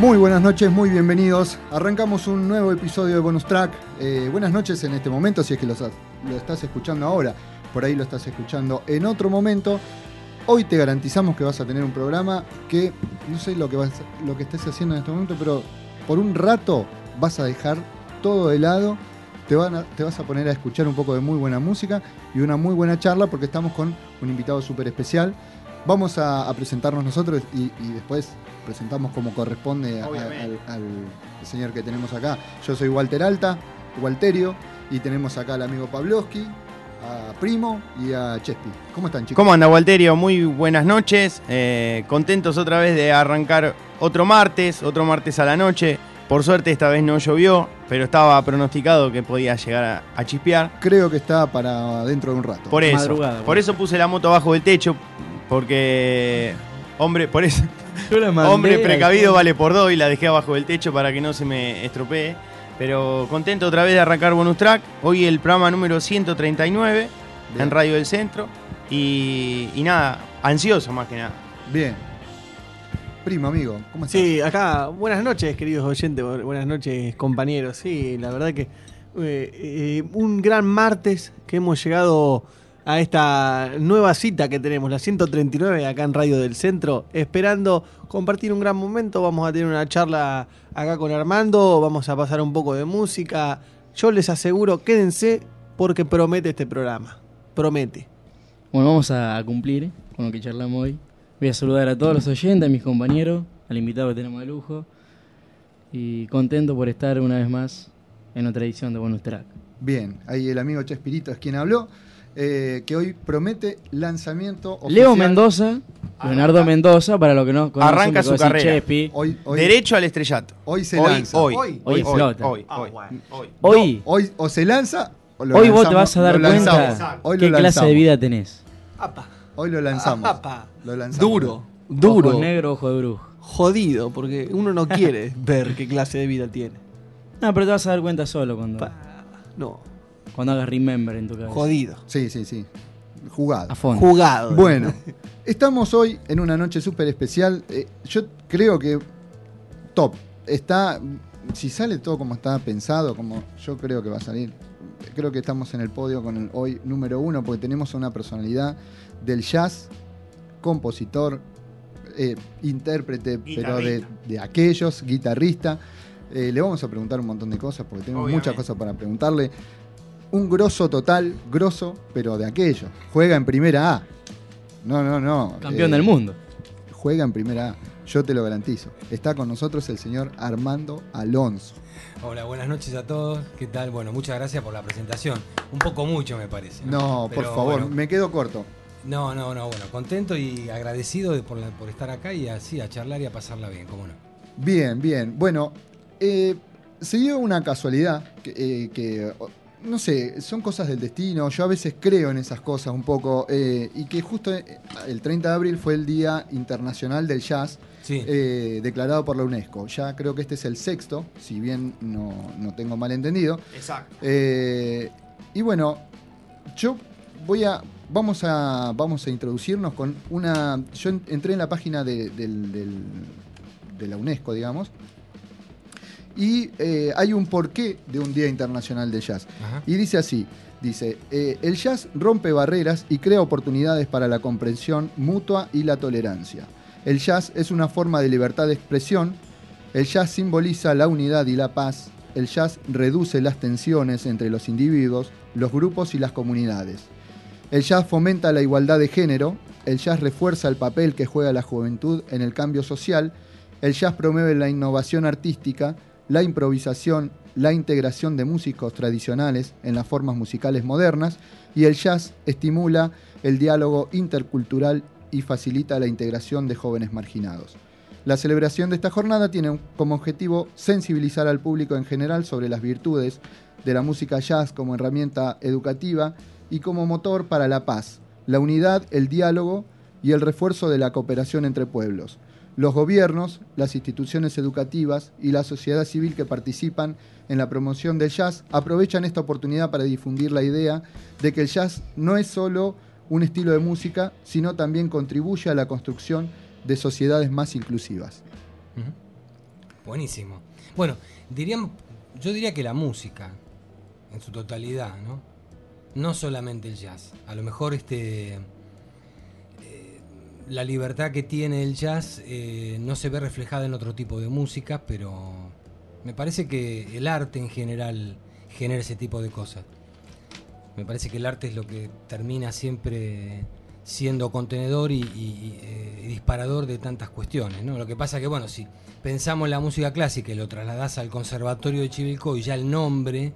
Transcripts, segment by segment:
Muy buenas noches, muy bienvenidos. Arrancamos un nuevo episodio de Bonus Track. Eh, buenas noches en este momento, si es que lo, estás escuchando ahora. Por ahí lo estás escuchando en otro momento. Hoy te garantizamos que vas a tener un programa que, no sé lo que, lo que estés haciendo en este momento, pero por un rato vas a dejar todo de lado, te, van a- te vas a poner a escuchar un poco de muy buena música y una muy buena charla porque estamos con un invitado súper especial. Vamos a, a presentarnos nosotros y, y después presentamos como corresponde a- a- Obviamente. al, al señor que tenemos acá. Yo soy Walter Alta, Walterio, y tenemos acá al amigo Pavlovsky, a Primo y a Chespi. ¿Cómo están, chicos? ¿Cómo anda, Walterio? Muy buenas noches. Eh, contentos otra vez de arrancar otro martes, otro martes a la noche. Por suerte esta vez no llovió, pero estaba pronosticado que podía llegar a, a chispear. Creo que está para dentro de un rato. Por eso, Madrugada, por bueno. eso puse la moto abajo del techo, porque hombre, por eso, mandé hombre precavido vale por dos y la dejé abajo del techo para que no se me estropee. Pero contento otra vez de arrancar bonus track. Hoy el programa número 139 Bien. en Radio del Centro y, y nada, ansioso más que nada. Bien. Primo, amigo, ¿cómo estás? Sí, acá, buenas noches, queridos oyentes, bu- buenas noches, compañeros. Sí, la verdad que eh, eh, un gran martes que hemos llegado a esta nueva cita que tenemos, la 139 acá en Radio del Centro, esperando compartir un gran momento. Vamos a tener una charla acá con Armando, vamos a pasar un poco de música. Yo les aseguro, quédense porque promete este programa. Promete. Bueno, vamos a cumplir con lo que charlamos hoy. Voy a saludar a todos los oyentes, a mis compañeros, al invitado que tenemos de lujo. Y contento por estar una vez más en otra edición de Bonus Track. Bien, ahí el amigo Chespirito es quien habló, eh, que hoy promete lanzamiento oficial. Leo Mendoza, Leonardo Mendoza, para lo que no conocen, Arranca su carrera. Chespi. Hoy, hoy, Derecho al estrellato. hoy se hoy, lanza. hoy, Hoy. Hoy hoy, Ah, hoy, bueno. hoy. Hoy, No, hoy o se lanza o lo hoy vos te vas a dar cuenta lanzamos. Qué clase de vida tenés. Apa, Hoy lo lanzamos. apa. Lo lanzamos. Duro, duro. Ojos negros, ojo de brujo. jodido, porque uno no quiere ver qué clase de vida tiene. No, pero te vas a dar cuenta solo cuando, Pa- No, cuando hagas remember en tu cabeza. jodido. Sí, sí, sí. Jugado. A fondo. Jugado. Bueno, estamos hoy en una noche súper especial. Eh, yo creo que top. Está, si sale todo como está pensado, como yo creo que va a salir, creo que estamos en el podio con el hoy número uno, porque tenemos una personalidad del jazz, compositor, eh, intérprete, pero de, aquellos, guitarrista. Eh, le vamos a preguntar un montón de cosas, porque tenemos Obviamente. muchas cosas para preguntarle. Un grosso total, grosso, pero de aquellos. Juega en primera A. No, no, no. Campeón Eh, del mundo. Juega en primera A. Yo te lo garantizo. Está con nosotros el señor Armando Alonso. Hola, buenas noches a todos. ¿Qué tal? Bueno, muchas gracias por la presentación. Un poco mucho me parece. No, por Pero, favor, bueno, me quedo corto. No, no, no, bueno, contento y agradecido de- por, la- por estar acá y así a charlar y a pasarla bien, cómo no. Bien, bien. Bueno, eh, se dio una casualidad que, eh, que, no sé, son cosas del destino. Yo a veces creo en esas cosas un poco. eh, y que justo eh, el 30 de abril fue el Día Internacional del Jazz, Sí, eh, declarado por la UNESCO. Ya creo que este es el sexto, si bien no, no tengo mal entendido. Exacto. Eh, y bueno, yo voy a. Vamos a, vamos a introducirnos con una. Yo en- entré en la página de, del- del- de la UNESCO, digamos. Y eh, hay un porqué de un Día Internacional de Jazz. Ajá. Y dice así: dice, eh, el jazz rompe barreras y crea oportunidades para la comprensión mutua y la tolerancia. El jazz es una forma de libertad de expresión. El jazz simboliza la unidad y la paz. El jazz reduce las tensiones entre los individuos, los grupos y las comunidades. El jazz fomenta la igualdad de género. El jazz refuerza el papel que juega la juventud en el cambio social. El jazz promueve la innovación artística, la improvisación, la integración de músicos tradicionales en las formas musicales modernas y el jazz estimula el diálogo intercultural y facilita la integración de jóvenes marginados. La celebración de esta jornada tiene como objetivo sensibilizar al público en general sobre las virtudes de la música jazz como herramienta educativa y como motor para la paz, la unidad, el diálogo y el refuerzo de la cooperación entre pueblos. Los gobiernos, las instituciones educativas y la sociedad civil que participan en la promoción del jazz aprovechan esta oportunidad para difundir la idea de que el jazz no es solo un estilo de música, sino también contribuye a la construcción de sociedades más inclusivas. Buenísimo. Bueno, diríamos, yo diría que la música, en su totalidad, ¿no? No solamente el jazz. A lo mejor este eh, la libertad que tiene el jazz eh, no se ve reflejada en otro tipo de música, pero me parece que el arte en general genera ese tipo de cosas. Me parece que el arte es lo que termina siempre siendo contenedor y, y- y, eh, disparador de tantas cuestiones. ¿no? Lo que pasa que, bueno, si pensamos en la música clásica y lo trasladás al Conservatorio de Chivilcoy, ya el nombre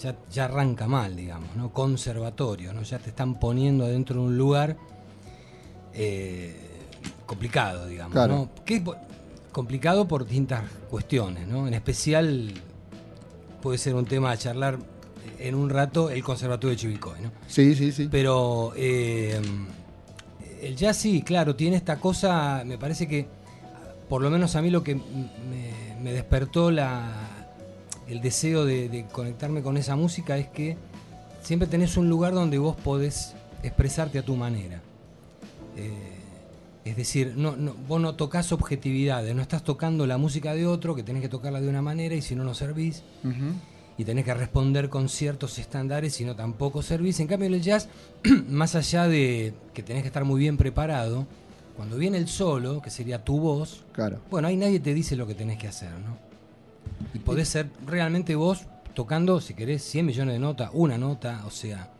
ya, ya arranca mal, digamos, ¿no? Conservatorio, ¿no? Ya te están poniendo adentro de un lugar eh, complicado, digamos, Claro. ¿no? Que es complicado por distintas cuestiones, ¿no? En especial puede ser un tema a charlar en un rato el Conservatorio de Chivilcoy, ¿no? Sí, sí, sí. Pero eh, el jazz sí, claro, tiene esta cosa, me parece que, por lo menos a mí lo que me, me despertó la, el deseo de, de conectarme con esa música es que siempre tenés un lugar donde vos podés expresarte a tu manera. Eh, es decir, no, no- vos no tocas objetividades, no estás tocando la música de otro, que tenés que tocarla de una manera y si no, no servís. Y tenés que responder con ciertos estándares, si no tampoco servís. En cambio, en el jazz, más allá de que tenés que estar muy bien preparado, cuando viene el solo, que sería tu voz, Claro. bueno, ahí nadie te dice lo que tenés que hacer, ¿no? Y podés ser realmente vos tocando, si querés, 100 millones de notas, una nota, o sea,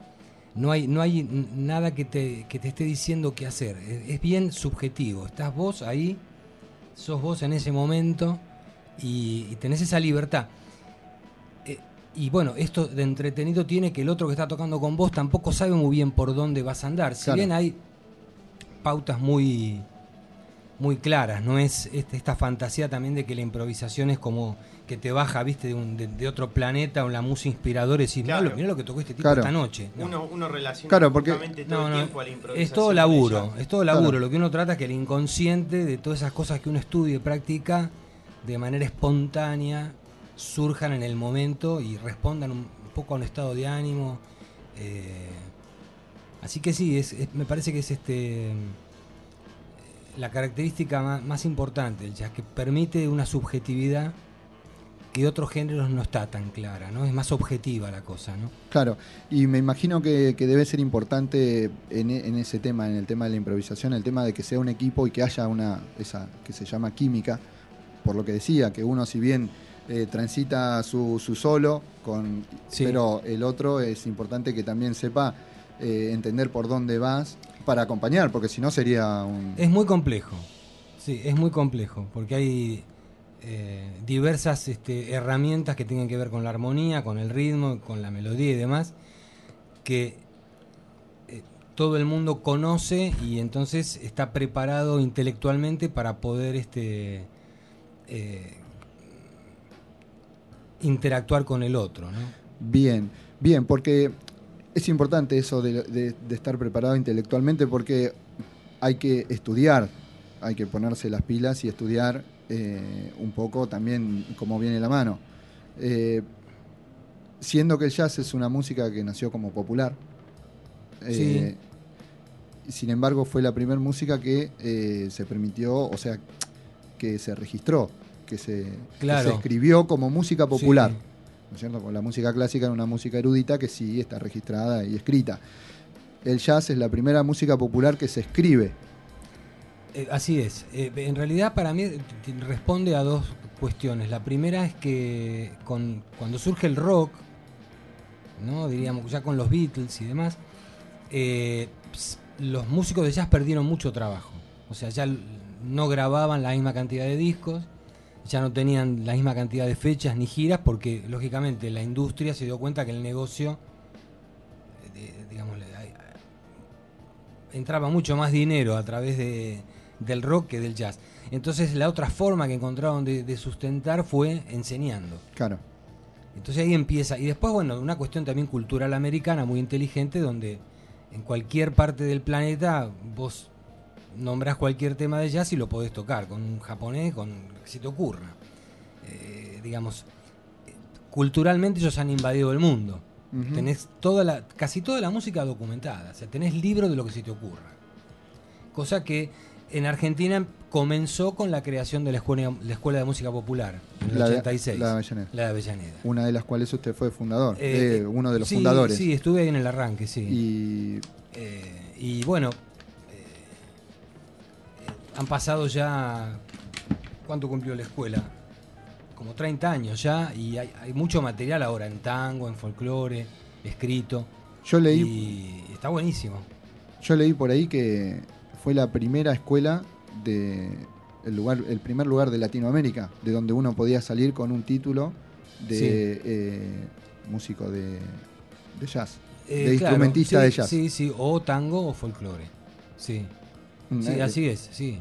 no hay, no hay nada que te, que te esté diciendo qué hacer. Es, es bien subjetivo. Estás vos ahí, sos vos en ese momento y, y tenés esa libertad. Y bueno, esto de entretenido tiene que el otro que está tocando con vos tampoco sabe muy bien por dónde vas a andar. Si Claro. bien hay pautas muy muy claras, no es este- esta fantasía también de que la improvisación es como que te baja, viste, de, un- de- de otro planeta o la música inspiradora y decís, mirá, Claro. lo, mirá lo que tocó este tipo Claro. esta noche. No. Uno, uno relaciona Claro, porque- todo No, el tiempo a la improvisación. es todo laburo, es todo laburo. Claro. Lo que uno trata es que el inconsciente de todas esas cosas que uno estudia y practica de manera espontánea surjan en el momento y respondan un poco a un estado de ánimo. eh, así que sí, es, me parece que es este la característica más, importante del jazz, que permite una subjetividad que otros géneros no está tan clara, ¿no? Es más objetiva la cosa, ¿no? Claro, y me imagino que, que debe ser importante en, en ese tema, en el tema de la improvisación, el tema de que sea un equipo y que haya una, esa que se llama química, por lo que decía, que uno si bien eh, transita su, su solo, con, Sí. pero el otro es importante que también sepa eh, entender por dónde vas para acompañar, porque si no sería un... Es muy complejo, sí, es muy complejo, porque hay eh, diversas este, herramientas que tienen que ver con la armonía, con el ritmo, con la melodía y demás, que todo el mundo conoce y entonces está preparado intelectualmente para poder este, eh, interactuar con el otro. ¿no? Bien, bien, porque es importante eso de, de- de estar preparado intelectualmente porque hay que estudiar, hay que ponerse las pilas y estudiar eh, un poco también cómo viene la mano. Eh, siendo que el jazz es una música que nació como popular, eh, sin embargo fue la primera música que eh, se permitió, o sea, que se registró, que se, que Claro. se escribió como música popular. Sí. ¿no es cierto? Con la música clásica era una música erudita que sí está registrada y escrita. El jazz es la primera música popular que se escribe. Eh, así es. Eh, en realidad para mí t- responde a dos cuestiones. La primera es que con, cuando surge el rock, ¿no? diríamos ya con los Beatles y demás, eh, los músicos de jazz perdieron mucho trabajo. O sea, ya no grababan la misma cantidad de discos, ya no tenían la misma cantidad de fechas ni giras, porque lógicamente la industria se dio cuenta que el negocio, eh, digamos, entraba mucho más dinero a través de, del rock que del jazz. Entonces la otra forma que encontraron de, de sustentar fue enseñando. Claro. Entonces ahí empieza. Y después, bueno, una cuestión también cultural americana muy inteligente, donde en cualquier parte del planeta vos nombrás cualquier tema de jazz y lo podés tocar, con un japonés, con que se te ocurra. Eh, digamos, culturalmente ellos han invadido el mundo. Tenés toda la, casi toda la música documentada, o sea, tenés libros de lo que se te ocurra. Cosa que en Argentina comenzó con la creación de la Escuela, la escuela de Música Popular, en el La de- 86. la de Avellaneda. La de Avellaneda. Una de las cuales usted fue fundador, Eh, eh, uno de los sí, fundadores. Sí, estuve ahí en el arranque, sí. Y y bueno, han pasado ya. ¿Cuánto cumplió la escuela? Como 30 años ya, y hay, hay mucho material ahora en tango, en folclore, escrito. yo leí, Y está buenísimo. yo leí por ahí que fue la primera escuela de el lugar, el primer lugar de Latinoamérica, de donde uno podía salir con un título de Sí. eh, músico de, de jazz, Eh, de claro, instrumentista sí, de jazz. Sí, sí, o tango o folclore. Sí, Mm, sí eh, así es, sí.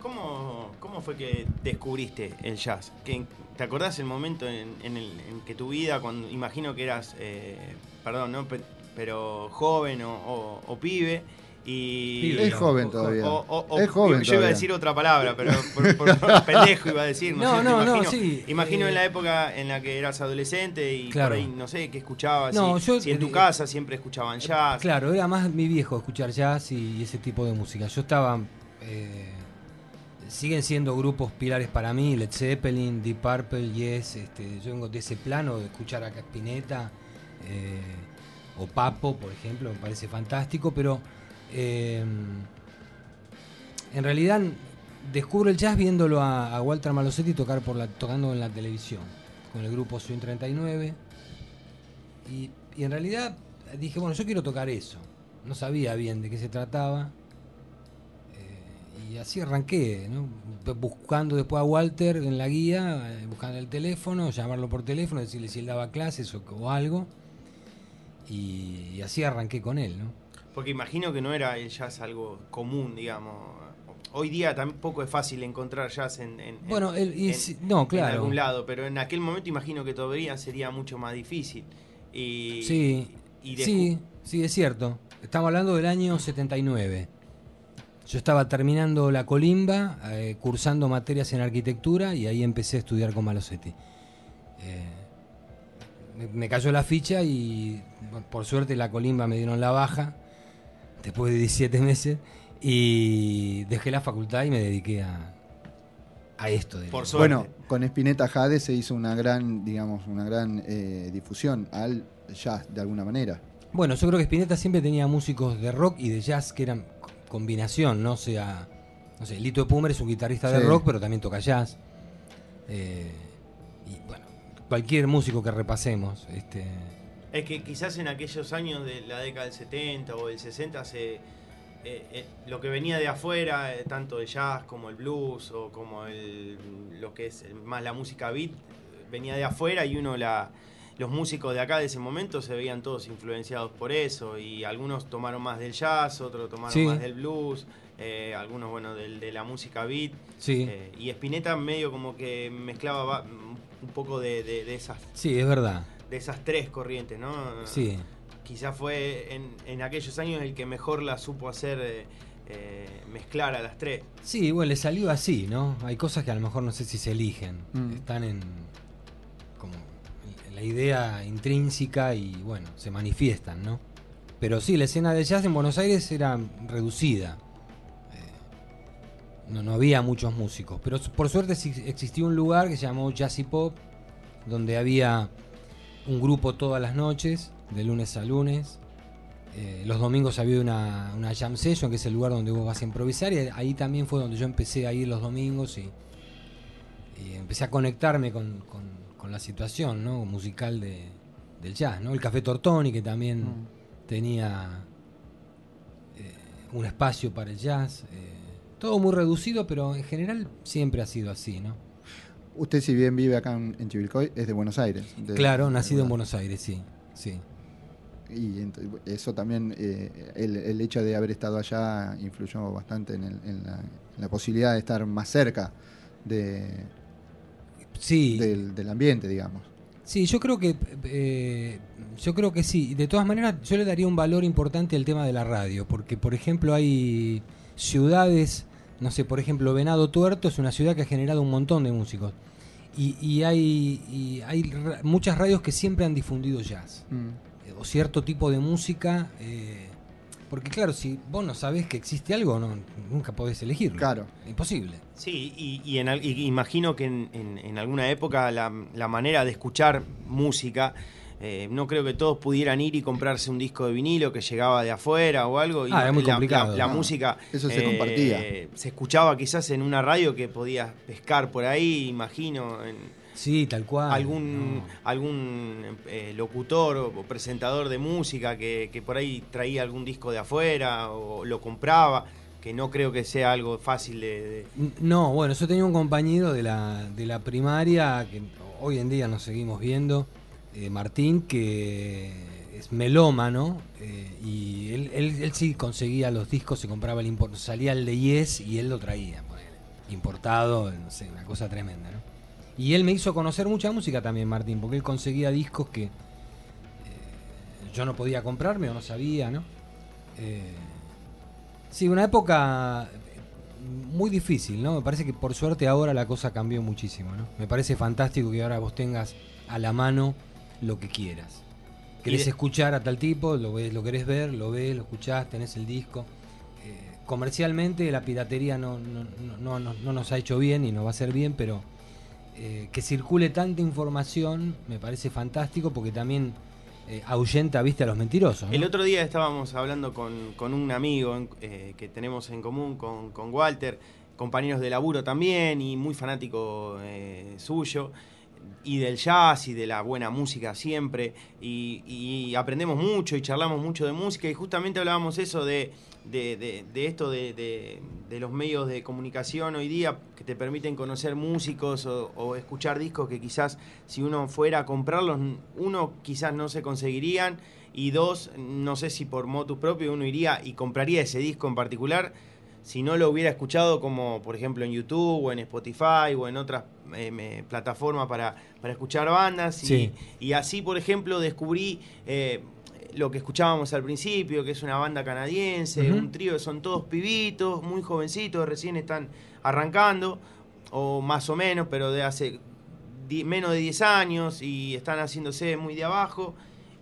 ¿Cómo, ¿Cómo fue que descubriste el jazz? ¿Que- ¿Te acordás el momento en, en el, en que tu vida, cuando imagino que eras, eh, perdón, ¿no? Pe- pero joven o, o- o pibe, y... Pibe, Es no, joven todavía. O- o- o- es joven Yo iba a decir otra palabra, pero por, por- por pendejo iba a decir. No, No, sé, no, no, imagino, sí, Imagino eh, en la época en la que eras adolescente y Claro. por ahí, no sé, qué escuchabas. No, si, yo- si en tu eh, casa siempre escuchaban jazz. Claro, era más mi viejo escuchar jazz y, ese tipo de música. Yo estaba. eh, siguen siendo grupos pilares para mí: Led Zeppelin, Deep Purple, Yes. Este, yo vengo de ese plano de escuchar a Spinetta eh, o Papo, por ejemplo, me parece fantástico, pero. eh, en realidad descubro el jazz viéndolo a, Walter Malosetti tocar por la, tocando en la televisión con el grupo Swing 39 y, y en realidad dije, bueno, yo quiero tocar eso. No sabía bien de qué se trataba. Eh, y así arranqué, ¿no? buscando después a Walter en la guía, eh, buscando el teléfono, llamarlo por teléfono, decirle si él daba clases o, o algo. Y, y así arranqué con él, ¿no? Porque imagino que no era el jazz algo común, digamos. Hoy día tampoco es fácil encontrar jazz en, en- en- Bueno, el- y en- no, en claro. algún lado, pero en aquel momento imagino que todavía sería mucho más difícil. Y, Sí, y sí, sí, es cierto. Estamos hablando del año 79. Yo estaba terminando la colimba, eh, cursando materias en arquitectura y ahí empecé a estudiar con Malosetti. Eh, me, me cayó la ficha y bueno, por suerte la colimba me dieron la baja después de 17 meses y dejé la facultad y me dediqué a, a esto. de- Por suerte. Bueno, con Spinetta Jade se hizo una gran, digamos, una gran eh, difusión al jazz de alguna manera. Bueno, yo creo que Spinetta siempre tenía músicos de rock y de jazz que eran combinación, ¿no? O sea, no sé, Lito de Pumer es un guitarrista de rock, pero también toca jazz. Eh, y bueno, cualquier músico que repasemos, este, Es que quizás en aquellos años de la década del 70 o del 60 se, eh, eh, lo que venía de afuera, eh, tanto el jazz como el blues o como el, lo que es más la música beat, venía de afuera y uno la... Los músicos de acá de ese momento se veían todos influenciados por eso y algunos tomaron más del jazz, otros tomaron Sí. más del blues, eh, algunos bueno del- de la música beat sí, eh, y Spinetta medio como que mezclaba un poco de, de- de esas sí, es verdad, de esas tres corrientes, ¿no? sí. Quizás fue en, en aquellos años el que mejor la supo hacer eh, eh, mezclar a las tres. Sí, bueno, le salió así, ¿no? Hay cosas que a lo mejor no sé si se eligen, Mm. están en como en la idea intrínseca y bueno, se manifiestan, ¿no? Pero sí, la escena de jazz en Buenos Aires era reducida. Eh, No, no había muchos músicos, pero por suerte existía un lugar que se llamó Jazzy Pop, donde había un grupo todas las noches, de lunes a lunes. Eh, los domingos había una, una jam session, que es el lugar donde vos vas a improvisar, y ahí también fue donde yo empecé a ir los domingos y, y empecé a conectarme con, con- con la situación ¿no? musical de, del jazz. ¿no? El Café Tortoni, que también tenía eh, un espacio para el jazz. eh, todo muy reducido, pero en general siempre ha sido así. ¿no? Usted, si bien vive acá en, en Chivilcoy, es de Buenos Aires. de- claro, de- nacido en Buenos Aires, sí. sí. Y eso también, eh, el, el hecho de haber estado allá influyó bastante en, el- en la, en la posibilidad de estar más cerca de, Sí, del, del ambiente, digamos. Sí, yo creo que eh, yo creo que sí. De todas maneras, yo le daría un valor importante al tema de la radio, porque por ejemplo hay ciudades, no sé, por ejemplo, Venado Tuerto es una ciudad que ha generado un montón de músicos. Y, y hay, y hay ra- muchas radios que siempre han difundido jazz Mm. eh, o cierto tipo de música. eh, porque claro, si vos no sabés que existe algo, no, nunca podés elegirlo. Claro. Imposible. Sí, y, y en al- y imagino que en, en- en alguna época la, la manera de escuchar música, eh, no creo que todos pudieran ir y comprarse un disco de vinilo que llegaba de afuera o algo. Y Ah, era muy la, complicado. La, la No, música. eso se eh, compartía. Se escuchaba quizás en una radio que podías pescar por ahí, imagino. En, Sí, tal cual. algún no. algún eh, locutor o, presentador de música que, que por ahí traía algún disco de afuera o lo compraba, que no creo que sea algo fácil de... de- No, bueno, yo tenía un compañero de la, de la primaria que hoy en día nos seguimos viendo, eh, Martín, que es melómano eh, y él, él, él sí conseguía los discos, se compraba el import, salía el de Yes y él lo traía, importado, no sé, una cosa tremenda. Y él me hizo conocer mucha música también, Martín, porque él conseguía discos que eh, yo no podía comprarme o no sabía, ¿no? Eh, sí, una época muy difícil, ¿no? Me parece que por suerte ahora la cosa cambió muchísimo, ¿no? Me parece fantástico que ahora vos tengas a la mano lo que quieras. Querés de- escuchar a tal tipo, lo ves, lo querés ver, lo ves, lo escuchás, tenés el disco. Eh, comercialmente la piratería no, no, no- no- no- no nos ha hecho bien y no va a hacer bien, pero eh, que circule tanta información me parece fantástico porque también eh, ahuyenta, viste, a los mentirosos. ¿no? El otro día estábamos hablando con, con un amigo eh, que tenemos en común, con, con Walter, compañeros de laburo también y muy fanático eh, suyo, y del jazz y de la buena música siempre, y, aprendemos mucho y charlamos mucho de música, y justamente hablábamos eso de, de, de- esto de, los medios de comunicación hoy día que te permiten conocer músicos o, o escuchar discos que quizás si uno fuera a comprarlos, uno quizás no se conseguirían y dos, no sé si por motus propio uno iría y compraría ese disco en particular si no lo hubiera escuchado como por ejemplo en YouTube o en Spotify o en otras eh, me- plataformas para, para escuchar bandas y, Sí. y así por ejemplo descubrí eh, lo que escuchábamos al principio, que es una banda canadiense, un trío, son todos pibitos, muy jovencitos, recién están arrancando, o más o menos, pero de hace menos de 10 años y están haciéndose muy de abajo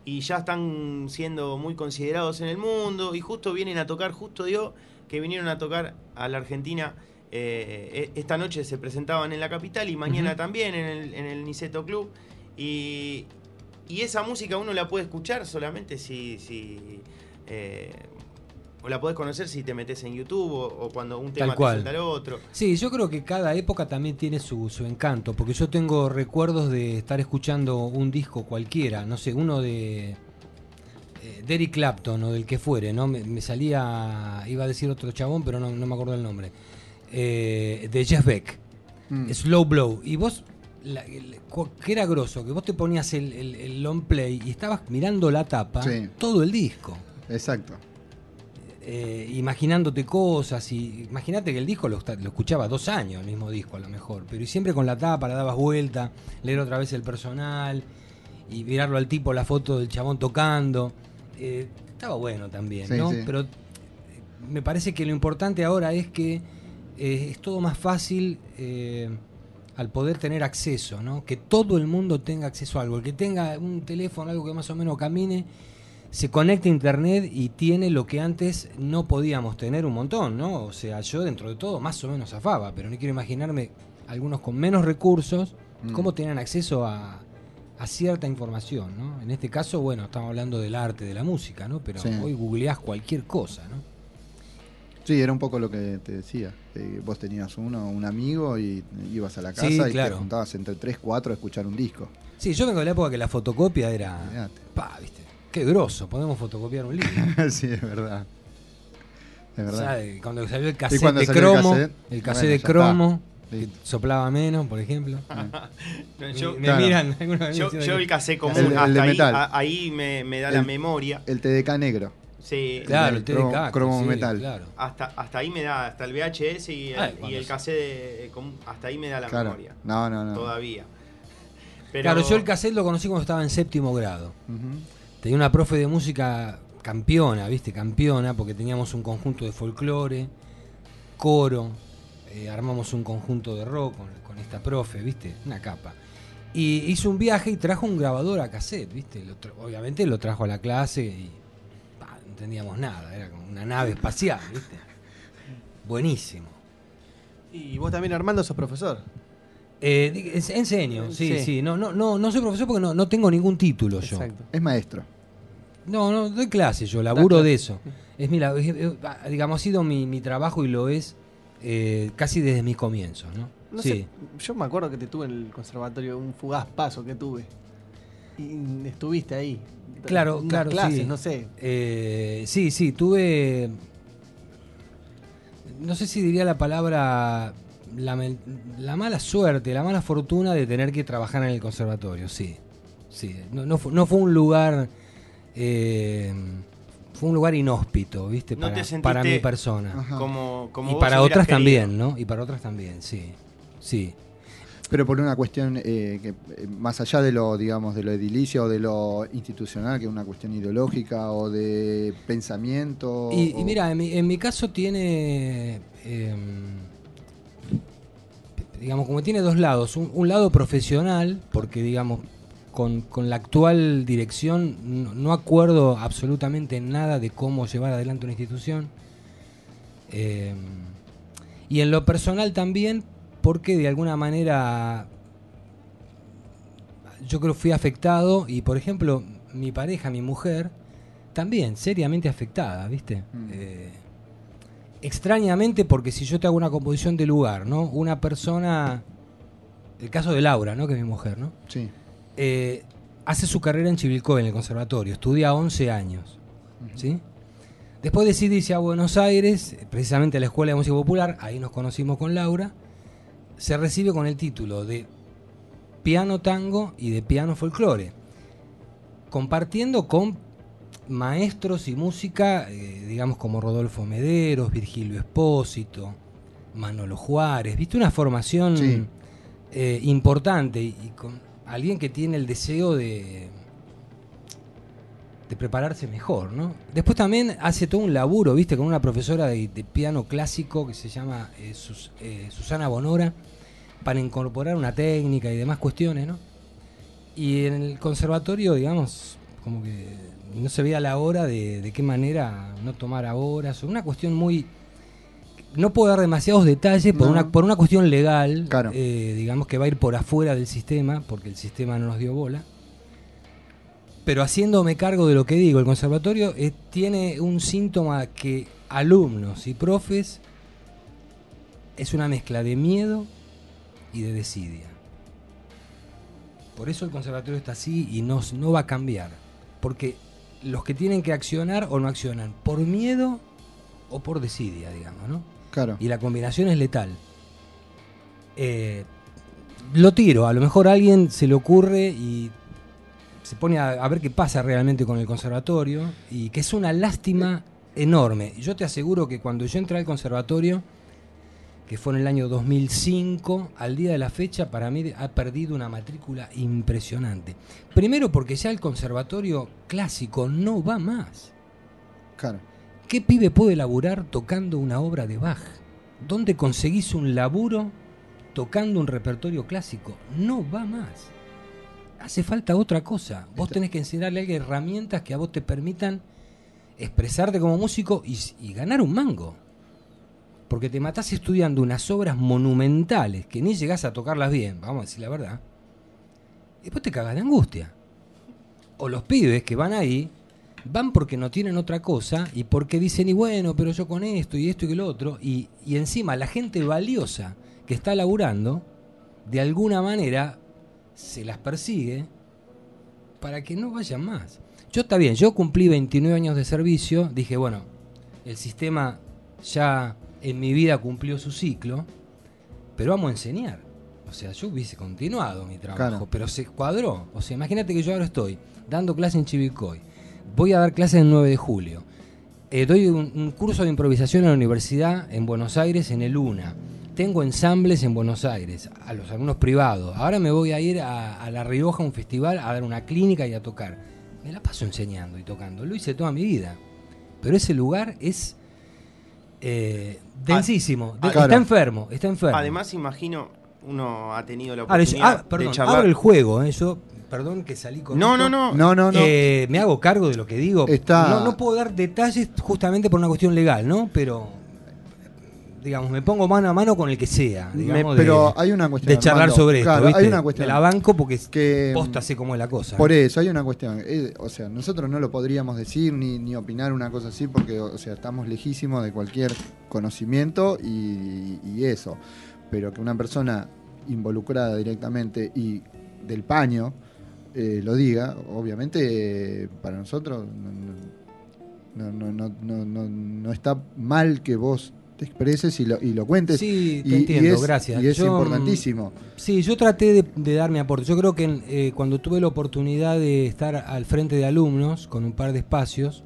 y ya están siendo muy considerados en el mundo y justo vienen a tocar, justo dio que vinieron a tocar a la Argentina. Eh, e- esta noche se presentaban en la capital y mañana también en el, en el Niceto Club. Y, y esa música uno la puede escuchar solamente si. si eh, o la podés conocer si te metes en YouTube o, o cuando un tema te cual. el otro. Sí, yo creo que cada época también tiene su, su encanto, porque yo tengo recuerdos de estar escuchando un disco cualquiera, no sé, uno de, eh, de Eric Clapton o del que fuere, ¿no? Me, me salía, iba a decir otro chabón, pero no, no me acuerdo el nombre, eh, de Jeff Beck, Mm. Slow Blow, y vos, la- el- cu- que era grosso, que vos te ponías el, el- el long play y estabas mirando la tapa Sí. todo el disco. Exacto. eh, imaginándote cosas y imagínate que el disco lo, lo escuchaba dos años el mismo disco a lo mejor pero y siempre con la tapa la dabas vuelta leer otra vez el personal y mirarlo al tipo la foto del chabón tocando Eh, estaba bueno también Sí, ¿no? sí. pero me parece que lo importante ahora es que eh, es todo más fácil eh, al poder tener acceso, ¿no? Que todo el mundo tenga acceso a algo. El que tenga un teléfono, algo que más o menos camine, se conecta a internet y tiene lo que antes no podíamos tener un montón, ¿no? O sea, yo dentro de todo más o menos zafaba, pero no quiero imaginarme algunos con menos recursos, Mm. cómo tenían acceso a, a cierta información, ¿no? En este caso, bueno, estamos hablando del arte, de la música, ¿no? Pero Sí. hoy googleás cualquier cosa, ¿no? Sí, era un poco lo que te decía. que vos tenías uno, un amigo y ibas a la casa Sí, y claro. te juntabas entre 3, 4 a escuchar un disco. Sí, yo vengo de la época que la fotocopia era... Olvidate. Pa, ¿viste? Qué grosso, podemos fotocopiar un libro. sí, es verdad. Es O verdad. cuando salió el cassette de el cromo, el cassette, cassette, bueno, de cromo, está. que soplaba menos, por ejemplo. Yo, me claro. miran yo, yo el casé común, El de- el hasta de ahí, metal. a- ahí me, me da la El- memoria. El TDK negro. Sí, Claro, el el cromo- TDK. cromo sí, metal. Claro. hasta, hasta ahí me da, hasta el VHS y el, Ah, y el se- cassette común, hasta ahí me da la Claro. memoria. No, no, no. Todavía. Pero, Claro, yo el cassette lo conocí cuando estaba en séptimo grado. Tenía una profe de música campeona, ¿viste? Campeona, porque teníamos un conjunto de folclore. coro, eh, armamos un conjunto de rock con, con esta profe, ¿viste? Una capa. Y hizo un viaje y trajo un grabador a cassette, ¿viste? Lo obviamente lo trajo a la clase y entendíamos nada, era como una nave espacial, ¿viste? Buenísimo. Y vos también, Armando, sos profesor. Eh, enseño, sí, Sí. sí. No, no, no, no soy profesor porque no, no tengo ningún título yo. Exacto. Es maestro. No, no, doy clases, yo laburo de eso. Es mi, es- digamos, ha sido mi, mi trabajo y lo es eh, casi desde mis comienzos, ¿no? No sí. sé, yo me acuerdo que te tuve en el conservatorio, un fugaz paso que tuve. Y estuviste ahí. Claro, Unas claro, clases, sí. no sé. Eh, sí, sí, tuve. No sé si diría la palabra. La, mala suerte, la mala fortuna de tener que trabajar en el conservatorio, sí. Sí, no, no, fu- no fue un lugar. eh, fue un lugar inhóspito, ¿viste? ¿No Para, mi persona. Como, como y vos para otras querido. también, ¿no? Y para otras también, sí. Sí. Pero por una cuestión eh, que eh, más allá de lo, digamos, de lo edilicio o de lo institucional, que es una cuestión ideológica o de pensamiento. Y, mira, en mi, en mi caso tiene, eh, digamos, como tiene dos lados. Un, un lado profesional, porque, digamos, con, con la actual dirección no, no acuerdo absolutamente nada de cómo llevar adelante una institución. Eh, y en lo personal también, porque de alguna manera yo creo fui afectado y, por ejemplo, mi pareja, mi mujer, también seriamente afectada, ¿viste? Mm. Eh, extrañamente, porque si yo te hago una composición de lugar, ¿no? Una persona, el caso de Laura, ¿no? Que es mi mujer, ¿no? Sí. Eh, hace su carrera en Chivilcoy, en el conservatorio, estudia 11 años, ¿sí? Después decide irse a Buenos Aires, precisamente a la Escuela de Música Popular, ahí nos conocimos con Laura, se recibe con el título de piano tango y de piano folclore, compartiendo con maestros y música, eh, digamos como Rodolfo Mederos, Virgilio Espósito, Manolo Juárez, viste una formación Sí. eh, importante y, y con alguien que tiene el deseo de de prepararse mejor, ¿no? Después también hace todo un laburo, viste, con una profesora de, de piano clásico que se llama eh, Sus- eh, Susana Bonora, para incorporar una técnica y demás cuestiones, ¿no? Y en el conservatorio, digamos, como que no se veía la hora de, de qué manera no tomar horas, una cuestión muy... No puedo dar demasiados detalles por, No. una, por una cuestión legal, Claro. eh, digamos que va a ir por afuera del sistema, porque el sistema no nos dio bola. Pero haciéndome cargo de lo que digo, el conservatorio eh, tiene un síntoma que alumnos y profes es una mezcla de miedo y de desidia. Por eso el conservatorio está así y no, no va a cambiar. Porque los que tienen que accionar o no accionan, por miedo o por desidia, digamos, ¿no? Claro. Y la combinación es letal. Eh, lo tiro, a lo mejor a alguien se le ocurre y se pone a, a ver qué pasa realmente con el conservatorio y que es una lástima enorme. Yo te aseguro que cuando yo entré al conservatorio, que fue en el año 2005, al día de la fecha, para mí ha perdido una matrícula impresionante. Primero porque ya el conservatorio clásico no va más. Claro. ¿Qué pibe puede laburar tocando una obra de Bach? ¿Dónde conseguís un laburo tocando un repertorio clásico? No va más. Hace falta otra cosa. Vos tenés que enseñarle a alguien herramientas que a vos te permitan expresarte como músico y, y ganar un mango. Porque te matás estudiando unas obras monumentales que ni llegás a tocarlas bien, vamos a decir la verdad. Y después te cagas de angustia. O los pibes que van ahí van porque no tienen otra cosa y porque dicen, y bueno, pero yo con esto y esto y lo otro, y, y encima la gente valiosa que está laburando, de alguna manera se las persigue para que no vayan más. Yo está bien, yo cumplí 29 años de servicio, dije, bueno, el sistema ya en mi vida cumplió su ciclo, pero vamos a enseñar. O sea, yo hubiese continuado mi trabajo, Claro. pero se cuadró. O sea, imagínate que yo ahora estoy dando clase en Chivilcoy, voy a dar clases el 9 de julio, eh, doy un, un curso de improvisación en la universidad en Buenos Aires, en el UNA. Tengo ensambles en Buenos Aires, a los alumnos privados. Ahora me voy a ir a, a La Rioja, a un festival, a dar una clínica y a tocar. Me la paso enseñando y tocando. Lo hice toda mi vida. Pero ese lugar es Eh, densísimo. De- Ah, claro. Está enfermo, está enfermo. Además, imagino, uno ha tenido la yo- oportunidad ah, perdón, de charlar. abro el juego, ¿eh? Yo, perdón que salí con No, esto. no, no. No, no, no. Eh, me hago cargo de lo que digo. Está- No, no puedo dar detalles justamente por una cuestión legal, ¿no? Pero, digamos, me pongo mano a mano con el que sea. Digamos, pero de, hay una cuestión, de charlar Armando. sobre esto. Claro, ¿viste? hay una cuestión. Me la banco porque que posta sé cómo es la cosa. Por eso, hay una cuestión. eh, o sea, nosotros no lo podríamos decir ni, ni opinar una cosa así porque, o sea, estamos lejísimos de cualquier conocimiento y, y eso. Pero que una persona involucrada directamente y del paño eh, lo diga, obviamente eh, para nosotros no, no, no, no, no, no está mal que vos te expreses y lo, y lo cuentes. Sí, te y, y entiendo, es, gracias. Y es Yo, mm, importantísimo. Sí, yo traté de, de dar mi aporte. Yo creo que eh, cuando tuve la oportunidad de estar al frente de alumnos con un par de espacios,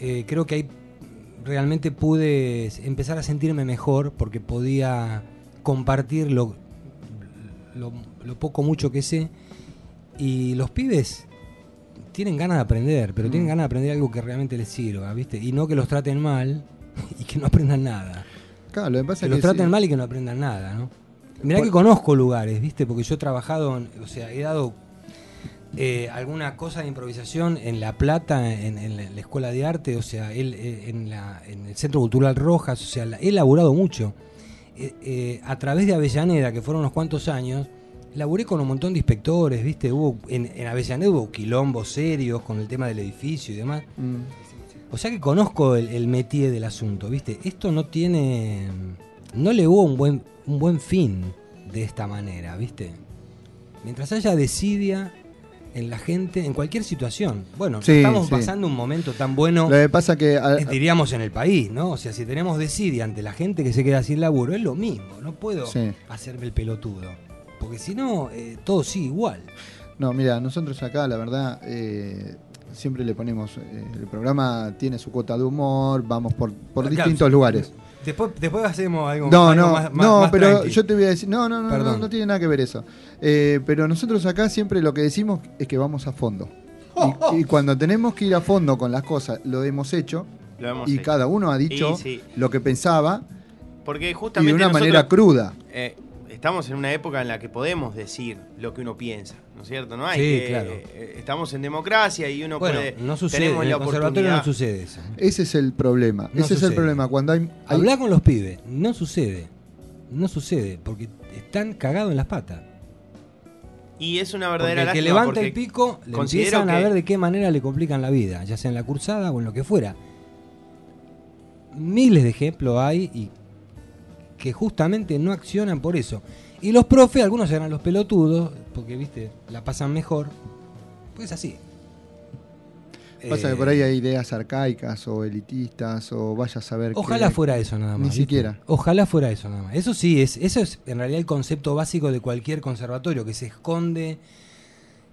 eh, creo que ahí realmente pude empezar a sentirme mejor porque podía compartir lo, lo, lo poco mucho que sé. Y los pibes tienen ganas de aprender, pero tienen Mm. ganas de aprender algo que realmente les sirva, ¿viste? Y no que los traten mal y que no aprendan nada. Claro, lo que pasa Que es los que traten sí. mal y que no aprendan nada, ¿no? Mirá que conozco lugares, ¿viste? Porque yo he trabajado, en- o sea, he dado eh, alguna cosa de improvisación en La Plata, en, en la, Escuela de Arte, o sea, él, eh, en, la- en el Centro Cultural Rojas, o sea, he laburado mucho. Eh, eh, a través de Avellaneda, que fueron unos cuantos años, laburé con un montón de inspectores, ¿viste? Hubo, en, en Avellaneda hubo quilombos serios con el tema del edificio y demás. Mm. O sea que conozco el, el métier del asunto, ¿viste? Esto no tiene. No le hubo un buen, un buen fin de esta manera, ¿viste? Mientras haya desidia en la gente, en cualquier situación. Bueno, no Sí, estamos sí. pasando un momento tan bueno, Lo que pasa que a- eh, diríamos, en el país, ¿no? O sea, si tenemos desidia ante la gente que se queda sin laburo, es lo mismo. No puedo Sí. hacerme el pelotudo. Porque si no, eh, todo sigue igual. No, mira, nosotros acá, la verdad, eh, siempre le ponemos. eh, el programa tiene su cuota de humor, vamos por, por Claro, distintos lugares. Después, después hacemos algo, No, algo no, más, más- no, más pero tranqui. yo te voy a decir. No, no, no, no, Perdón. no tiene nada que ver eso. Eh, pero nosotros acá siempre lo que decimos es que vamos a fondo. Y, y cuando tenemos que ir a fondo con las cosas, lo hemos hecho. Lo hemos y hecho. cada uno ha dicho sí. lo que pensaba Porque y justamente de una nosotros, manera cruda. eh, estamos en una época en la que podemos decir lo que uno piensa, ¿no es cierto? No hay Sí, que- claro. eh, estamos en democracia y uno Bueno, puede no sucede, tenemos en la el conservatorio oportunidad. no sucede eso. Ese es el problema. No Ese es el problema. Cuando hay. hay- Hablar con los pibes, no sucede. No sucede, porque están cagados en las patas. Y es una Porque verdadera el que levanta el pico, le empiezan a ver de qué manera le complican la vida, ya sea en la cursada o en lo que fuera. Miles de ejemplos hay y que justamente no accionan por eso. Y los profes, algunos serán los pelotudos, porque, viste, la pasan mejor. Pues así. Pasa que Eh, por ahí hay ideas arcaicas o elitistas o vaya a saber. Ojalá fuera eso nada más. Ni ¿viste? siquiera. Ojalá fuera eso nada más. Eso sí, es, eso es en realidad el concepto básico de cualquier conservatorio, que se esconde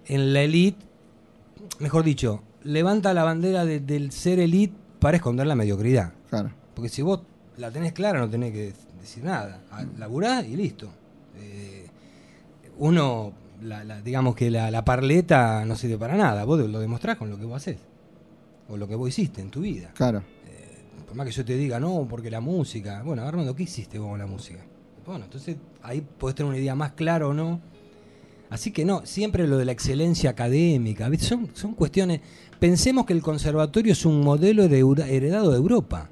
en la elite. Mejor dicho, levanta la bandera de- del ser elite para esconder la mediocridad. Claro. Porque si vos la tenés clara, no tenés que decir nada. A- Laburá y listo. Eh, uno, la- la- digamos que la, la parleta no sirve para nada. Vos lo demostrás con lo que vos haces. O lo que vos hiciste en tu vida. Claro. Por más que yo te diga, no, porque la música. Bueno, Armando, ¿qué hiciste vos con la música? Bueno, entonces ahí podés tener una idea más clara o no. Así que no, siempre lo de la excelencia académica. Son, son cuestiones. Pensemos que el conservatorio es un modelo de heredado de Europa.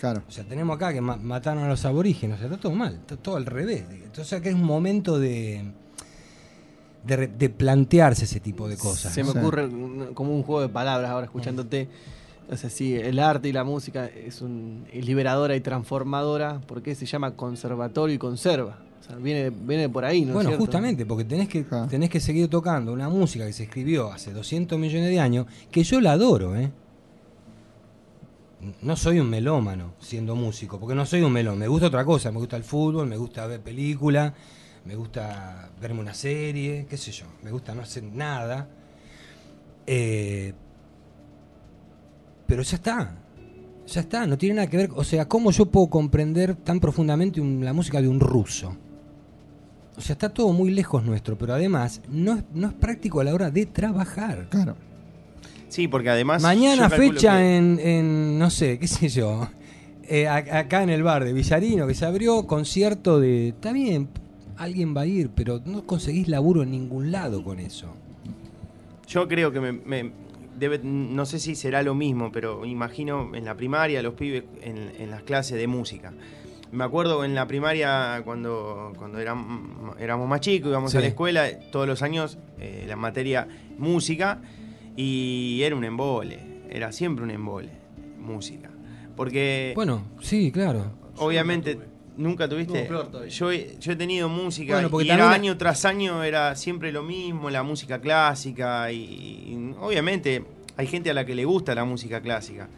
Claro. O sea, tenemos acá que ma- mataron a los aborígenes, o sea, está todo mal, está todo al revés. Entonces acá es un momento de, de, plantearse ese tipo de cosas. Se me ocurre como un juego de palabras ahora escuchándote. O sea, sí, el arte y la música es, un, es liberadora y transformadora. ¿Por qué se llama conservatorio y conserva? O sea, viene, viene por ahí, ¿no es Bueno, cierto? justamente, porque tenés que, tenés que seguir tocando una música que se escribió hace 200 millones de años, que yo la adoro, ¿eh? No soy un melómano siendo músico, porque no soy un melón. Me gusta otra cosa, me gusta el fútbol, me gusta ver películas, me gusta verme una serie, qué sé yo. Me gusta no hacer nada. Eh, pero ya está. Ya está, no tiene nada que ver. O sea, ¿cómo yo puedo comprender tan profundamente un- la música de un ruso? O sea, está todo muy lejos nuestro, pero además no es, no es práctico a la hora de trabajar. Claro. Sí, porque además. Mañana fecha que- en, en, no sé, qué sé yo, eh, acá en el bar de Villarino que se abrió concierto de, está bien, alguien va a ir, pero no conseguís laburo en ningún lado con eso. Yo creo que me, me- debe, no sé si será lo mismo, pero imagino en la primaria los pibes en, en las clases de música. Me acuerdo en la primaria cuando, cuando eram- éramos más chicos, íbamos Sí. a la escuela, todos los años eh, la materia música y era un embole, era siempre un embole, música. Porque Bueno, sí, claro. obviamente nunca tuviste... No, yo, he, yo he tenido música Bueno, porque y era también- año tras año era siempre lo mismo, la música clásica y, y obviamente hay gente a la que le gusta la música clásica.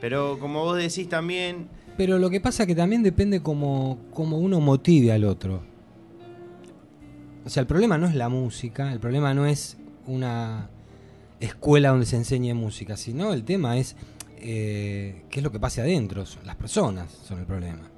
Pero como vos decís también, Pero lo que pasa que también depende como, como uno motive al otro. O sea, el problema no es la música, el problema no es una escuela donde se enseñe música, sino el tema es eh, qué es lo que pasa adentro. Las personas son el problema.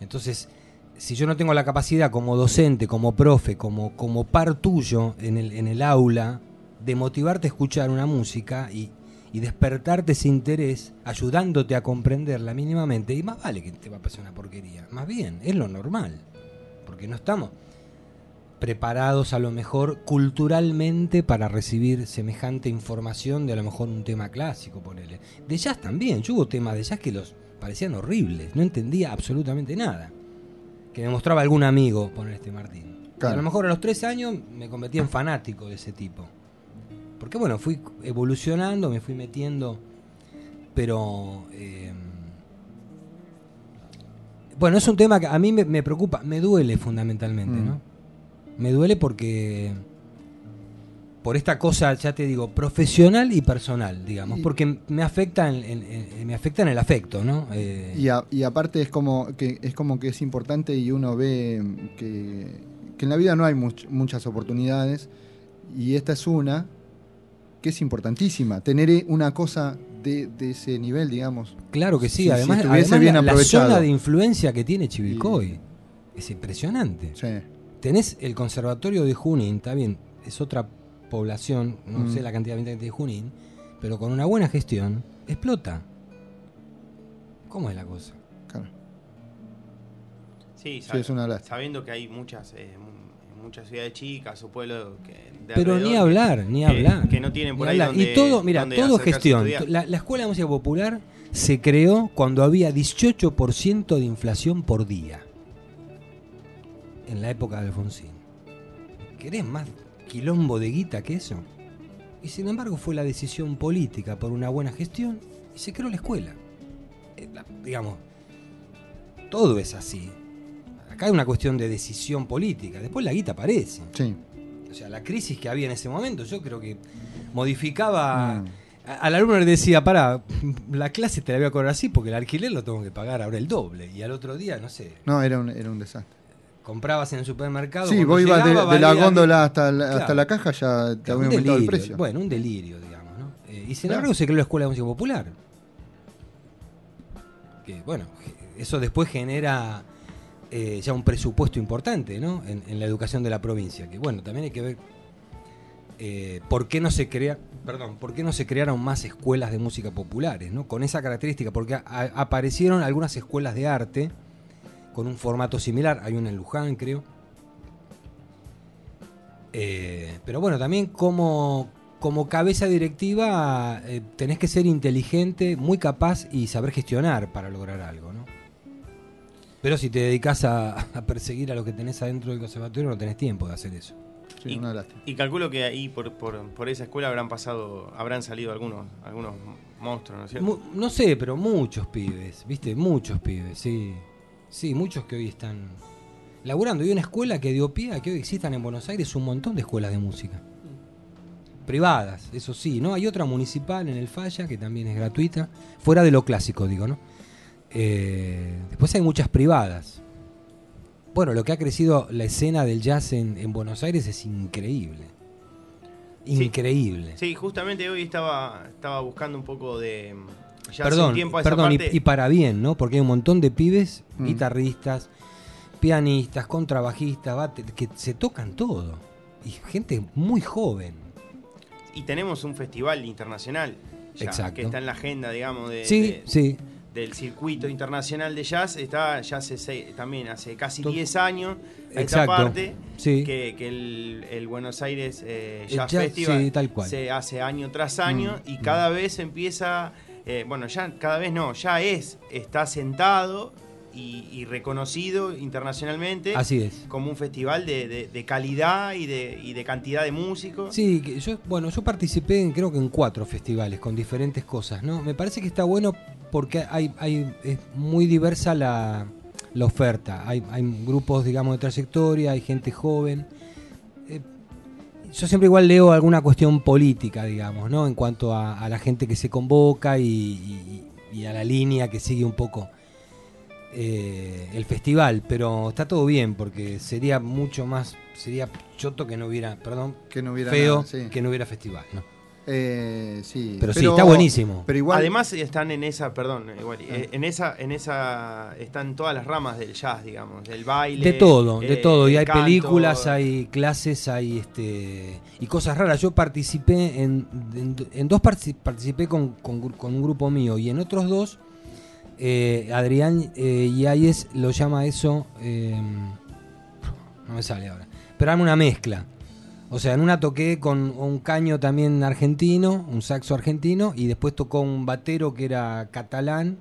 Entonces, si yo no tengo la capacidad como docente, como profe, como, como par tuyo en el, en el aula, de motivarte a escuchar una música y, y despertarte ese interés, ayudándote a comprenderla mínimamente, y más vale que te va a pasar una porquería. Más bien, es lo normal. Porque no estamos preparados a lo mejor culturalmente para recibir semejante información de a lo mejor un tema clásico, ponele. De jazz también, yo hubo temas de jazz que los parecían horribles, no entendía absolutamente nada. Que me mostraba algún amigo, poner este Martín. Claro. A lo mejor a los tres años me convertí en fanático de ese tipo. Porque bueno, fui evolucionando, me fui metiendo, pero... eh, bueno, es un tema que a mí me, me preocupa, me duele fundamentalmente, Mm. ¿no? Me duele porque... Por esta cosa, ya te digo, profesional y personal, digamos, porque me afecta en, en- en- me afecta en el afecto, ¿no? Eh, Y, a- y aparte es como que es como que es importante y uno ve que, que en la vida no hay much- muchas oportunidades y esta es una que es importantísima. Tener una cosa de, de ese nivel, digamos. Claro que sí, Si- si además, además bien la, la zona de influencia que tiene Chivilcoy es impresionante. Sí. Tenés el conservatorio de Junín, está bien, es otra población, no Mm. sé la cantidad de habitantes de Junín, pero con una buena gestión explota. ¿Cómo es la cosa? Claro. sí, Sí, sab- es una lástima. sabiendo que hay muchas, eh, mu- muchas ciudades chicas o pueblos que... de Pero ni que- hablar, ni hablar. Que no tienen por Ni ahí hablar. donde- Y todo, mira, donde todo gestión. La, la Escuela de Música Popular se creó cuando había 18% de inflación por día. En la época de Alfonsín. ¿Querés más quilombo de guita que eso? Y sin embargo fue la decisión política por una buena gestión y se creó la escuela. Eh, la- digamos, todo es así. Acá hay una cuestión de decisión política. Después la guita aparece. Sí. O sea, la crisis que había en ese momento, yo creo que modificaba. Mm. a- Al alumno le decía, para, la clase te la voy a cobrar así porque el alquiler lo tengo que pagar ahora el doble. Y al otro día, no sé, No, era un, era un desastre. Comprabas en el supermercado. Sí, vos ibas de, la góndola hasta la, Claro. hasta la caja, ya te había aumentado el precio. Bueno, un delirio, digamos, ¿no? Eh, y sin Claro. embargo se creó la Escuela de Música Popular. Que, bueno, eso después genera eh, ya un presupuesto importante, ¿no? En, en la educación de la provincia. Que, bueno, también hay que ver eh, por qué no se crea, perdón, por qué no se crearon más escuelas de música populares, ¿no? Con esa característica, porque a- aparecieron algunas escuelas de arte con un formato similar. Hay una en Luján, creo. Eh, pero bueno, también como, como cabeza directiva eh, tenés que ser inteligente, muy capaz y saber gestionar para lograr algo, ¿no? Pero si te dedicas a, a perseguir a lo que tenés adentro del conservatorio, no tenés tiempo de hacer eso. Sí, Y- una lástima. Y calculo que ahí por, por, por esa escuela habrán pasado, habrán salido algunos, algunos monstruos, ¿no es cierto? Mu- no sé, pero muchos pibes, ¿viste? Muchos pibes, sí. Sí, muchos que hoy están laburando. Y una escuela que dio pie a que hoy existan en Buenos Aires un montón de escuelas de música. Privadas, eso sí, ¿no? Hay otra municipal en el Falla que también es gratuita, fuera de lo clásico, digo, ¿no? Eh, después hay muchas privadas. Bueno, lo que ha crecido la escena del jazz en, en Buenos Aires es increíble. Sí. Increíble. Sí, justamente hoy estaba, estaba buscando un poco de... Ya hace perdón, un tiempo a esa perdón y- parte- y, para bien, ¿no? Porque hay un montón de pibes, Mm. guitarristas, pianistas, contrabajistas, bate- que se tocan todo. Y gente muy joven. y tenemos un festival internacional ya, Exacto. que está en la agenda, digamos, de, Sí, de- sí. del circuito internacional de jazz. Está ya hace seis- también hace casi To- 10 años esta Exacto. parte Sí. que, que el, el Buenos Aires eh, El Jazz jazz, Festival sí, tal cual. Mm, se hace año tras año y cada vez empieza, eh, bueno, ya cada vez no, ya es, está sentado y, y reconocido internacionalmente Así es. como un festival de, de- de calidad y de, y de cantidad de músicos. Sí, yo, bueno, yo participé en, creo que en cuatro festivales con diferentes cosas, ¿no? Me parece que está bueno porque hay, hay es muy diversa la, la oferta. Hay, hay grupos, digamos, de trayectoria, hay gente joven. Yo siempre igual leo alguna cuestión política, digamos, ¿no? En cuanto a, a la gente que se convoca y, y- y a la línea que sigue un poco eh, el festival, pero está todo bien porque sería mucho más, sería choto que no hubiera, perdón, Que no hubiera feo nada, sí. que no hubiera festival, ¿no? Eh, sí. Pero, sí, está buenísimo. Pero igual. Además están en esa, perdón, igual, Ah. eh, en esa, en esa están todas las ramas del jazz, digamos, del baile. De todo, de eh, todo. Y hay canto. películas, hay clases, hay este y cosas raras. Yo participé en, en, en dos partici- participé con, con, un grupo mío y en otros dos eh, Adrián eh, Yáñez lo llama eso eh, no me sale ahora. Pero hay una mezcla. O sea, en una toqué con un caño también argentino, un saxo argentino, y después tocó un batero que era catalán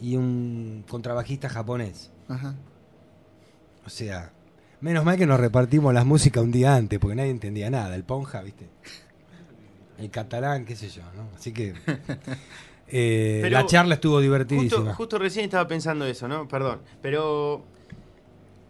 y un contrabajista japonés. Ajá. O sea, menos mal que nos repartimos las músicas un día antes, porque nadie entendía nada. El ponja, ¿viste? El catalán, qué sé yo, ¿no? Así que eh, Pero la charla estuvo Justo, divertidísima. justo recién estaba pensando eso, ¿no? Perdón. Pero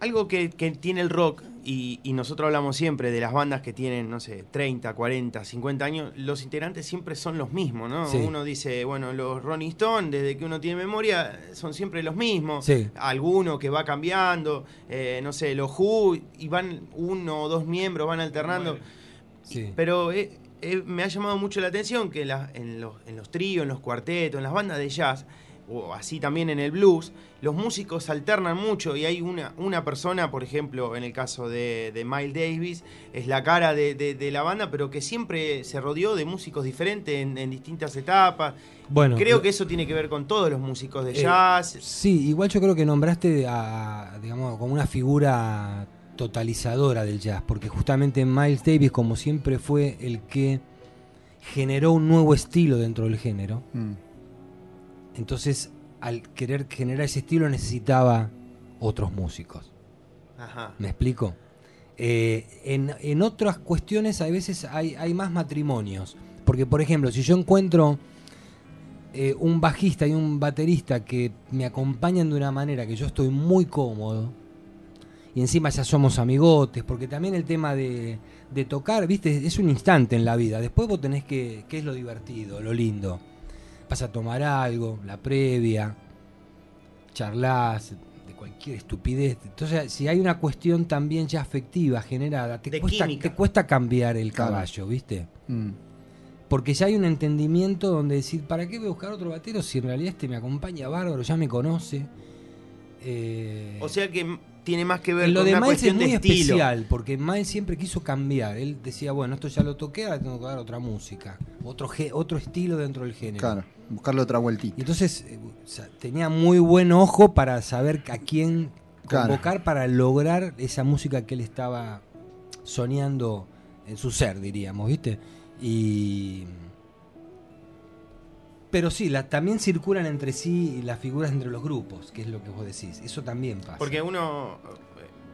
algo que, que tiene el rock, y, y nosotros hablamos siempre de las bandas que tienen, no sé, 30, 40, 50 años, los integrantes siempre son los mismos, ¿no? Sí. Uno dice, bueno, los Rolling Stones, desde que uno tiene memoria, son siempre los mismos. Sí. Alguno que va cambiando, eh, no sé, los Who, y van uno o dos miembros, van alternando. Sí. Pero eh, eh, me ha llamado mucho la atención que la- en, los, en los tríos, en los cuartetos, en las bandas de jazz, o así también en el blues, los músicos alternan mucho y hay una, una persona, por ejemplo, en el caso de, de Miles Davis, es la cara de, de- de la banda, pero que siempre se rodeó de músicos diferentes en, en distintas etapas. Bueno, Creo que eso tiene que ver con todos los músicos de Eh, jazz. Sí, igual yo creo que nombraste a, digamos, como una figura totalizadora del jazz, porque justamente Miles Davis, como siempre, fue el que generó un nuevo estilo dentro del género. Mm. Entonces, al querer generar ese estilo, necesitaba otros músicos. Ajá. ¿Me explico? Eh, en, en otras cuestiones, a veces hay, hay más matrimonios. Porque, por ejemplo, si yo encuentro eh, un bajista y un baterista que me acompañan de una manera que yo estoy muy cómodo, y encima ya somos amigotes, porque también el tema de, de tocar, viste, es un instante en la vida. Después vos tenés que, ¿qué es lo divertido, lo lindo? Vas a tomar algo, la previa, charlas de cualquier estupidez. Entonces, si hay una cuestión también ya afectiva generada, te, De cuesta, química. te cuesta cambiar el caballo, ¿viste? Mm. Porque ya hay un entendimiento donde decir, ¿para qué voy a buscar otro batero si en realidad este me acompaña bárbaro, ya me conoce? Eh, O sea que tiene más que ver lo con de una Miles es cuestión muy de estilo. especial, porque Miles siempre quiso cambiar. Él decía, bueno, esto ya lo toqué, ahora tengo que dar otra música, otro, otro estilo dentro del género. Claro, buscarle otra vueltita. Y entonces eh, o sea, tenía muy buen ojo para saber a quién Claro. convocar para lograr esa música que él estaba soñando en su ser, diríamos, ¿viste? Y. Pero sí, la- también circulan entre sí las figuras entre los grupos, que es lo que vos decís. Eso también pasa. Porque uno,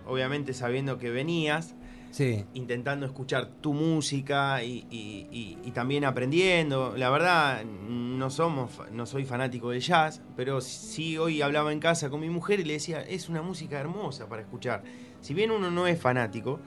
obviamente sabiendo que venías, Sí, intentando escuchar tu música y, y- y- y también aprendiendo. La verdad, no somos, no soy fanático del jazz, pero sí hoy hablaba en casa con mi mujer y le decía, es una música hermosa para escuchar. Si bien uno no es fanático,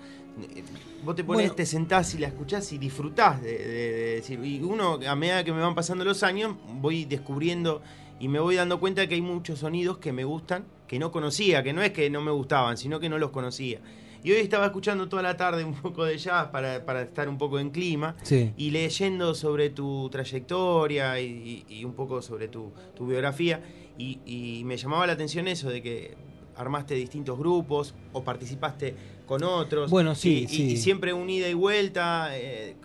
vos te pones, Bueno. te sentás y la escuchás y disfrutás de, de- de decir. Y uno, a medida que me van pasando los años, voy descubriendo y me voy dando cuenta que hay muchos sonidos que me gustan, que no conocía, que no es que no me gustaban, sino que no los conocía. Y hoy estaba escuchando toda la tarde un poco de jazz para, para estar un poco en clima sí. y leyendo sobre tu trayectoria y, y- y un poco sobre tu, tu biografía. Y, y me llamaba la atención eso de que armaste distintos grupos o participaste con otros. Bueno, sí, y, y- sí. y siempre un ida y vuelta. eh,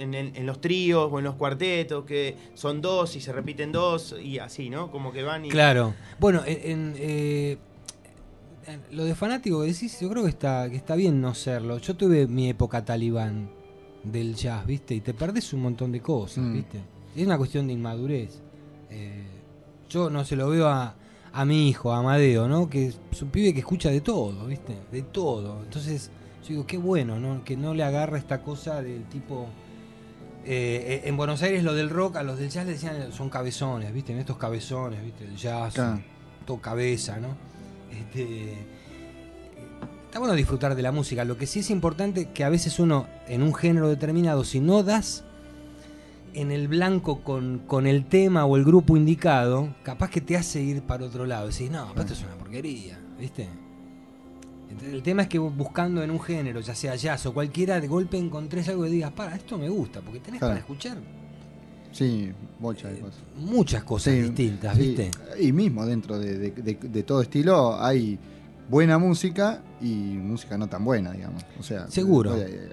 en, los tríos o en los cuartetos, que son dos y se repiten dos y así, ¿no? Como que van y... Claro. Bueno, en, en, eh, lo de fanático que decís, yo creo que está, que está bien no serlo. Yo tuve mi época talibán del jazz, ¿viste? Y te perdés un montón de cosas, Mm. ¿viste? Es una cuestión de inmadurez. Eh, yo no se lo veo a, a mi hijo, a Amadeo, ¿no? Que es un pibe que escucha de todo, ¿viste? De todo. Entonces, yo digo, qué bueno, ¿no? Que no le agarra esta cosa del tipo... eh, en Buenos Aires lo del rock, a los del jazz le decían son cabezones, ¿viste? En estos cabezones, ¿viste? El jazz, Claro. todo cabeza, ¿no? Este, está bueno disfrutar de la música. Lo que sí es importante que a veces uno, en un género determinado, si no das en el blanco con, con el tema o el grupo indicado, capaz que te hace ir para otro lado. Decís, no, pero esto es una porquería, ¿viste? El tema es que vos buscando en un género, ya sea jazz o cualquiera, de golpe encontrés algo y digas, para, esto me gusta, porque tenés Claro. para escuchar Sí, bocha de cosas. muchas cosas Sí, distintas, sí. ¿viste? Y mismo dentro de, de- de- de todo estilo hay buena música y música no tan buena, digamos. O sea, Seguro. eh,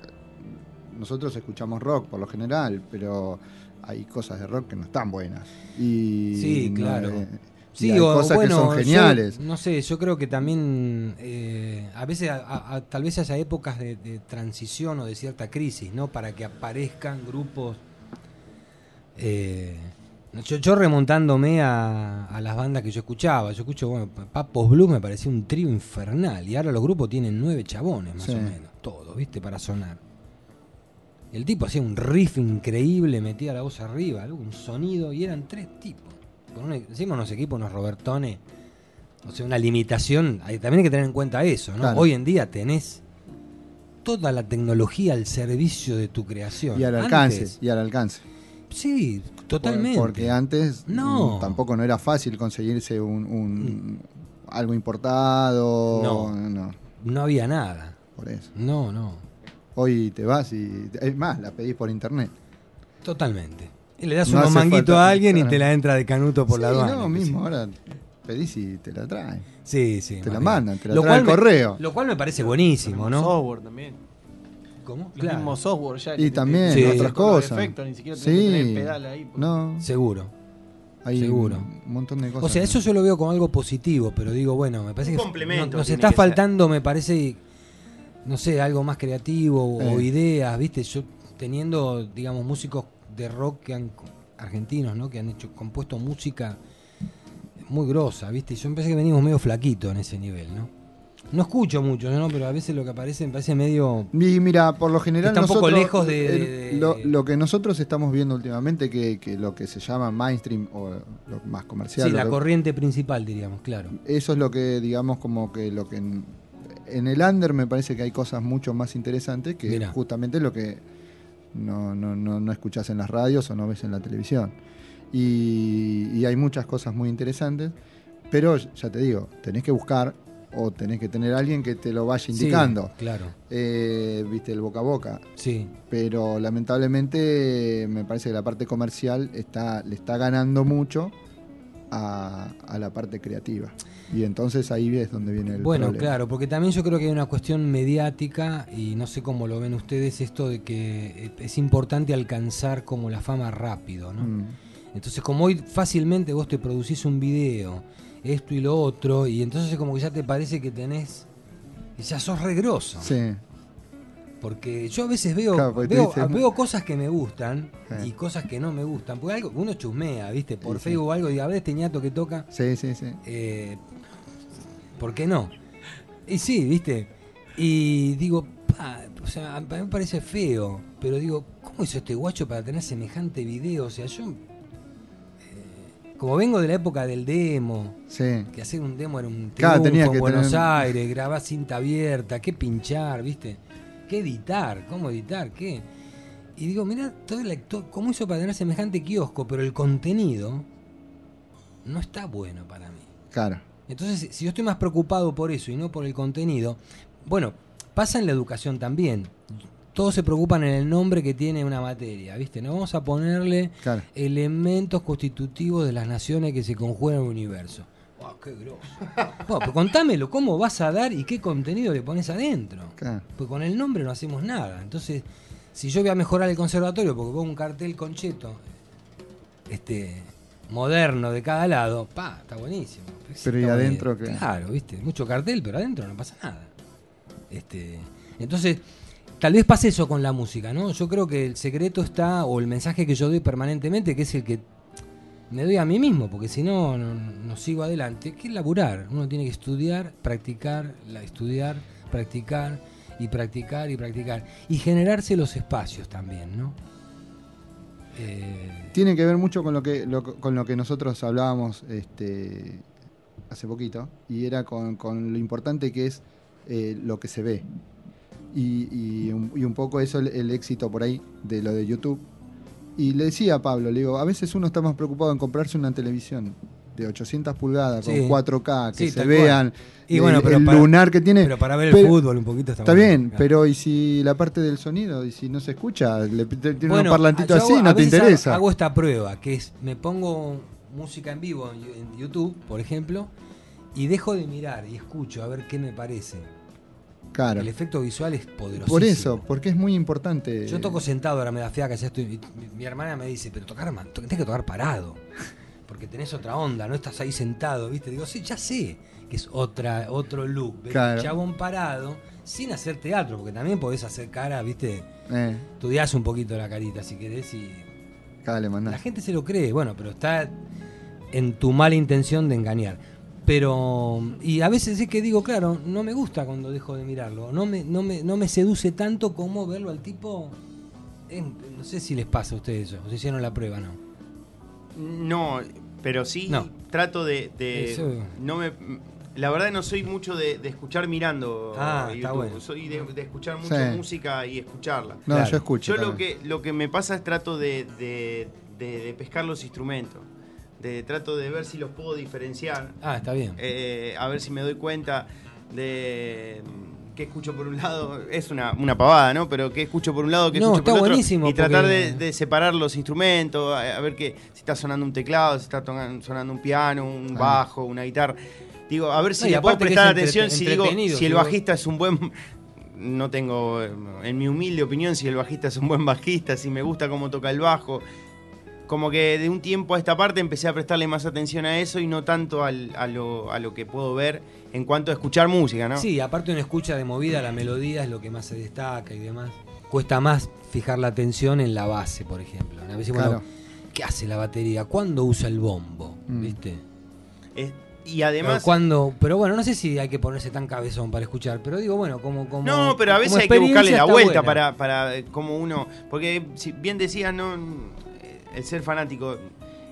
nosotros escuchamos rock por lo general, pero hay cosas de rock que no están buenas. Y Sí, claro. eh, y Sí, hay o cosas bueno, que son yo, geniales. no sé, yo creo que también eh, a veces, a- a- tal vez haya épocas de, de transición o de cierta crisis, ¿no? Para que aparezcan grupos. eh, yo, yo remontándome a, a las bandas que yo escuchaba, yo escucho, bueno, Papos Blue me parecía un trío infernal y ahora los grupos tienen nueve chabones más Sí. o menos, todos, ¿viste? Para sonar. El tipo hacía un riff increíble, metía la voz arriba, un sonido, y eran tres tipos. Con un, encima unos equipos, unos Robertones, o sea, una limitación, hay- también hay que tener en cuenta eso, ¿no? Claro. Hoy en día tenés toda la tecnología al servicio de tu creación. Y al alcance, Antes, y al alcance. sí, totalmente. Por- Porque antes No. mm, tampoco no era fácil conseguirse un, un- algo importado. No. no, No había nada. por eso. No, no. Hoy te vas y. Es más, la pedís por internet. Totalmente. Y le das No manguitos falta- a alguien y claro. te la entra de canuto por la Sí, aduana. No, pues, mismo, sí. ahora pedís y te la traen. Sí, sí. Te la mandan, te la trae el me- correo. Lo cual me parece buenísimo, ¿no? Software también. ¿Cómo? Los mismos software ya. Y que también Sí. otras cosas. efectos, ni siquiera tenés que tener pedal ahí. porque- No, Seguro. hay seguro. un montón de cosas. O sea, eso que- yo lo veo como algo positivo, pero digo, bueno, me parece Un que complemento no- nos está que ser. faltando, me parece, no sé, algo más creativo o, Eh. o ideas, ¿viste? Yo teniendo, digamos, músicos de rock que han argentinos, ¿no? Que han hecho compuesto música muy grosa, ¿viste? Yo parece que venimos medio flaquito en ese nivel, ¿no? No escucho mucho, ¿no? Pero a veces lo que aparece me parece medio Y mira, por lo general. Está un poco lejos de- Lo, lo que nosotros estamos viendo últimamente, que, que lo que se llama mainstream o lo más comercial. Sí, la que- corriente principal, diríamos, claro. eso es lo que, digamos, como que lo que. En, el under me parece que hay cosas mucho más interesantes que Mirá. justamente lo que no, no, no, no escuchás en las radios o no ves en la televisión. Y, y hay muchas cosas muy interesantes, pero ya te digo, tenés que buscar o tenés que tener alguien que te lo vaya indicando. Sí, claro. Eh, Viste, el boca a boca. Sí. Pero lamentablemente me parece que la parte comercial está, le está ganando mucho a, a la parte creativa. Y entonces ahí es donde viene el Bueno, problema. claro, porque también yo creo que hay una cuestión mediática y no sé cómo lo ven ustedes esto de que es importante alcanzar como la fama rápido, ¿no? Mm. Entonces como hoy fácilmente vos te producís un video, esto y lo otro, y entonces como que ya te parece que tenés, ya sos regroso. Sí, Porque yo a veces veo, Claro, veo, veo cosas que me gustan Sí. y cosas que no me gustan. Porque algo, uno chusmea, ¿viste? Por Sí. Facebook o algo, y a ver este ñato que toca. sí, sí, sí. Eh, ¿Por qué no? Y sí, ¿viste? Y digo, pa, o sea, a mí me parece feo, pero digo, ¿cómo hizo este guacho para tener semejante video? O sea, yo, eh, como vengo de la época del demo, Sí, que hacer un demo era un Claro, triunfo en Buenos tener- Aires, grabar cinta abierta, qué pinchar, ¿viste? ¿Qué editar? ¿Cómo editar? ¿Qué? Y digo, mira, todo el ¿cómo hizo para tener semejante kiosco? Pero el contenido no está bueno para mí. claro. Entonces, si yo estoy más preocupado por eso y no por el contenido, bueno, pasa en la educación también. Todos se preocupan en el nombre que tiene una materia, ¿viste? No vamos a ponerle Claro. elementos constitutivos de las naciones que se conjugan en el universo. ¡Wow, qué grosso! Bueno, pero contámelo, ¿cómo vas a dar y qué contenido le pones adentro? claro. Pues con el nombre no hacemos nada. Entonces, si yo voy a mejorar el conservatorio porque pongo un cartel concheto, este, moderno de cada lado, pa, está buenísimo. Pero ¿y Está adentro bien. qué? Claro, viste, mucho cartel, pero adentro no pasa nada. Este, entonces, tal vez pase eso con la música, ¿no? Yo creo que el secreto está, o el mensaje que yo doy permanentemente, que es el que me doy a mí mismo, porque si no, no, no sigo adelante, que laburar. Uno tiene que estudiar, practicar, la, estudiar, practicar y practicar y practicar. Y generarse los espacios también, ¿no? Eh, Tiene que ver mucho con lo que, con lo que nosotros hablábamos este, hace poquito, y era con, con lo importante que es eh, lo que se ve. Y, y un poco eso el, el éxito por ahí de lo de YouTube. Y le decía a Pablo, le digo, a veces uno está más preocupado en comprarse una televisión de 800 pulgadas Sí. con 4K, que Sí, se vean, Y el, bueno, pero el para- lunar que tiene. pero para ver Pero- el fútbol un poquito está, Está bueno. bien, Claro. pero ¿y si la parte del sonido? ¿Y si no se escucha? Le, tiene Bueno, un parlantito así, hago- no te hago- interesa. Hago, esta prueba, que es, me pongo música en vivo en, en YouTube, por ejemplo, y dejo de mirar y escucho a ver qué me parece. Claro. El efecto visual es poderoso. Por eso, porque es muy importante. Yo toco sentado, ahora me da fiaca, ya estoy. Mi, mi hermana me dice, pero tocar, man, tenés que tocar parado. Porque tenés otra onda, no estás ahí sentado, ¿viste? Digo, sí, ya sé que es otra, otro look. Claro. chabón parado, sin hacer teatro, porque también podés hacer cara, ¿viste? Eh, Estudiás un poquito la carita si querés y acá le mandás. la gente se lo cree, bueno, pero está en tu mala intención de engañar. Pero, y a veces es que digo, claro, no me gusta cuando dejo de mirarlo. No me, no me, no me seduce tanto como verlo al tipo. en- no sé si les pasa a ustedes eso, o si hicieron la prueba, ¿no? No, pero sí No. trato de. de- Eso. no me, la verdad no soy mucho de, de escuchar mirando Ah, YouTube. está bueno. Soy de, de escuchar mucho Sí. música y escucharla. No, Claro. yo escucho. Yo lo que, lo que me pasa es trato de, de- de- de pescar los instrumentos. De, trato de ver si los puedo diferenciar. Ah, está bien. eh, a ver si me doy cuenta de mm, qué escucho por un lado. Es una, una pavada, ¿no? Pero qué escucho por un lado, qué No, escucho está por otro. buenísimo Y tratar de, de separar los instrumentos, a, a ver que, si está sonando un teclado, si está sonando un piano, un Ah. bajo, una guitarra. Digo, a ver si No, le puedo prestar es atención si digo, si el bajista es un buen no tengo, eh, en mi humilde opinión, si el bajista es un buen bajista, si me gusta cómo toca el bajo. Como que de un tiempo a esta parte empecé a prestarle más atención a eso y no tanto al- a, lo, a lo que puedo ver en cuanto a escuchar música, ¿no? Sí, aparte una escucha de movida, la melodía es lo que más se destaca y demás. Cuesta más fijar la atención en la base, por ejemplo. A veces, bueno, Claro. ¿qué hace la batería? ¿Cuándo usa el bombo? Mm. ¿Viste? Es- y Pero, además... cuando, pero bueno, no sé si hay que ponerse tan cabezón para escuchar, pero digo, bueno, como... como No, pero a veces hay que buscarle la vuelta para, para eh, como uno. Porque si bien decías, no, el ser fanático.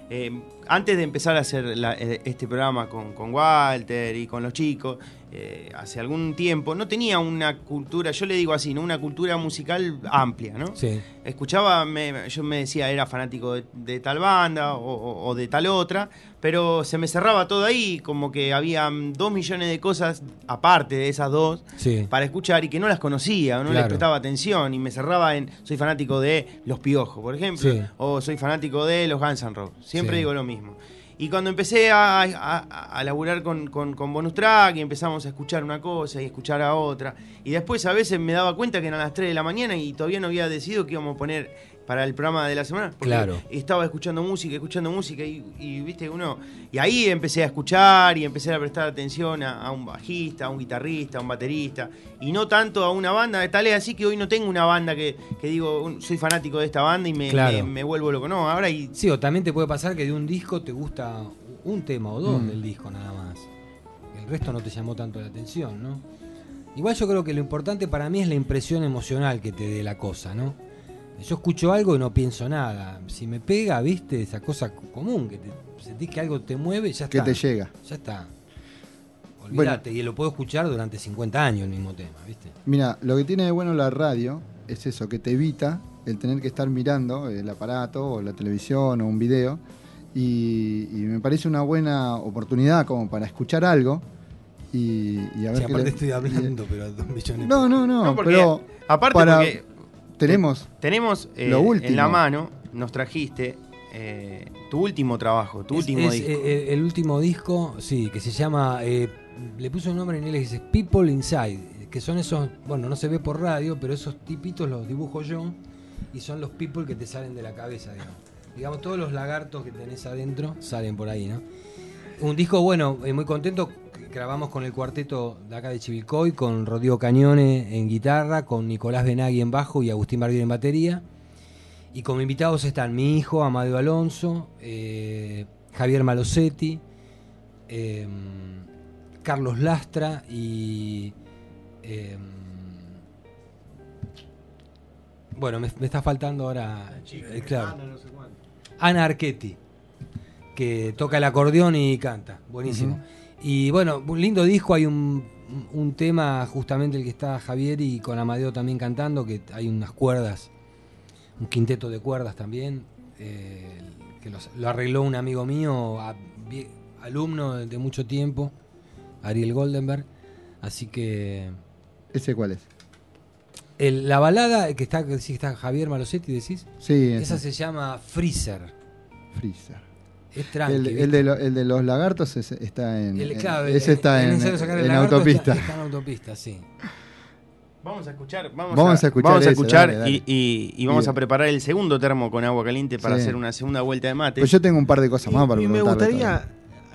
eh, antes de empezar a hacer eh, este programa con Walter y con los chicos, eh, hace algún tiempo, no tenía una cultura, yo le digo así, ¿no? Una cultura musical amplia, ¿no? Sí. escuchaba, me- yo me decía, era fanático de, de tal banda o, de tal otra, pero se me cerraba todo ahí, como que había dos millones de cosas aparte de esas dos Sí. para escuchar y que no las conocía o no les prestaba atención y me cerraba en, soy fanático de Los Piojos, por ejemplo, Sí. o soy fanático de los Guns N' Roses, siempre digo lo mismo. Y cuando empecé a, a, a laburar con, con, con Bonus Track y empezamos a escuchar una cosa y escuchar a otra, y después a veces me daba cuenta que eran las 3 de la mañana y todavía no había decidido qué íbamos a poner para el programa de la semana. porque Claro. Estaba escuchando música, escuchando música y, y, viste uno. Y ahí empecé a escuchar y empecé a prestar atención a, a un bajista, a un guitarrista, a un baterista. Y no tanto a una banda. Tal es así que hoy no tengo una banda que, que digo, soy fanático de esta banda y me, Claro. me, me vuelvo loco. No, ahora y Sí, o también te puede pasar que de un disco te gusta un tema o dos Mm. del disco nada más. El resto no te llamó tanto la atención, ¿no? Igual yo creo que lo importante para mí es la impresión emocional que te dé la cosa, ¿no? Yo escucho algo y no pienso nada. Si me pega, viste, esa cosa común, que te, sentís que algo te mueve, ya que está. te llega. Ya está. Olvídate, y lo puedo escuchar durante 50 años el mismo tema, ¿viste? Mira, lo que tiene de bueno la radio es eso, que te evita el tener que estar mirando el aparato o la televisión o un video. Y, y me parece una buena oportunidad como para escuchar algo y, y a ver Sí, qué aparte le- estoy hablando, pero a dos millones. No, no, no, No, porque pero aparte para- porque tenemos tenemos eh, Lo último. en la mano, nos trajiste eh, tu último trabajo, tu Es- último es, disco. eh, el, último disco, sí, que se llama. eh, le puse un nombre en inglés que dice People Inside. Que son esos. Bueno, no se ve por radio, pero esos tipitos los dibujo yo. y son los people que te salen de la cabeza, digamos. Digamos, todos los lagartos que tenés adentro salen por ahí, ¿no? Un disco, bueno, eh, muy contento. Grabamos con el cuarteto de acá de Chivilcoy, con Rodrigo Cañone en guitarra, con Nicolás Benagui en bajo y Agustín Barbier en batería. Y como invitados están mi hijo, Amadeo Alonso, eh, Javier Malosetti, eh, Carlos Lastra y. eh, bueno, me, me está faltando ahora. eh, claro. Ana Archetti, que toca el acordeón y canta. Buenísimo. Y bueno, un lindo disco. Hay un, un tema, justamente el que está Javier y con Amadeo también cantando, que hay unas cuerdas, un quinteto de cuerdas también, eh, que los- lo arregló un amigo mío, a- alumno de, mucho tiempo, Ariel Goldenberg. Así que ¿Ese cuál es? el- la balada que está, que está Javier Malosetti, decís, Sí, esa se llama Freezer. Freezer. Es tranqui. El, el de lo- el de los lagartos es- está en. El- claro, ese el- está el en, el en autopista. Está, está en autopista, sí. Vamos a escuchar, vamos, Vamos a escuchar vamos a ese, escuchar dale, dale. Y, y- y vamos Bien. a preparar el segundo termo con agua caliente para Sí. hacer una segunda vuelta de mate. Pues yo tengo un par de cosas más para y, me gustaría,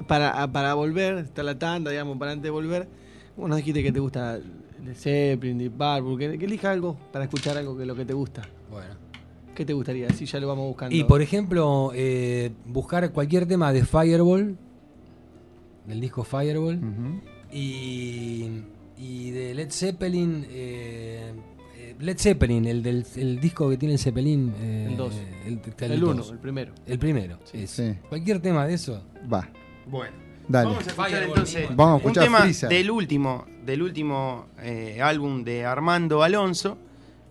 para, para volver, está la tanda, digamos, para antes de volver, vos nos dijiste que te gusta de Zeppelin, Deep Purple, que, que elija algo para escuchar algo que lo que te gusta. Bueno. ¿Qué te gustaría? Así ya lo vamos buscando. Y por ejemplo, eh, buscar cualquier tema de Fireball, del disco Fireball, y, y de Led Zeppelin, eh, eh, Led Zeppelin, el del el disco que tiene el Zeppelin. eh, El dos. El, el uno, dos. el primero. El primero. Sí. Cualquier tema de eso. Va, Bueno, dale. vamos a escuchar Fireball, entonces igual. Vamos a un tema del último, del último eh, álbum de Armando Alonso,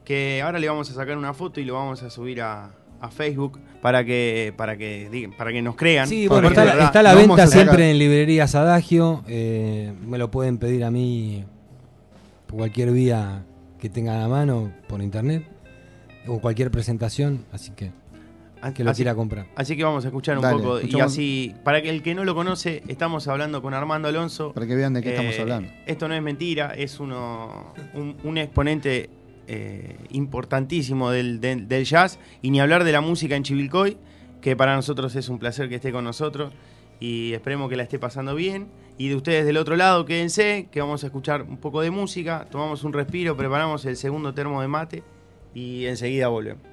que ahora le vamos a sacar una foto y lo vamos a subir a, a Facebook para que para que digan- para que nos crean. Sí, bueno, está, la- verdad, está venta siempre en librerías Adagio. eh, me lo pueden pedir a mí por cualquier vía que tengan a mano, por internet, o cualquier presentación. Así que, que lo así- quiera comprar. Así que vamos a escuchar un Dale, poco y así, para que el que no lo conoce, estamos hablando con Armando Alonso. Para que vean de qué estamos Eh, hablando. Esto no es mentira, es uno, un, un exponente eh, importantísimo del, del- del jazz y ni hablar de la música en Chivilcoy, que para nosotros es un placer que esté con nosotros y esperemos que la esté pasando bien. Y de ustedes del otro lado, quédense, que vamos a escuchar un poco de música, tomamos un respiro, preparamos el segundo termo de mate y enseguida volvemos.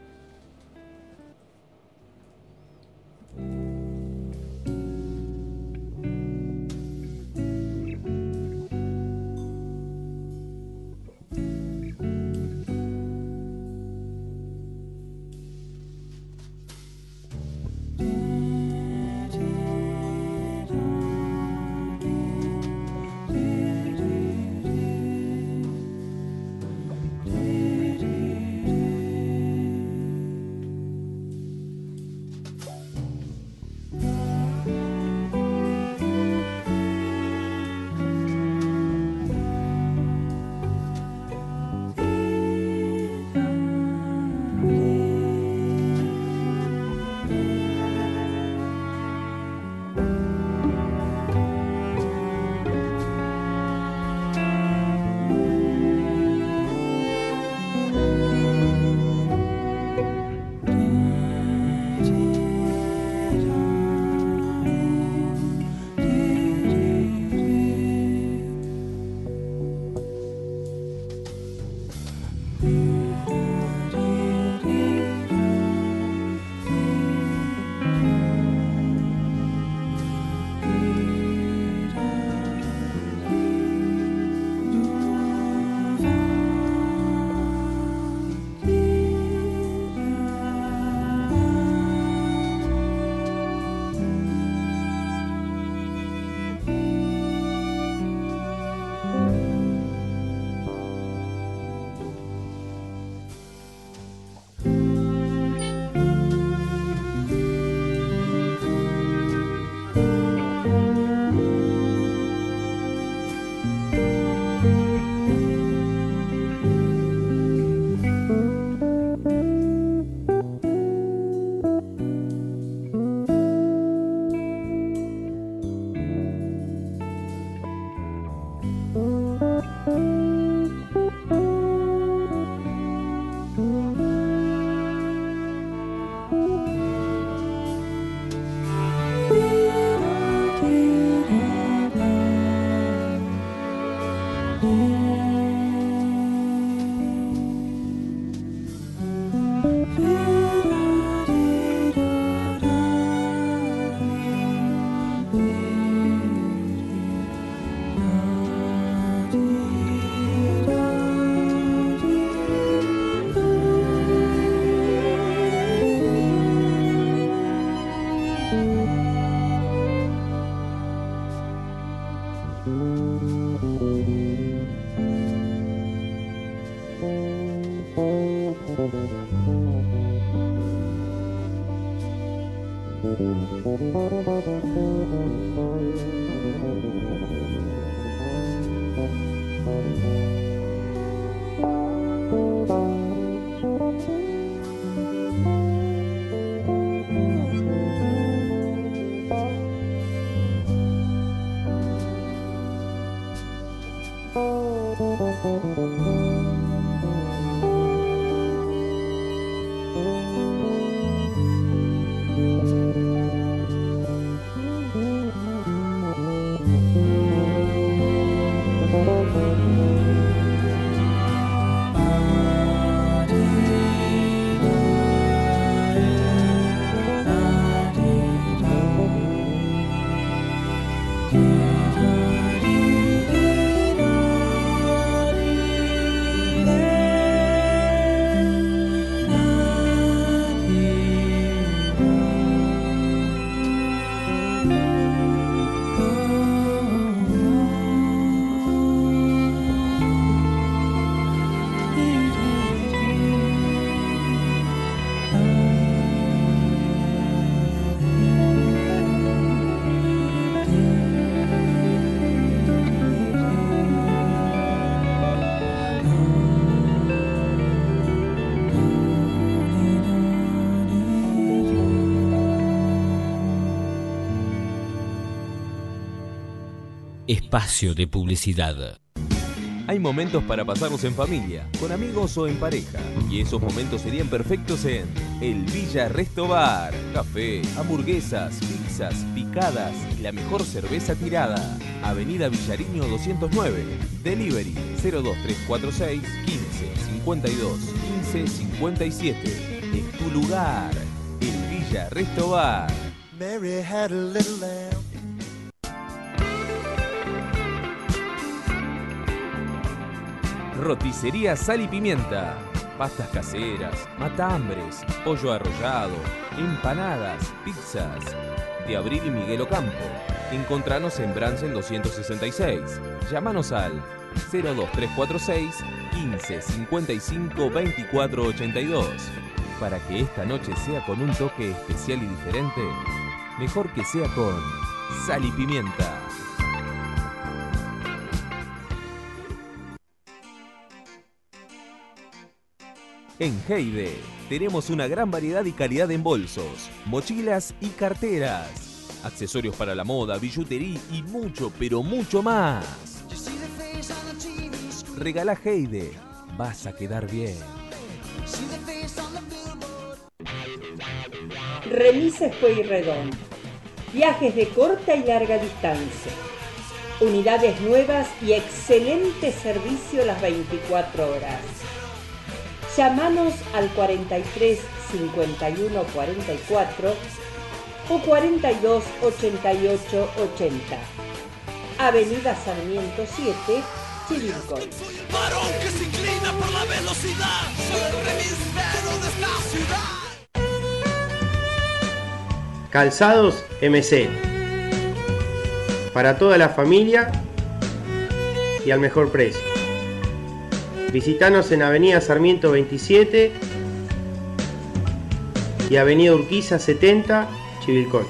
Espacio de publicidad. Hay momentos para pasarlos en familia, con amigos o en pareja. Y esos momentos serían perfectos en el Villa Resto Bar. Café, hamburguesas, pizzas, picadas y la mejor cerveza tirada. Avenida Villariño 209. Delivery 02346 15 52 15 57. Es tu lugar. El Villa Resto Bar. Mary had a little lamb. Roticería Sal y Pimienta. Pastas caseras, matambres, pollo arrollado, empanadas, pizzas. De Abril y Miguel Ocampo. Encontranos en Bransen 266. Llámanos al 02346 15 55 24 82. Para que esta noche sea con un toque especial y diferente, mejor que sea con Sal y Pimienta. En Heide tenemos una gran variedad y calidad en bolsos, mochilas y carteras, accesorios para la moda, billutería y mucho, pero mucho más. Regala Heide, vas a quedar bien. Remises Pueyrredón. Viajes de corta y larga distancia. Unidades nuevas y excelente servicio las 24 horas. Llámanos al 43 51 44 o 42 88 80. Avenida Sarmiento 7, Chivilcoy. Varón que se inclina por la velocidad. Soy el remisero de esta ciudad. Calzados MC. Para toda la familia y al mejor precio. Visítanos en Avenida Sarmiento 27 y Avenida Urquiza 70, Chivilcoy.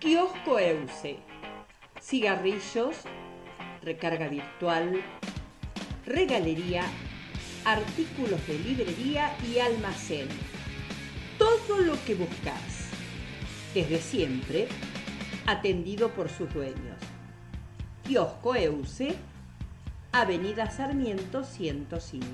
Kiosco Euse. Cigarrillos, recarga virtual, regalería, artículos de librería y almacén. Todo lo que buscas. Desde siempre, atendido por sus dueños. Kiosco Euse, Avenida Sarmiento 105.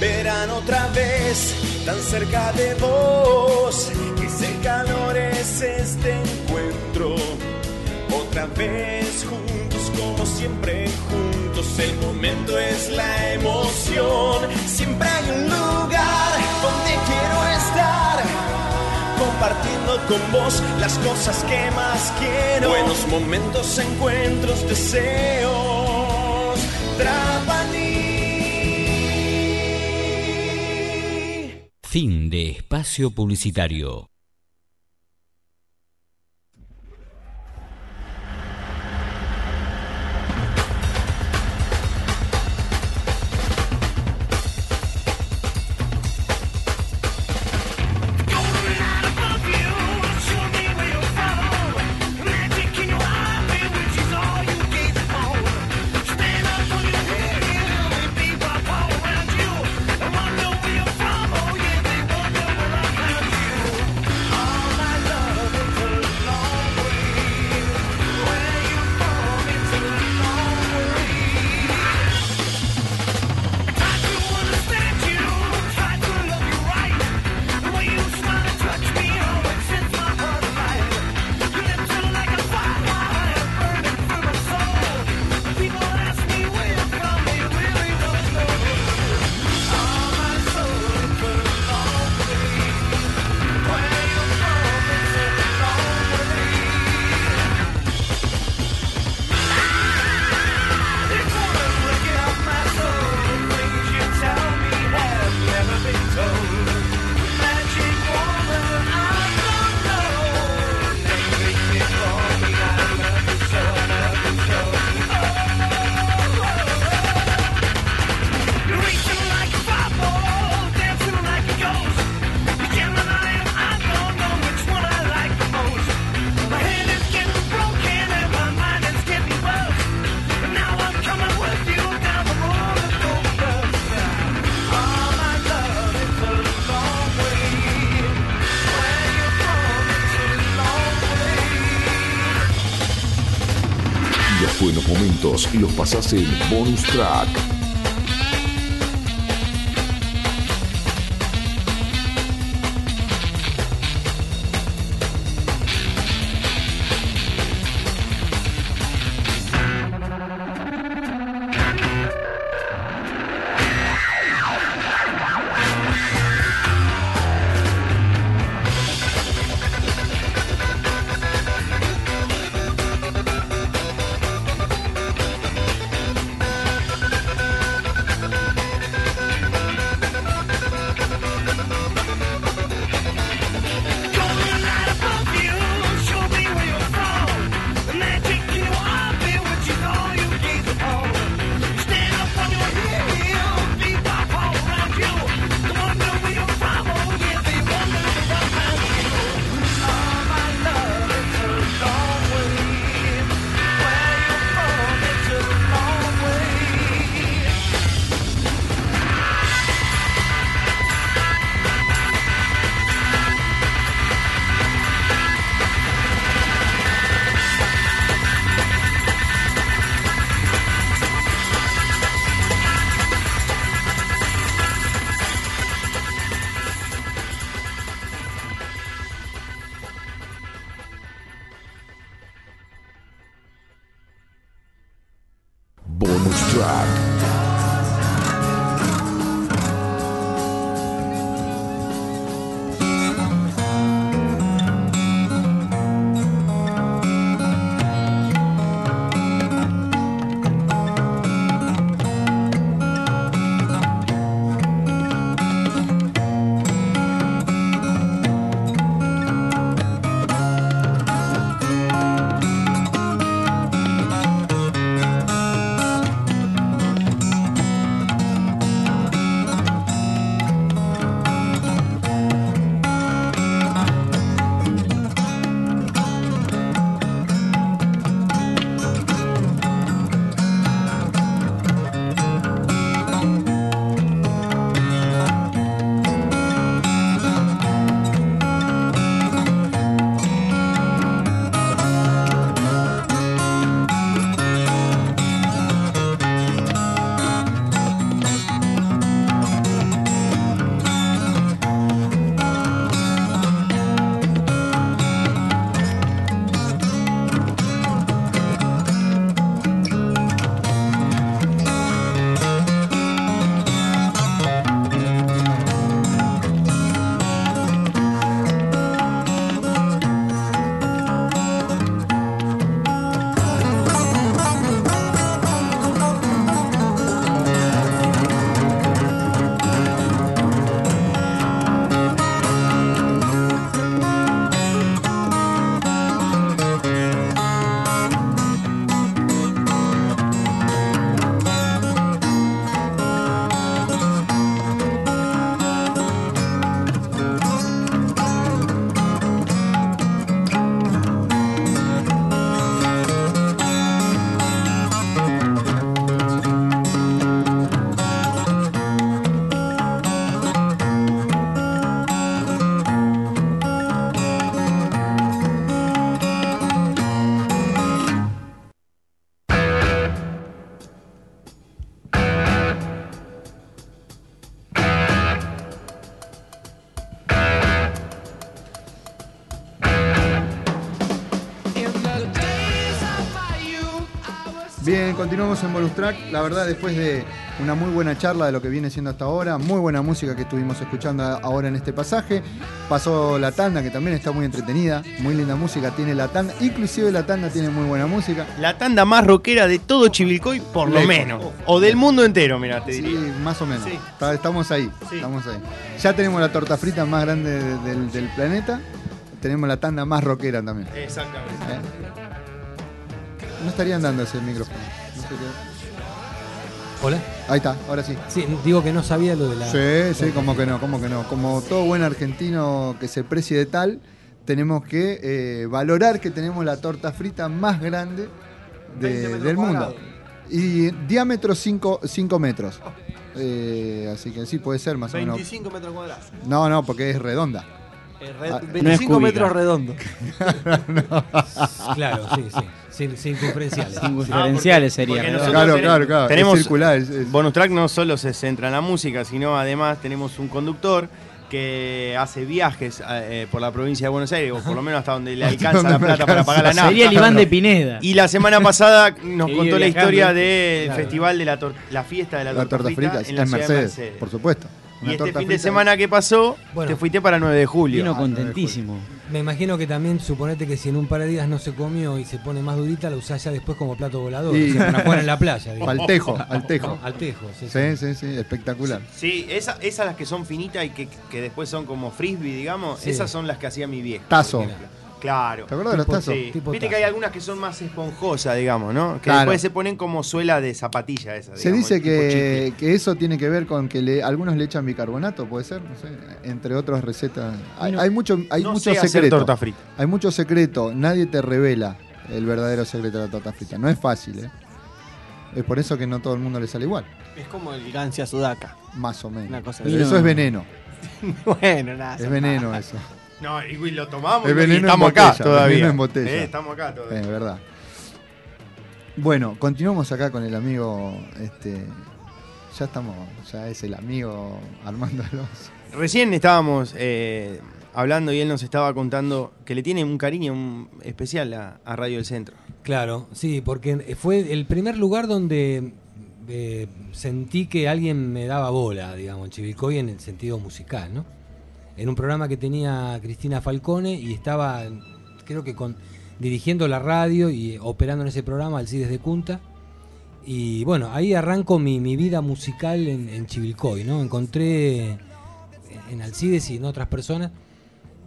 Verán otra vez tan cerca de vos. Ese calor es este encuentro. Otra vez juntos, siempre juntos. El momento es la emoción. Siempre hay un lugar donde quiero estar. Compartiendo con vos las cosas que más quiero. Buenos momentos, encuentros, deseos. Trapani. Fin de espacio publicitario. Momentos los pasás en bonus track. Continuamos en Bonus Track. La verdad, después de una muy buena charla de lo que viene siendo hasta ahora, muy buena música que estuvimos escuchando ahora en este pasaje. Pasó la tanda, que también está muy entretenida, muy linda música. Tiene la tanda, inclusive la tanda tiene muy buena música. La tanda más rockera de todo Chivilcoy, por lo menos. O del mundo entero, mira, te Sí, diría. más o menos. Sí. Estamos ahí, Sí. estamos ahí. Ya tenemos la torta frita más grande de- del, del planeta. Tenemos la tanda más rockera también. Exactamente. ¿eh? No estarían dando ese micrófono. No sé qué- Hola. Ahí está, ahora sí. Sí, digo que no sabía lo de la. Sí, sí, como que no, como que no. Como todo buen argentino que se precie de tal, tenemos que eh, valorar que tenemos la torta frita más grande de- 20 metros del mundo. Y diámetro 5 metros. Eh, así que sí, puede ser más o menos. 25 metros cuadrados. No, no, porque es redonda. Eh, re- Ah, no es 25 cúbica. metros redondos. Claro, sí, sí. Cir- Circunferenciales. Sin diferenciales sería. Claro, claro, claro. Tenemos, es circular. es- es- Bonus Track no solo se centra en la música, sino además tenemos un conductor que hace viajes eh, por la provincia de Buenos Aires, o por lo menos hasta donde le alcanza la plata para pagar la nafta. Sería el Iván de Pineda. Y la semana pasada nos Que contó la historia del Claro. festival de la, la fiesta de la, la torta frita, en la es ciudad Mercedes, de Mercedes. por supuesto. Y este fin de semana que pasó, Bueno. te fuiste para 9 de julio. Vino Ah, contentísimo. Me imagino que también suponete que si en un par de días no se comió y se pone más durita, la usás ya después como plato volador. Y- o sea, para jugar en la playa. Al tejo, al tejo. ¿No? Al tejo, sí, Sí, sí, sí, espectacular. Sí, esa- esas las que son finitas y que, que después son como frisbee, digamos, Sí. esas son las que hacía mi vieja. Tazo. Claro. ¿Te acuerdas de los tazos? Sí. Tipo Viste que hay algunas que son más esponjosas, digamos, ¿no? Que Claro. después se ponen como suela de zapatilla esa. Se dice que, que eso tiene que ver con que le, algunos le echan bicarbonato, puede ser, no sé, entre otras recetas. Hay, no- hay mucho, hay no mucho sé hacer secreto. torta frita. Hay mucho secreto. Nadie te revela el verdadero secreto de la torta frita. No es fácil, ¿eh? Es por eso que no todo el mundo le sale igual, Es como el Gancia Sudaca. más o menos. Una cosa Pero eso es veneno. bueno, nada. Es veneno eso. No, y lo tomamos veneno en estamos acá todavía. veneno en botella. Eh, estamos acá todavía. Es verdad. Bueno, continuamos acá con el amigo. Este, ya estamos, ya es el amigo Armando Alonso. Recién estábamos eh, hablando y él nos estaba contando que le tiene un cariño un- especial a, a Radio del Centro. Claro, sí, porque fue el primer lugar donde eh, sentí que alguien me daba bola, digamos, en Chivilcoy en el sentido musical, ¿no? En un programa que tenía Cristina Falcone y estaba, creo que con dirigiendo la radio y operando en ese programa Alcides de Cunta. Y bueno, ahí arranco mi, mi vida musical en, en Chivilcoy, ¿no? Encontré en Alcides y en otras personas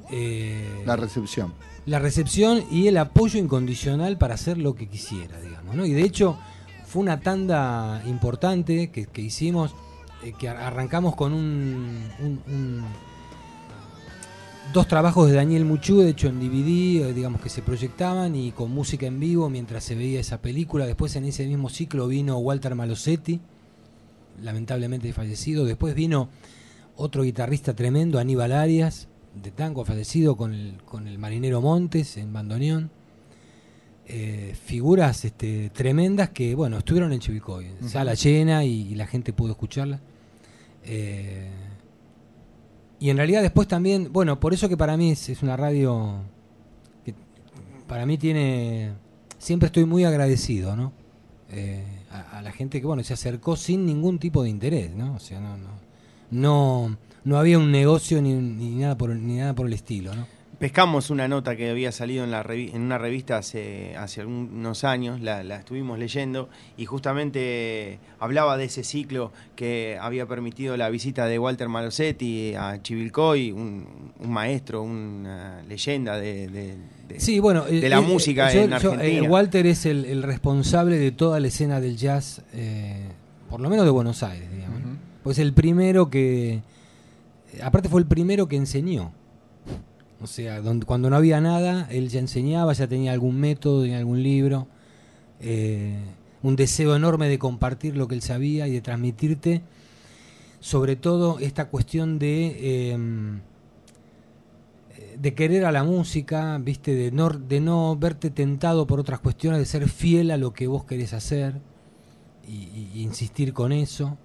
eh, La recepción. la recepción y el apoyo incondicional para hacer lo que quisiera, digamos, ¿no? Y de hecho fue una tanda importante que, que hicimos, eh, que ar- arrancamos con un, un- un- dos trabajos de Daniel Muchu, de hecho en DVD, eh, digamos que se proyectaban y con música en vivo mientras se veía esa película. Después en ese mismo ciclo vino Walter Malosetti, lamentablemente fallecido. Después vino otro guitarrista tremendo, Aníbal Arias, de tango, fallecido con el, con el marinero Montes en bandoneón. Eh, figuras este, tremendas que, bueno, estuvieron en Chivilcoy, en sala llena y, y la gente pudo escucharla. Eh, y en realidad después también, bueno, por eso que para mí es, una radio que para mí tiene, siempre estoy muy agradecido, ¿no? Eh, a, a la gente que, bueno, se acercó sin ningún tipo de interés, ¿no? O sea, no, no, no, no había un negocio ni, ni nada por ni nada por el estilo, ¿no? Pescamos una nota que había salido en, la revi- en una revista hace, hace unos años, la, la estuvimos leyendo y justamente hablaba de ese ciclo que había permitido la visita de Walter Malosetti a Chivilcoy, un, un maestro, una leyenda de, de- de- Sí, bueno, de eh, la eh, música yo- en yo, eh, Argentina. Walter es el, el responsable de toda la escena del jazz, eh, por lo menos de Buenos Aires, digamos. ¿no? Ujú. Pues el primero que, aparte fue el primero que enseñó. O sea, donde, cuando no había nada, él ya enseñaba, ya tenía algún método, tenía algún libro, eh, un deseo enorme de compartir lo que él sabía y de transmitirte, sobre todo esta cuestión de... em, de querer a la música, viste, de no, de no verte tentado por otras cuestiones, de ser fiel a lo que vos querés hacer y insistir con eso.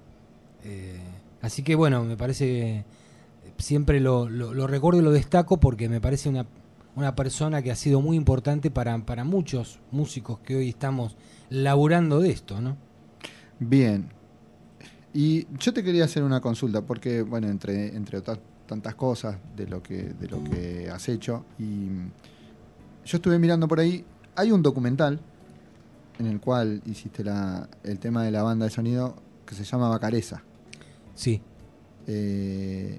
Eh, así que bueno, me parece, siempre lo, lo- lo recuerdo y lo destaco porque me parece una, una persona que ha sido muy importante para, para muchos músicos que hoy estamos laburando de esto, ¿no? Bien. Y yo te quería hacer una consulta, porque, bueno, entre, entre otras tantas cosas de lo que, de lo que has hecho, y yo estuve mirando por ahí, hay un documental en el cual hiciste la, el tema de la banda de sonido que se llama Bacareza. Sí. Eh,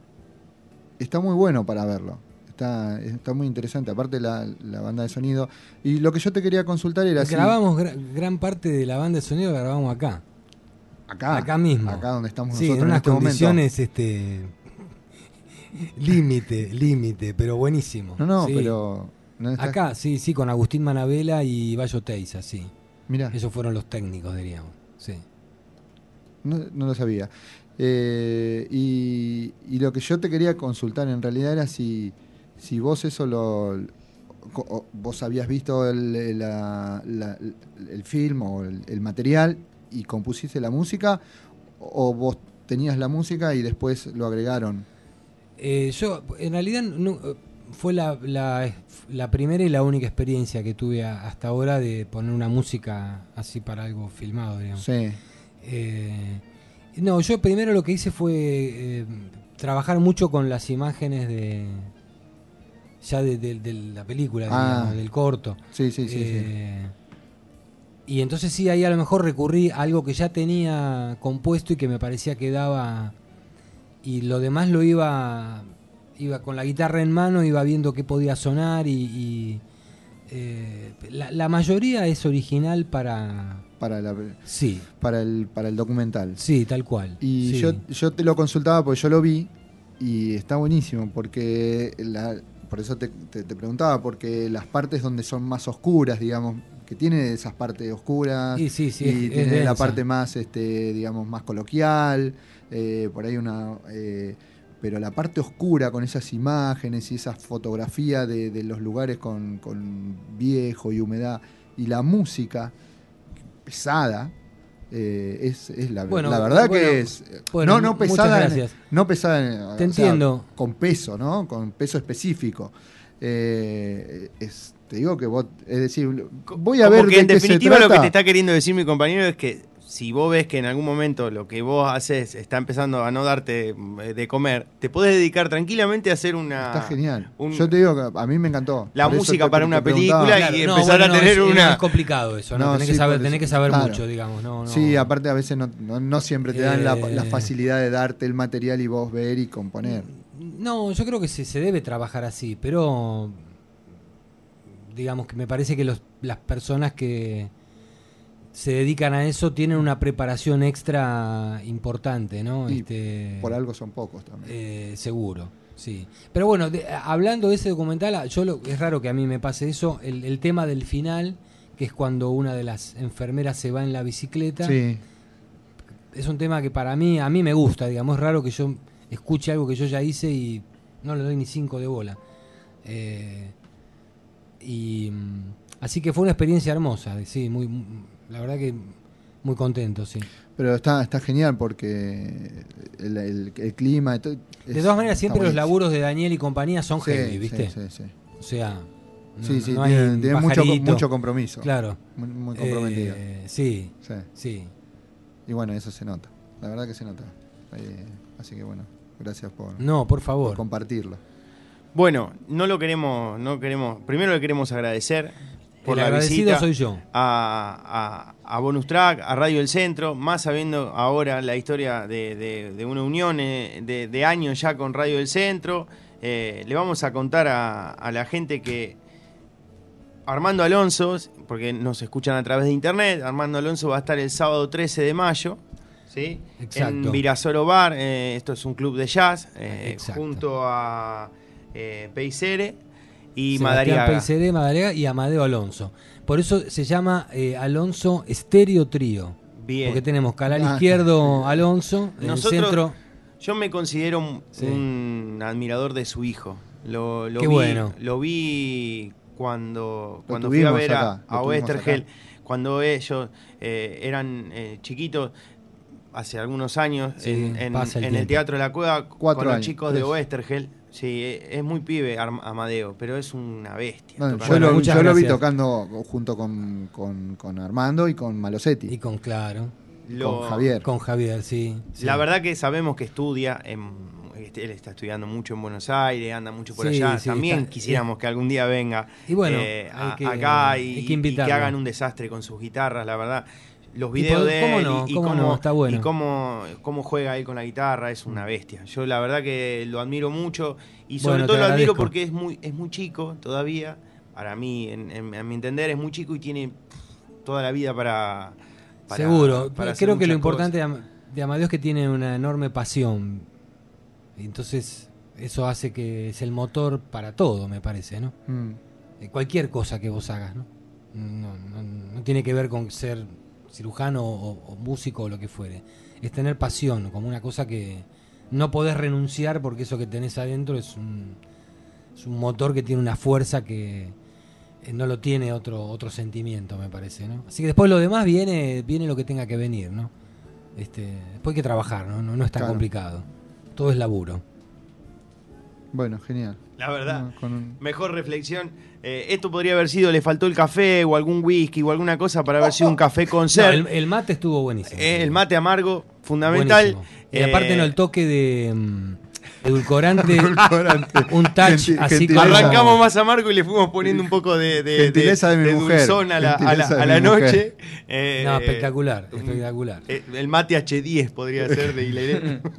está muy bueno para verlo. Está, está muy interesante, aparte la, la banda de sonido. Y lo que yo te quería consultar era Grabamos gra- gran parte de la banda de sonido, la grabamos acá. acá, acá mismo. acá donde estamos Sí, en nosotros en, unas este momento. condiciones, este. límite, límite, pero buenísimo. No, no, Sí. pero. ¿no está- Acá, sí, sí, con Agustín Manabela y Bayo Teiza, sí. Mirá, Esos fueron los técnicos, diríamos. Sí. no, no lo sabía. Eh, y, y lo que yo te quería consultar en realidad era si, si vos eso lo. vos habías visto el, la- la- el film o el, el material y compusiste la música, o vos tenías la música y después lo agregaron. Eh, yo, en realidad, no- fue la, la- la primera y la única experiencia que tuve a- hasta ahora de poner una música así para algo filmado, digamos. Sí. Eh, no, yo primero lo que hice fue eh, trabajar mucho con las imágenes de ya de, de- de la película, Ah. digamos, del corto. Sí, sí, sí. sí. Eh, Y entonces sí, ahí a lo mejor recurrí a algo que ya tenía compuesto y que me parecía que daba... Y lo demás lo iba, iba con la guitarra en mano, iba viendo qué podía sonar y... y, eh, la, la mayoría es original para... Para, la, Sí, para, el, para el documental. sí, tal cual. Y sí. yo, yo te lo consultaba porque yo lo vi y está buenísimo porque la, por eso te, te- te preguntaba, porque las partes donde son más oscuras, digamos, que tiene esas partes oscuras Sí, sí, sí, y es- es tiene la parte más, este, digamos, más coloquial, eh, por ahí una... eh, pero la parte oscura con esas imágenes y esa fotografía de, de los lugares con, con viejo y humedad y la música pesada, eh, es, es la, Bueno, la verdad bueno, que es eh, bueno, no no muchas pesada en- no pesada en- Te sea, entiendo. con peso no con peso específico. Eh, es- te digo que vos es decir voy a Como ver que de en qué se definitiva lo que te está queriendo decir mi compañero es que si vos ves que en algún momento lo que vos haces está empezando a no darte eh, de comer, te podés dedicar tranquilamente a hacer una está genial un- yo te digo que a mí me encantó La música para una película y no, empezar a bueno, tener es, una- es complicado eso, ¿no? No, tenés, sí, que saber, por tenés eso. que saber Claro. mucho, digamos. No, no. Sí, aparte a veces no, no, no siempre te dan la, Eh, la facilidad de darte el material y vos ver y componer. No, yo creo que se, se debe trabajar así, pero digamos que me parece que los, las personas que se dedican a eso tienen una preparación extra importante, ¿no? Y Este, Por algo son pocos también. eh, seguro, sí. Pero bueno, de- hablando de ese documental, yo lo- es raro que a mí me pase eso, el, el tema del final, que es cuando una de las enfermeras se va en la bicicleta, sí, es un tema que para mí, a mí me gusta, digamos, es raro que yo escuche algo que yo ya hice y no le doy ni cinco de bola. Eh, y mm, así que fue una experiencia hermosa, sí, muy, muy- la verdad que muy contento, sí. pero está, está genial porque el, el- el clima... De todas maneras, siempre los laburos de Daniel y compañía son Sí, heavy, ¿viste? Sí, sí, O sea, no, Sí, sí, no hay tiene, tiene mucho, mucho compromiso. Claro. Muy, muy comprometido. Eh, sí, Sí. sí. Y bueno, eso se nota. La verdad que se nota. Eh, así que bueno, gracias por, No, por por favor. compartirlo. Bueno, no lo queremos, no queremos. Primero le queremos agradecer por El la visita soy yo. a, a, a Bonus Track, a Radio El Centro, más sabiendo ahora la historia de, de- de una unión eh, de, de años ya con Radio El Centro. Eh, le vamos a contar a, a la gente que Armando Alonso, porque nos escuchan a través de internet, Armando Alonso va a estar el sábado 13 de mayo. ¿Sí? Exacto. En Virasoro Bar, eh, esto es un club de jazz, eh, junto a Peicere y Sebastián Madariaga. Peiseré, Madariaga y Amadeo Alonso. Por eso se llama eh, Alonso Estéreo Trío. Bien. Porque tenemos canal Ah, izquierdo Alonso, en el Nosotros- centro. Yo me considero un, Sí. un admirador de su hijo. Lo, lo Qué vi, bueno. Lo vi cuando, cuando fui a ver a, acá, a Westergel, cuando ellos eh, eran eh, chiquitos. hace algunos años Sí, en, el en el tiempo. Teatro de la Cueva Cuatro con los años, chicos de tres. Sí, e- es muy pibe Arm- Amadeo, pero es una bestia. Yo lo, yo lo vi tocando junto con, con- con Armando y con Malosetti. Y con Claro. Lo- con Javier. Con Javier, sí. sí. La verdad que sabemos que estudia, en- este, él está estudiando mucho en Buenos Aires, anda mucho por Sí, allá. sí, También está- quisiéramos que algún día venga Y bueno, eh, hay a- que- acá y, hay que y que invitarlo. hagan un desastre con sus guitarras, la verdad. Los videos de ¿cómo él no? y, y ¿Cómo cómo, no? Está bueno. y cómo, cómo juega él con la guitarra es una bestia. Yo la verdad que lo admiro mucho y sobre Bueno, todo lo admiro porque es muy, es muy chico todavía. Para mí, en, en- a mi entender, es muy chico y tiene toda la vida para... para- Seguro. para hacer Creo que lo importante de, cosas. Am- de Amadeus es que tiene una enorme pasión. Entonces, eso hace que es el motor para todo, me parece, ¿no? Mm. Cualquier cosa que vos hagas, ¿no? No, no- no tiene que ver con ser cirujano o, o músico o lo que fuere. Es tener pasión, como una cosa que no podés renunciar porque eso que tenés adentro es un, es un motor que tiene una fuerza que eh, no lo tiene otro, otro sentimiento, me parece, ¿no? Así que después lo demás viene, viene lo que tenga que venir, ¿no? Este, después hay que trabajar, ¿no? No, no es tan Claro. complicado. Todo es laburo. Bueno, genial. La verdad. No, con un- Mejor reflexión. Eh, esto podría haber sido, le faltó el café o algún whisky o alguna cosa para haber sido un café con No, ser. el, el mate estuvo buenísimo. Eh, el mate amargo, fundamental. Buenísimo. Y aparte Eh, no el toque de mm, edulcorante, Edulcorante. un touch así gentileza. como- Arrancamos más amargo y le fuimos poniendo un poco de, de, Gentileza de mi mujer. dulzón a la, a a noche. Eh, No, espectacular, un- espectacular. eh, el mate H10 podría ser de Hileret.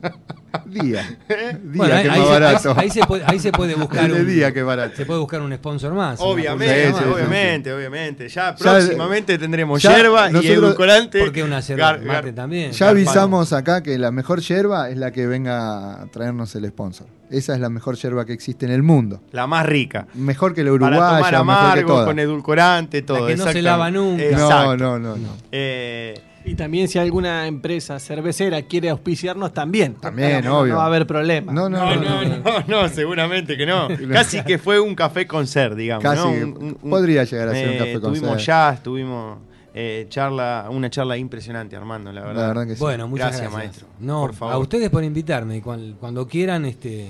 Día. Día, Bueno, ahí, que más barato. ahí- ahí se puede, ahí se puede buscar un, día, que barato. se puede buscar un sponsor más. obviamente, más. obviamente, obviamente. Ya, Ya, próximamente tendremos ya yerba y edulcorante. Porque una yerba Gar- mate gar- también. Ya avisamos acá que la mejor yerba es la que venga a traernos el sponsor. Esa es la mejor yerba que existe en el mundo. La más rica. Mejor que la Para tomar uruguaya, mejor que amargo, toda. con edulcorante, todo. que no se lava nunca. Exacto. No, no, no, no. Eh, Y también si alguna empresa cervecera quiere auspiciarnos, también. También, no, obvio. No va a haber problema. No, no, no, no, no, no, seguramente que no. Casi que fue un café con ser, digamos. Casi ¿no? que Un- un- podría llegar a ser un eh, café con Tuvimos ser. jazz, tuvimos eh, charla, una charla impresionante, Armando, la verdad. La verdad que sí. Bueno, muchas Gracias, gracias. maestro. No, Por favor. a ustedes por invitarme. y cuan- Cuando, quieran, este,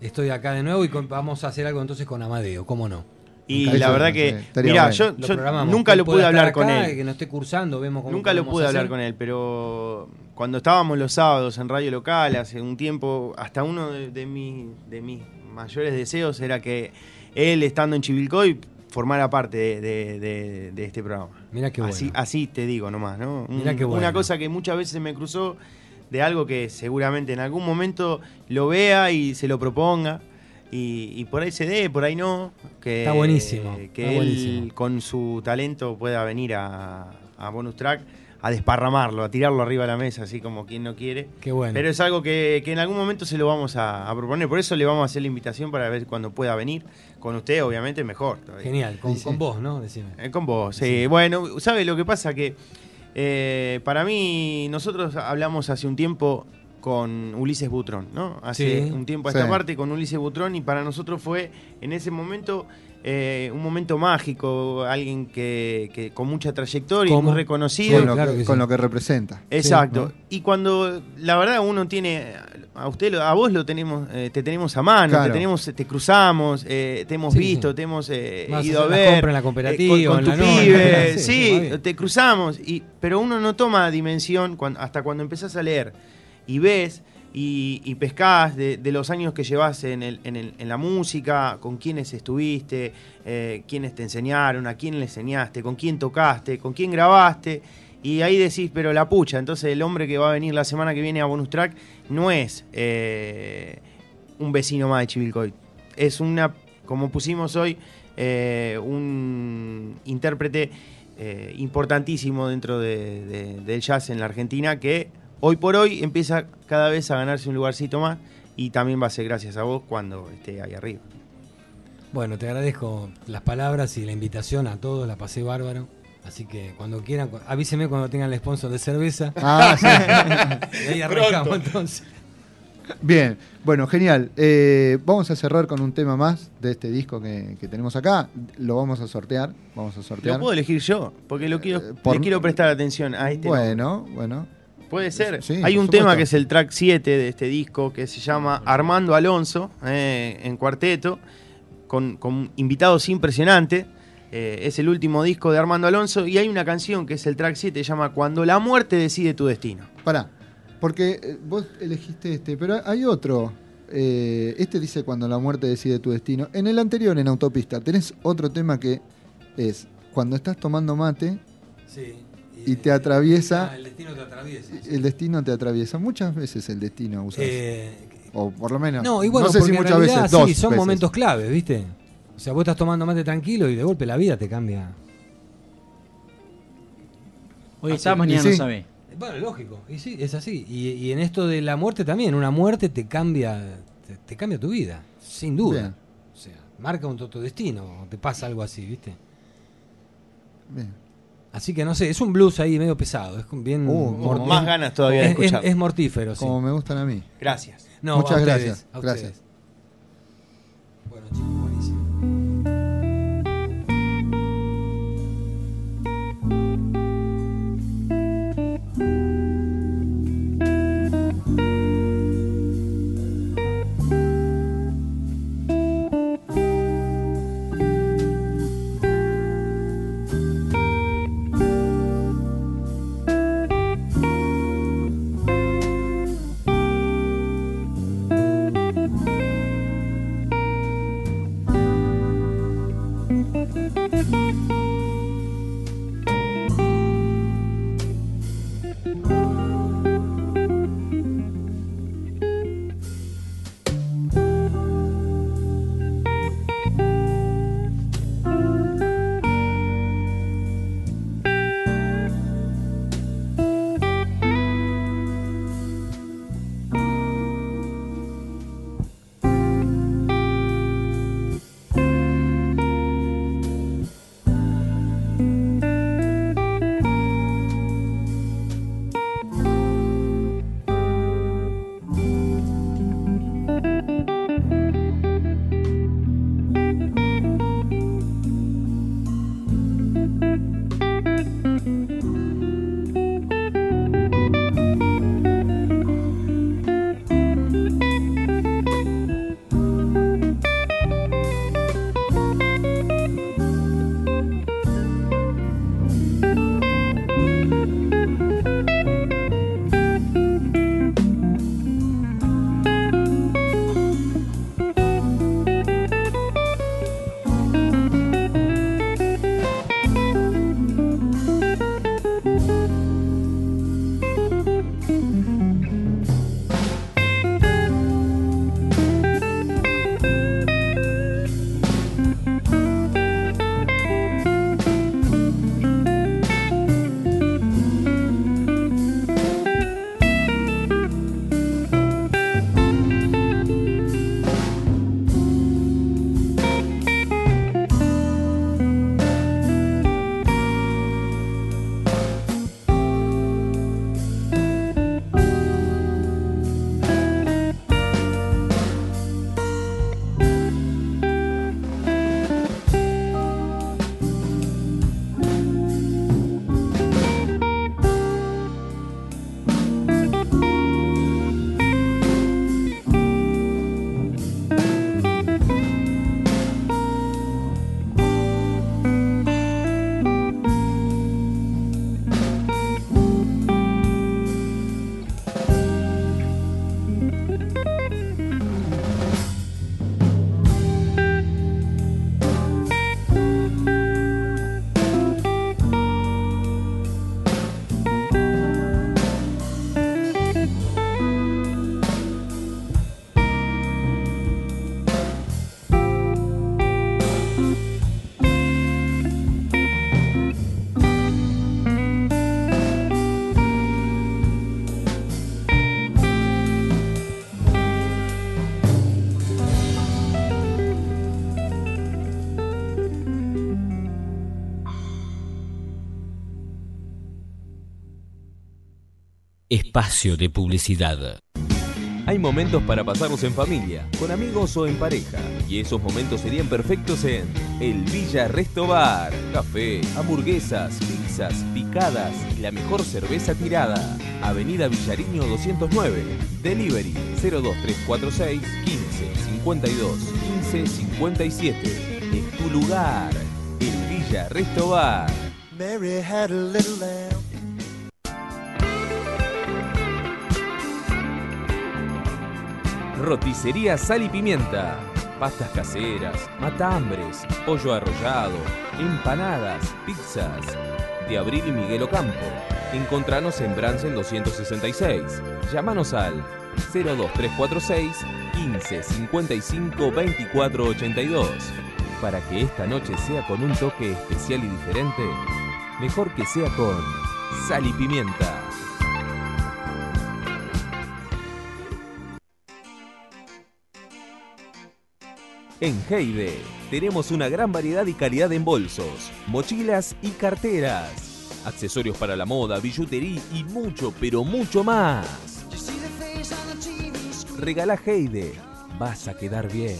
estoy acá de nuevo y con- vamos a hacer algo entonces con Amadeo, ¿cómo no? Y la verdad que, mira, yo, Lo nunca lo pude hablar con él. Que no esté cursando, vemos cómo Nunca lo pude hablar hacer. con él, pero cuando estábamos los sábados en radio local, hace un tiempo, hasta uno de, de mis, de mis mayores deseos era que él, estando en Chivilcoy, formara parte de, de- de- de este programa. Mirá qué bueno. Así, así te digo nomás, ¿no? Mirá qué bueno. Una cosa que muchas veces me cruzó de algo que seguramente en algún momento lo vea y se lo proponga. Y, y por ahí se dé, por ahí no. Que, Está buenísimo, Que está él buenísimo. con su talento pueda venir a, a Bonus Track a desparramarlo, a tirarlo arriba de la mesa, así como quien no quiere. Qué bueno. Pero es algo que, que en algún momento se lo vamos a, a proponer. Por eso le vamos a hacer la invitación para ver cuando pueda venir. Con usted, obviamente, mejor. todavía. Genial, con, Sí, sí. con vos, ¿no? Decime. Eh, con vos, sí. Bueno, ¿sabe lo que pasa? Que eh, para mí, nosotros hablamos hace un tiempo con Ulises Butrón, ¿no? Hace Sí. un tiempo a Sí. esta parte con Ulises Butrón y para nosotros fue en ese momento eh, un momento mágico, alguien que, que con mucha trayectoria y ¿Cómo? muy reconocido. con, lo, claro que, que con sí. lo que representa. Exacto. ¿no? Y cuando la verdad uno tiene a usted a vos lo tenemos eh, te tenemos a mano, Claro. te tenemos te cruzamos, eh, te hemos Sí, visto, sí. te hemos eh, ido a ver compra en la cooperativa, eh, con, con en tu la pibe, Sí, te cruzamos y pero uno no toma dimensión hasta cuando empezás a leer y ves y, y pescás de, los años que llevas en, la música, con quiénes estuviste, eh, quiénes te enseñaron, a quién le enseñaste, con quién tocaste, con quién grabaste. Y ahí decís, pero la pucha, entonces el hombre que va a venir la semana que viene a Bonus Track no es eh, un vecino más de Chivilcoy. Es una, como pusimos hoy, eh, un intérprete eh, importantísimo dentro de- de- del jazz en la Argentina que hoy por hoy empieza cada vez a ganarse un lugarcito más y también va a ser gracias a vos cuando esté ahí arriba. Bueno, te agradezco las palabras y la invitación a todos, la pasé bárbaro. Así que cuando quieran, avíseme cuando tengan el sponsor de cerveza. Ah, sí. Y ahí arrancamos entonces. Bien, bueno, genial. Eh, vamos a cerrar con un tema más de este disco que, que tenemos acá. Lo vamos a sortear. Vamos a sortear. Lo puedo elegir yo, porque lo quiero, Eh, por- le quiero prestar atención a este. Bueno, bueno. Puede ser. Sí, Hay un supuesto. tema que es el track 7 de este disco que se llama Armando Alonso eh, en cuarteto, con, con invitados impresionantes. Eh, es el último disco de Armando Alonso y hay una canción que es el track 7, se llama Cuando la muerte decide tu destino. Pará, porque eh, vos elegiste este, pero hay otro. Eh, este dice cuando la muerte decide tu destino. En el anterior, en Autopista, tenés otro tema que es cuando estás tomando mate Sí. Y te atraviesa, Ah, el destino te atraviesa. el destino te atraviesa. Muchas veces el destino usas. Eh, o por lo menos. no, y bueno, no sé si muchas realidad, veces, dos sí, son veces. momentos clave, ¿viste? O sea, vos estás tomando mate tranquilo y de golpe la vida te cambia. Hoy está, mañana sí. no sabe. Bueno, lógico, y sí, es así. Y, y en esto de la muerte también, una muerte te cambia, te, te cambia tu vida, sin duda. Bien. O sea, marca un tu tu destino, o te pasa algo así, ¿viste? Bien. Así que no sé, es un blues ahí medio pesado, es con bien Uh, más ganas todavía de es, es- escuchar. es mortífero, sí. Como me gustan a mí. Gracias. No, Muchas a ustedes, gracias, a gracias. ustedes. Bueno, chicos, buenísimo. Espacio de publicidad. Hay momentos para pasarlos en familia, con amigos o en pareja. Y esos momentos serían perfectos en el Villa Resto Bar. Café, hamburguesas, pizzas, picadas y la mejor cerveza tirada. Avenida Villariño 209. Delivery 02346 15 52 15 57. Es tu lugar. El Villa Resto Bar. Mary had a little lamb. Roticería Sal y Pimienta. Pastas caseras, matambres, pollo arrollado, empanadas, pizzas. De Abril y Miguel Ocampo. Encontranos en Bransen 266. Llámanos al 02346 15 55 24 82. Para que esta noche sea con un toque especial y diferente, mejor que sea con Sal y Pimienta. En Heide tenemos una gran variedad y calidad en bolsos, mochilas y carteras, accesorios para la moda, billutería y mucho, pero mucho más. Regala Heide, vas a quedar bien.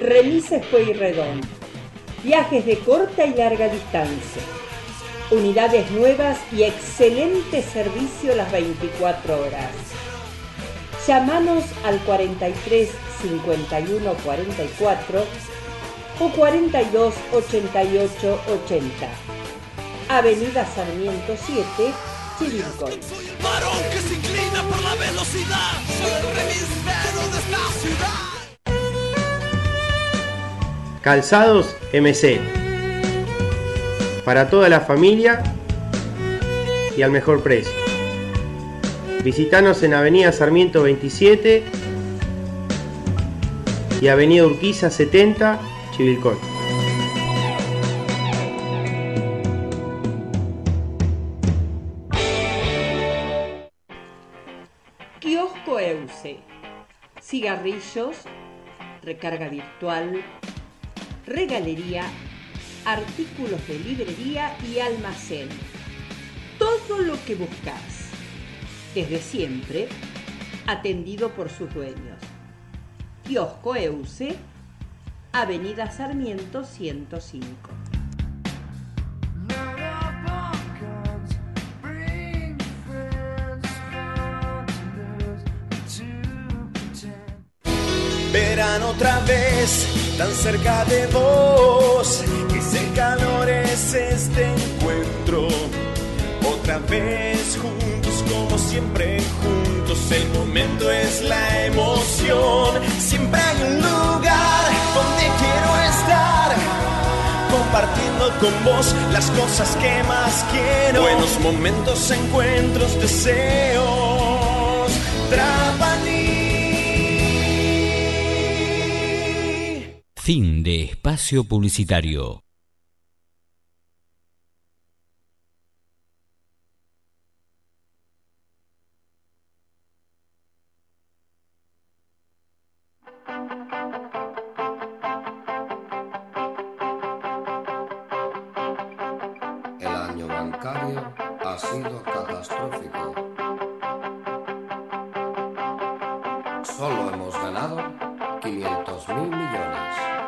Remises Pueyrredón. Viajes de corta y larga distancia. Unidades nuevas y excelente servicio las 24 horas. Llámanos al 43 51 44 o 42 88 80. Avenida Sarmiento 7, Chivilcoy. Varón que se inclina por la velocidad. Soy el remisero de esta ciudad. Calzados MC. Para toda la familia y al mejor precio. Visitanos en Avenida Sarmiento 27 y Avenida Urquiza 70, Chivilcoy. Kiosco Euse. Cigarrillos, recarga virtual, regalería, artículos de librería y almacén. Todo lo que buscas. Desde siempre, atendido por sus dueños. Kiosco Euse, Avenida Sarmiento 105. Verán otra vez, tan cerca de vos, que ese calor es este encuentro. Otra vez juntos, siempre juntos, el momento es la emoción. Siempre hay un lugar donde quiero estar, compartiendo con vos las cosas que más quiero. Buenos momentos, encuentros, deseos. Trapani. Fin de espacio publicitario. Bancario ha sido catastrófico. Solo hemos ganado 500 mil millones.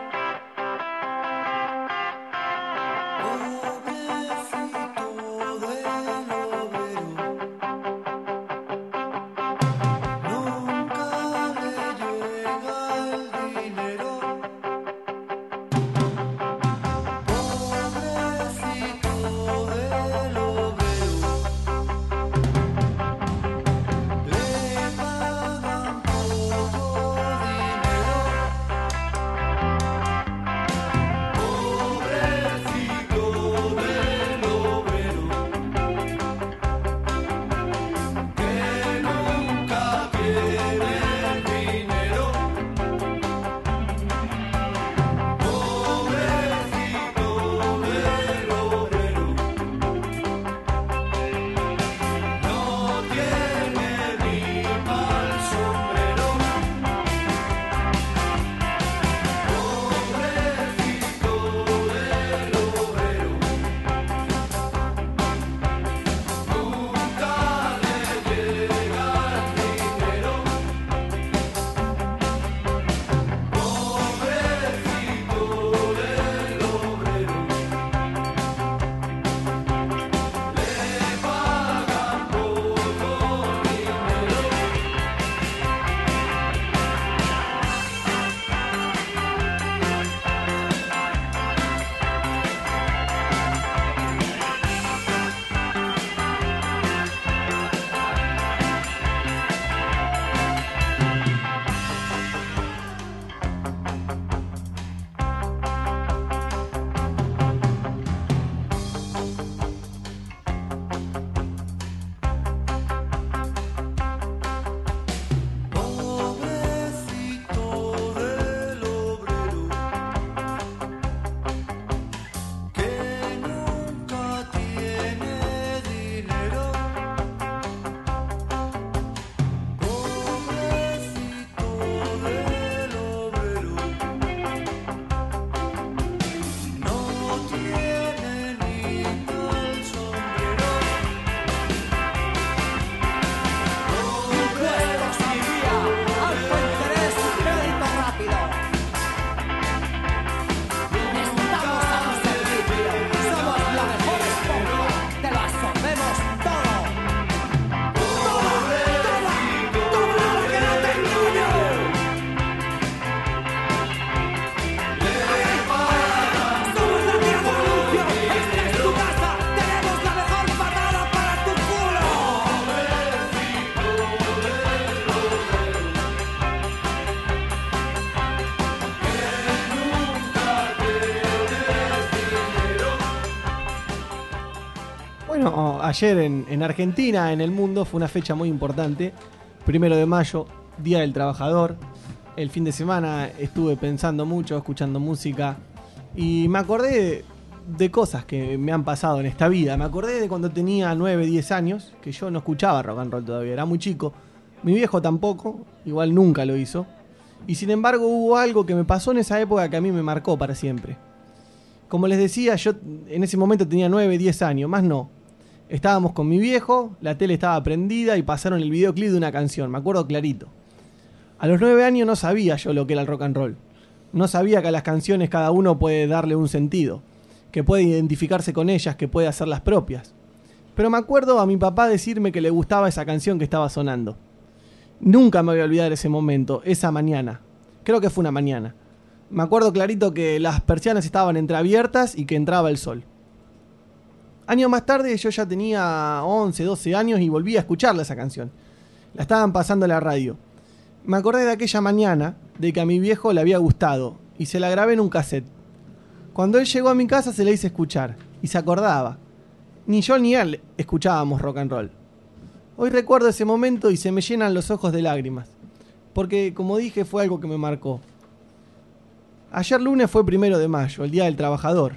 Ayer en, en Argentina, en el mundo, fue una fecha muy importante. Primero de mayo, Día del Trabajador. El fin de semana estuve pensando mucho, escuchando música. Y me acordé de, de cosas que me han pasado en esta vida. Me acordé de cuando tenía 9, 10 años, que yo no escuchaba rock and roll todavía, era muy chico. Mi viejo tampoco, igual nunca lo hizo. Y sin embargo hubo algo que me pasó en esa época que a mí me marcó para siempre. Como les decía, yo en ese momento tenía 9, 10 años, más no. Estábamos con mi viejo, la tele estaba prendida y pasaron el videoclip de una canción, me acuerdo clarito. A los 9 años no sabía yo lo que era el rock and roll. No sabía que a las canciones cada uno puede darle un sentido, que puede identificarse con ellas, que puede hacerlas propias. Pero me acuerdo a mi papá decirme que le gustaba esa canción que estaba sonando. Nunca me voy a olvidar ese momento, esa mañana. Creo que fue una mañana. Me acuerdo clarito que las persianas estaban entreabiertas y que entraba el sol. Años más tarde yo ya tenía 11, 12 años y volví a escucharla esa canción. La estaban pasando en la radio. Me acordé de aquella mañana de que a mi viejo le había gustado y se la grabé en un cassette. Cuando él llegó a mi casa se la hice escuchar y se acordaba. Ni yo ni él escuchábamos rock and roll. Hoy recuerdo ese momento y se me llenan los ojos de lágrimas, porque como dije fue algo que me marcó. Ayer lunes fue primero de mayo, el Día del Trabajador.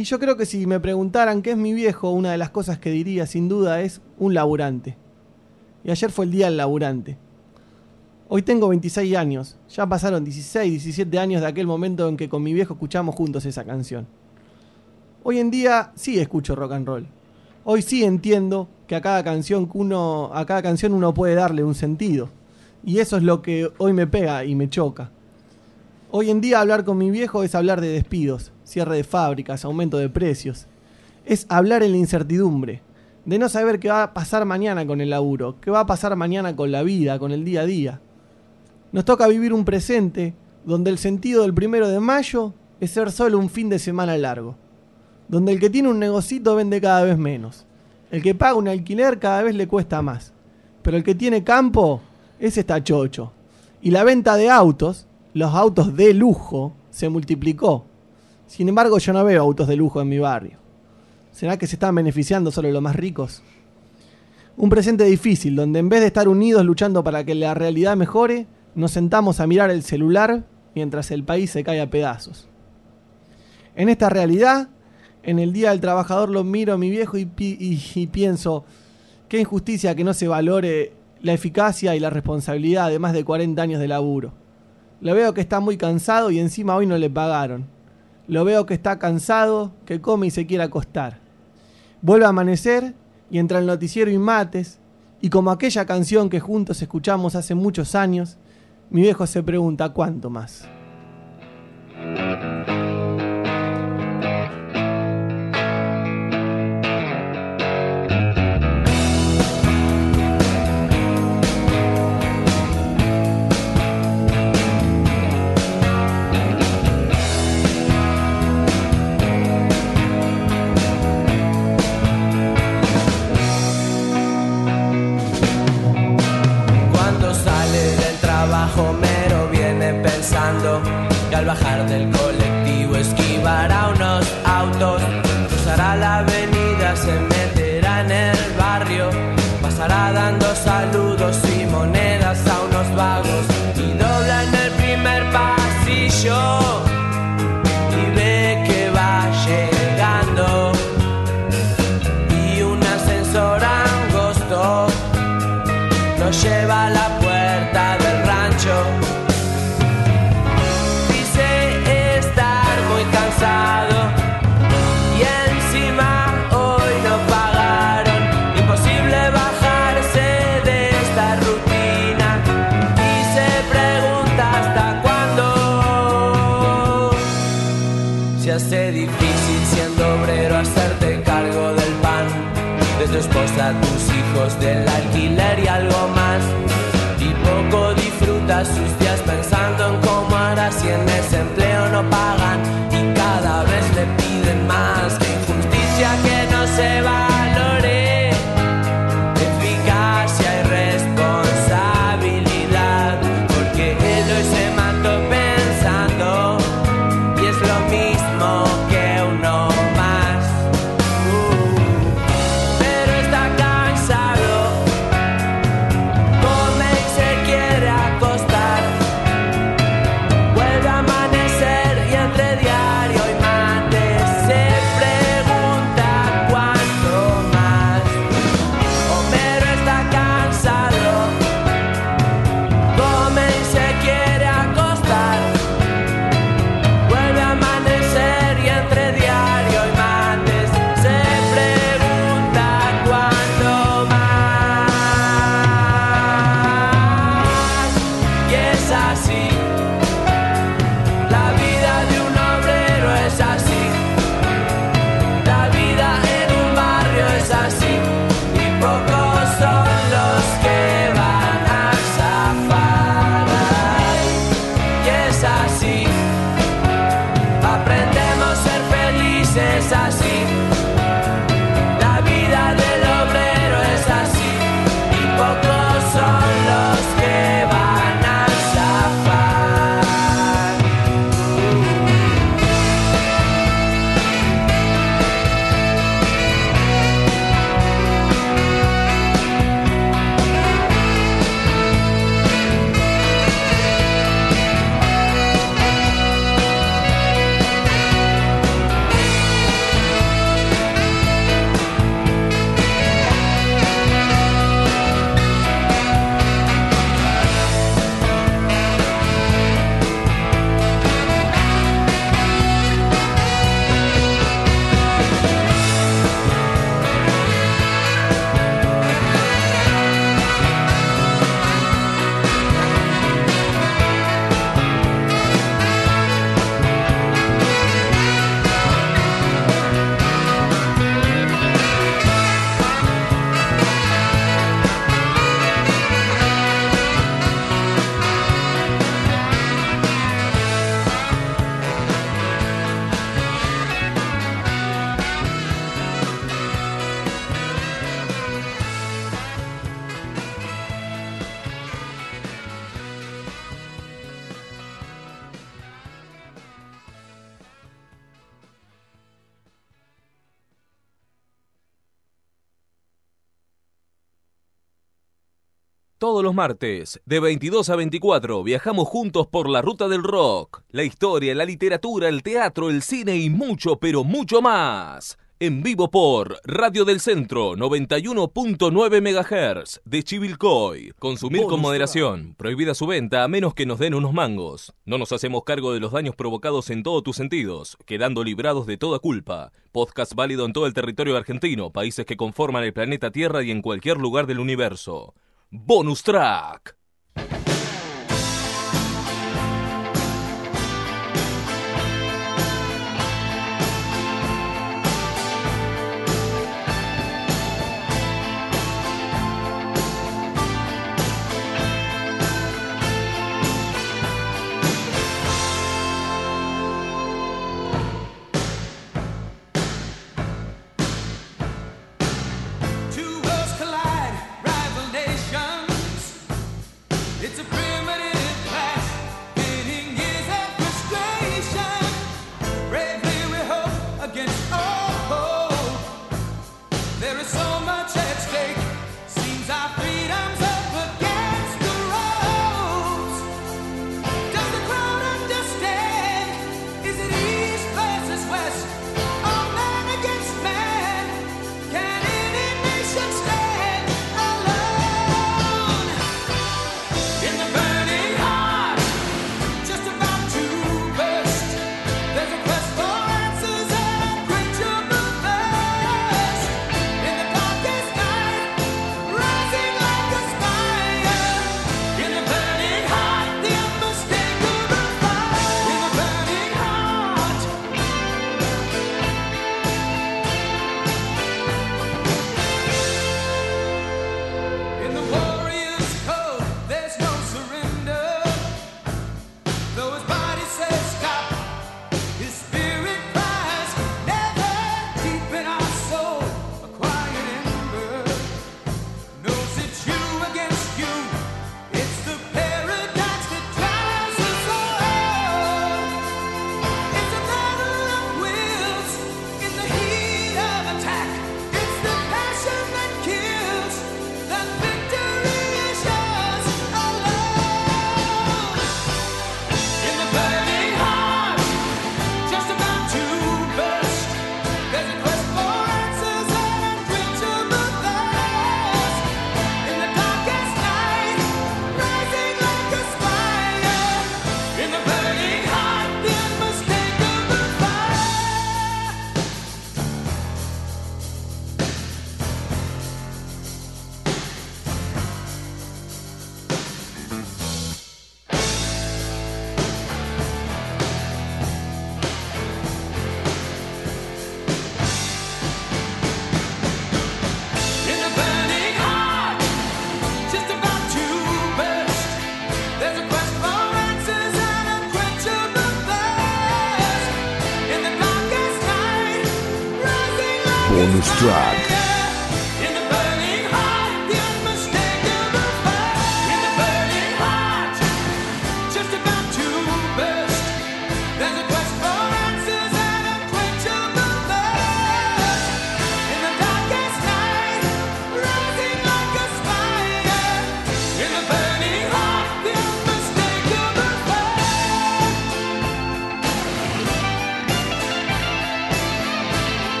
Y yo creo que si me preguntaran qué es mi viejo, una de las cosas que diría sin duda es un laburante. Y ayer fue el Día del Laburante. Hoy tengo 26 años, ya pasaron 16, 17 años de aquel momento en que con mi viejo escuchamos juntos esa canción. Hoy en día sí escucho rock and roll. Hoy sí entiendo que a cada canción uno, a cada canción uno puede darle un sentido. Y eso es lo que hoy me pega y me choca. Hoy en día hablar con mi viejo es hablar de despidos, cierre de fábricas, aumento de precios. Es hablar en la incertidumbre, de no saber qué va a pasar mañana con el laburo, qué va a pasar mañana con la vida, con el día a día. Nos toca vivir un presente donde el sentido del primero de mayo es ser solo un fin de semana largo, donde el que tiene un negocito vende cada vez menos, el que paga un alquiler cada vez le cuesta más, pero el que tiene campo, ese está chocho. Y la venta de autos, los autos de lujo, se multiplicó. Sin embargo, yo no veo autos de lujo en mi barrio. ¿Será que se están beneficiando solo los más ricos? Un presente difícil, donde en vez de estar unidos luchando para que la realidad mejore, nos sentamos a mirar el celular mientras el país se cae a pedazos. En esta realidad, en el Día del Trabajador lo miro a mi viejo y, pi- y- pienso, qué injusticia que no se valore la eficacia y la responsabilidad de más de 40 años de laburo. Lo veo que está muy cansado y encima hoy no le pagaron. Lo veo que está cansado, que come y se quiere acostar. Vuelve a amanecer y entra el noticiero y mates, y como aquella canción que juntos escuchamos hace muchos años, mi viejo se pregunta cuánto más. Sus días pensando en cómo hará si en ese empleo los martes, de 22 a 24, viajamos juntos por la ruta del rock, la historia, la literatura, el teatro, el cine y mucho, pero mucho más. En vivo por Radio del Centro 91.9 MHz de Chivilcoy. Consumir con moderación. Prohibida su venta a menos que nos den unos mangos. No nos hacemos cargo de los daños provocados en todos tus sentidos, quedando librados de toda culpa. Podcast válido en todo el territorio argentino, países que conforman el planeta Tierra y en cualquier lugar del universo. Bonus Track.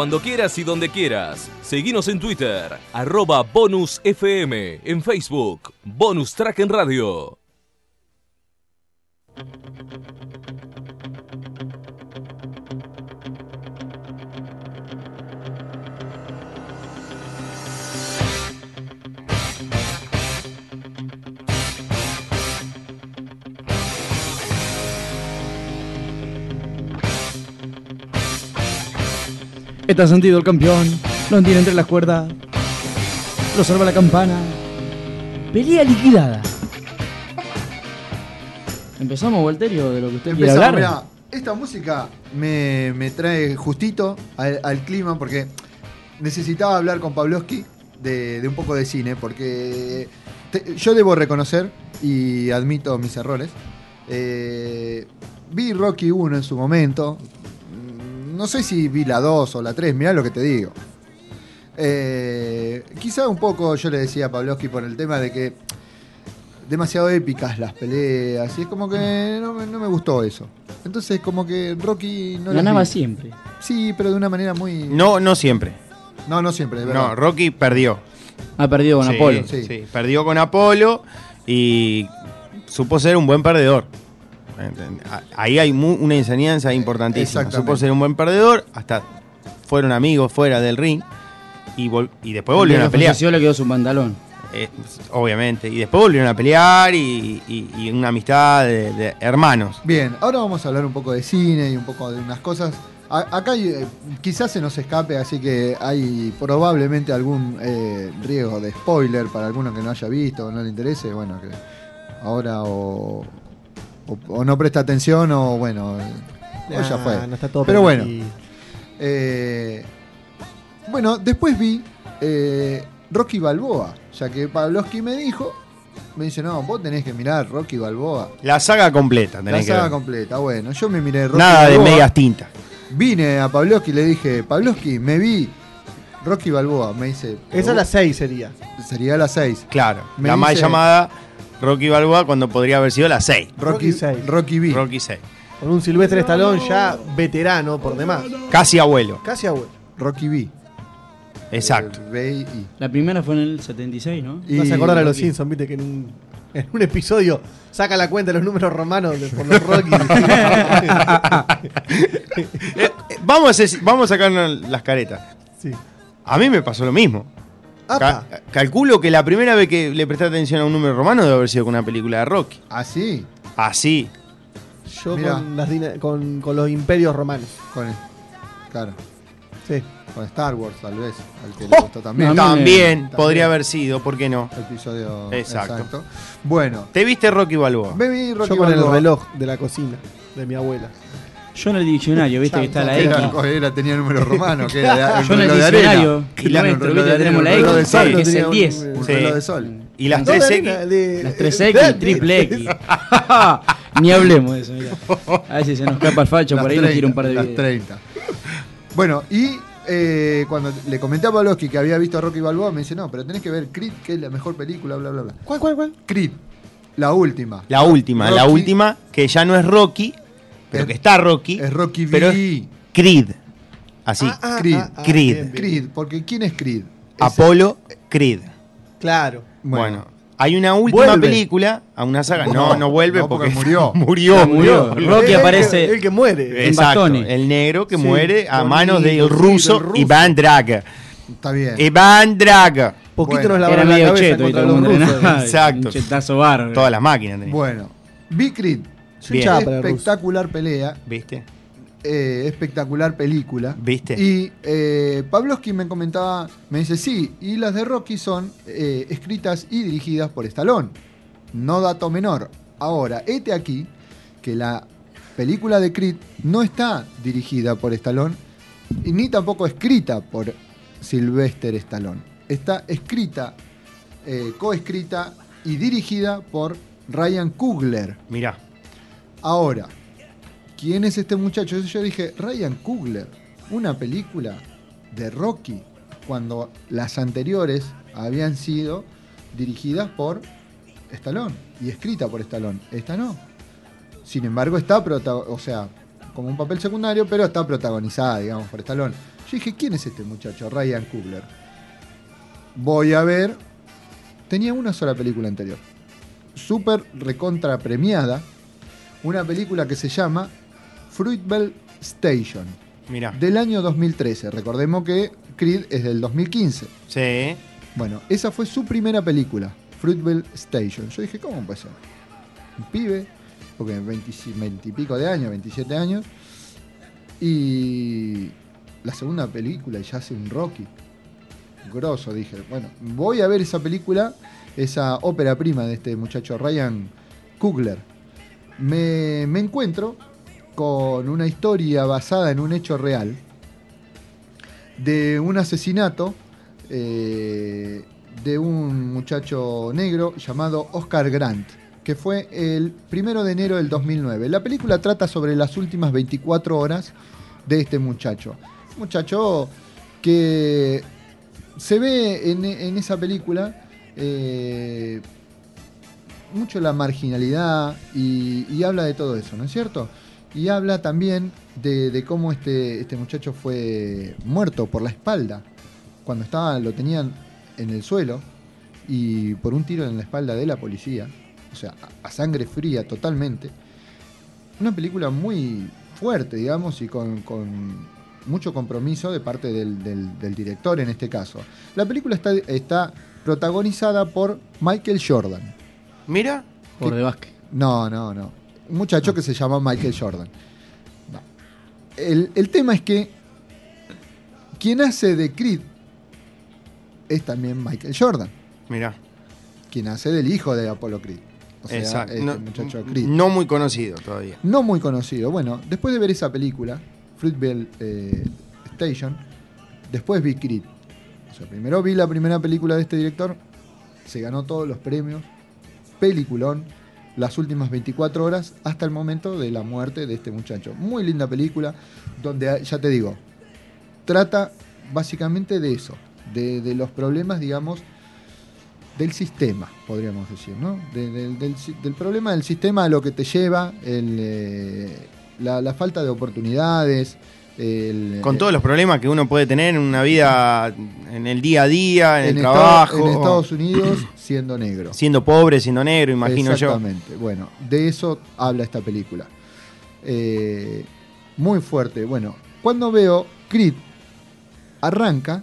Cuando quieras y donde quieras. Seguinos en Twitter, arroba bonusfm, en Facebook, Bonus Track en Radio. Está sentido el campeón. Lo tiene entre las cuerdas. Lo salva la campana. Pelea liquidada. Empezamos, Walterio, de lo que usted quiere Empezamos, hablar. mirá, esta música me, me trae justito al, al clima porque necesitaba hablar con Pavlovsky de, de un poco de cine, porque te- yo debo reconocer, y admito mis errores, eh, vi Rocky 1 en su momento, no sé si vi la 2 o la 3, mirá lo que te digo. Eh, quizá un poco yo le decía a Pavlovsky por el tema de que demasiado épicas las peleas, y es como que no, me- no me gustó eso. Entonces como que Rocky no las Ganaba vi. siempre. Sí, pero de una manera muy... No, no siempre. No, no siempre, verdad. No, Rocky perdió. Ha perdido con Sí, Apolo. Sí. perdió con Apolo y supo ser un buen perdedor. Ahí hay mu- una enseñanza importantísima. Supo ser un buen perdedor, hasta fueron amigos fuera del ring y, vol- y después volvieron a pelear. le quedó su pantalón. Eh, obviamente. Y después volvieron a pelear y, y- y una amistad de, de hermanos. Bien, ahora vamos a hablar un poco de cine y un poco de unas cosas. A- acá hay, eh, quizás se nos escape, así que hay probablemente algún eh, riesgo de spoiler para alguno que no haya visto o no le interese. Bueno, que ahora o, o- o no presta atención o bueno, eh, o ya Nah, fue. no está todo Pero bueno, eh, bueno, después vi eh, Rocky Balboa, ya que Pavlovsky me dijo, me dice, no, vos tenés que mirar Rocky Balboa. La saga completa La tenés que saga ver. completa, bueno, yo me miré Rocky Nada de medias tintas. Vine a Pavlovsky y le dije, Pavlovsky, me vi Rocky Balboa. Me dice, Esa es la 6 sería. sería la 6. Claro, Me la mal dice- llamada Rocky Balboa cuando podría haber sido la 6. Rocky, Rocky seis. Rocky B. Rocky 6. Con un Silvestre Stallone ya veterano por demás. Casi abuelo. Casi abuelo. Rocky B. Exacto. Eh, B. La primera fue en el 76, ¿no? Y- Vas a acordar a los. Simpsons, viste que en un, en un episodio saca la cuenta de los números romanos de- por los Rocky. Eh, vamos, a vamos a sacarnos las caretas. sí. A mí me pasó lo mismo. Ca- calculo que la primera vez que le presté atención a un número romano debe haber sido con una película de Rocky. Ah, sí. Así. Yo con, las con, con los imperios romanos. Con el- claro. Sí. Con Star Wars, tal vez. Al que le gustó también. También También. podría haber sido, ¿por qué no? Episodio Exacto. exacto. Bueno, ¿Te viste Rocky Balboa? me vi Rocky Yo con el Balboa. reloj de la cocina de mi abuela. Yo en el diccionario, viste que está la X. era- tenía número romano, que era de- un Yo en el diccionario, nuestro, reloj viste, tenemos la X, que es el un- 10. Un Sí. reloj de sol. ¿Y las No, 3X? de- de- Las de- 3X, de- triple X. Ni hablemos de eso, mirá. A ver si se nos escapa el facho, Las por ahí nos 30, tira un par de las videos. 30. Bueno, y eh, cuando le comenté a Pavlovsky que había visto a Rocky Balboa, me dice, no, pero tenés que ver Creed, que es la mejor película, bla, bla, bla. ¿Cuál, cuál, cuál? Creed, la última. La última, la Rocky. última, que ya no es Rocky, pero Es- que está Rocky. Es Rocky V. pero es Creed. Así. Ah, ah, Creed. ah, ah, Creed. bien, bien. Creed, porque ¿quién es Creed? Apolo Creed. Claro. Bueno, hay una última Vuelve. película, a una saga. No, No, no, vuelve no, porque, porque murió. murió. Murió. Rocky El aparece- que- El que muere. Exacto, el negro que Sí, muere a manos del ruso, ruso. Iván Draga. Está bien. Iván Draga. Poquito Bueno. nos lavaron la cabeza cheto y contra todo los rusos. Exacto. Un chetazo bárbaro. Todas las máquinas. Bueno, vi Creed. Bien. Espectacular pelea, ¿Viste? eh, espectacular película. ¿Viste? Y eh, Pavlovsky me comentaba, me dice, sí, y las de Rocky son eh, escritas y dirigidas por Stallone. No dato menor. Ahora, este aquí, que la película de Creed no está dirigida por Stallone, y ni tampoco escrita por Sylvester Stallone. Está escrita, eh, coescrita y dirigida por Ryan Coogler. Mirá. Ahora, ¿quién es este muchacho? Yo dije, Ryan Coogler, una película de Rocky, cuando las anteriores habían sido dirigidas por Stallone y escrita por Stallone. Esta no. Sin embargo, está o sea, como un papel secundario, pero está protagonizada, digamos, por Stallone. Yo dije, ¿quién es este muchacho? Ryan Coogler. Voy a ver. Tenía una sola película anterior. Súper recontra premiada. Una película que se llama Fruitvale Station. Mirá. Del año 2013. Recordemos que Creed es del 2015. Sí. Bueno, esa fue su primera película, Fruitvale Station. Yo dije, ¿cómo puede ser? Un pibe, porque 20, y pico de años, 27 años. Y la segunda película y ya hace un Rocky. Grosso, dije. Bueno, voy a ver esa película, esa ópera prima de este muchacho Ryan Coogler. Me, encuentro con una historia basada en un hecho real de un asesinato eh, de un muchacho negro llamado Oscar Grant, que fue el primero de enero del 2009. La película trata sobre las últimas 24 horas de este muchacho. Muchacho que se ve en, en esa película eh, mucho la marginalidad y, habla de todo eso, ¿no es cierto? Y habla también de, cómo este, este muchacho fue muerto por la espalda. Cuando estaba, lo tenían en el suelo y por un tiro en la espalda de la policía, o sea, a, sangre fría totalmente. Una película muy fuerte, digamos, y con, con mucho compromiso de parte del, del- del director en este caso. La película está, está protagonizada por Michael Jordan. Mira. Por de básquet. No, no, no. Un muchacho que se llama Michael Jordan. No. El, el tema es que quien hace de Creed es también Michael Jordan, Mira. quien hace del hijo de Apollo Creed. O sea, Exacto. este No, muchacho Creed. no muy conocido todavía. No muy conocido. Bueno, después de ver esa película, Fruitvale eh, Station, después vi Creed. O sea, primero vi la primera película de este director, se ganó todos los premios, peliculón, las últimas 24 horas hasta el momento de la muerte de este muchacho. Muy linda película, donde, ya te digo, trata básicamente de eso, de, los problemas, digamos, del sistema, podríamos decir, ¿no? Del problema del sistema a lo que te lleva, el, eh, la, la falta de oportunidades. El- Con todos los problemas que uno puede tener en una vida, en el día a día, en, el trabajo. en Estados Unidos siendo negro. Siendo pobre, siendo negro, imagino yo. Exactamente. Bueno, de eso habla esta película. Eh, muy fuerte. Bueno, cuando veo Creed arranca,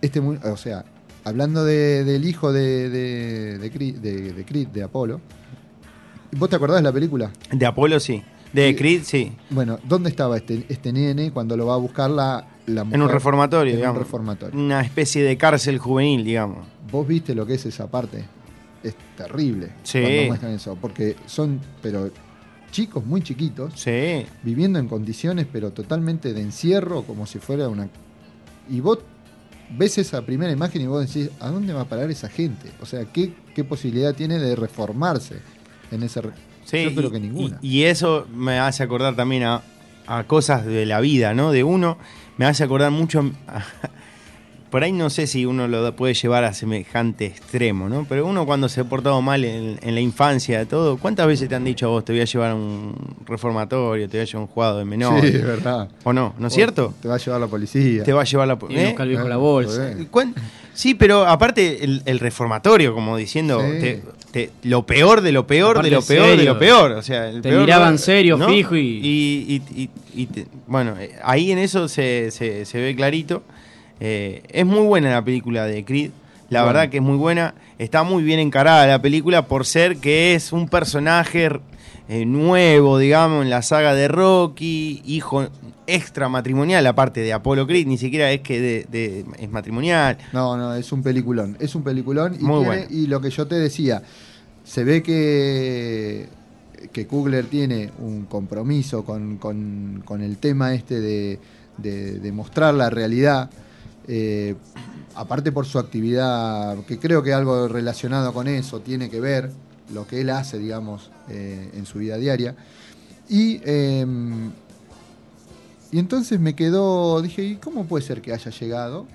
este, o sea, hablando de- del hijo de, de, de Creed, de, de Creed, de Apolo. ¿Vos te acordás de la película? De Apolo sí. De. Creed sí. Bueno, ¿dónde estaba este, este nene cuando lo va a buscar la, la mujer? En un reformatorio, En un digamos. reformatorio. Una especie de cárcel juvenil, digamos. ¿Vos viste lo que es esa parte? Es terrible Sí. cuando muestran eso, porque son, pero chicos muy chiquitos, Sí. viviendo en condiciones, pero totalmente de encierro, como si fuera una... Y vos ves esa primera imagen y vos decís, ¿a dónde va a parar esa gente? O sea, ¿qué, qué posibilidad tiene de reformarse en ese... Sí, Yo creo y- que ninguna. Y, y eso me hace acordar también a, a cosas de la vida, ¿no? De uno. Me hace acordar mucho. a- por ahí no sé si uno lo puede llevar a semejante extremo, ¿no? Pero uno cuando se ha portado mal en, en la infancia, todo. ¿Cuántas veces te han dicho a vos, te voy a llevar a un reformatorio, te voy a llevar a un jugado de menor? Sí, es verdad. ¿O no? ¿No es cierto? Te va a llevar la policía. Te va a llevar la... Y busca el viejo la Eh, bolsa. eh. ¿Cuán- Sí, pero aparte el, el reformatorio, como diciendo, Sí. te- te- lo peor de lo peor Aparte de lo peor de lo peor. O sea, el Te peor miraban serio, fijo y- y, y- y- y te- bueno, eh, ahí en eso se, se- se ve clarito. Eh, es muy buena la película de Creed. La Bueno. verdad que es muy buena. Está muy bien encarada la película por ser que es un personaje eh, nuevo, digamos, en la saga de Rocky, hijo extra matrimonial, aparte de Apollo Creed, ni siquiera es que de- de- es matrimonial. No, no, es un peliculón. Es un peliculón. Y, Muy tiene- bueno. y lo que yo te decía, se ve que, que Kugler tiene un compromiso con, con- con el tema este de, de- de mostrar la realidad. eh, aparte por su actividad, que creo que algo relacionado con eso tiene que ver, lo que él hace, digamos, eh, en su vida diaria. Y, em, y entonces me quedó, dije, ¿y cómo puede ser que haya llegado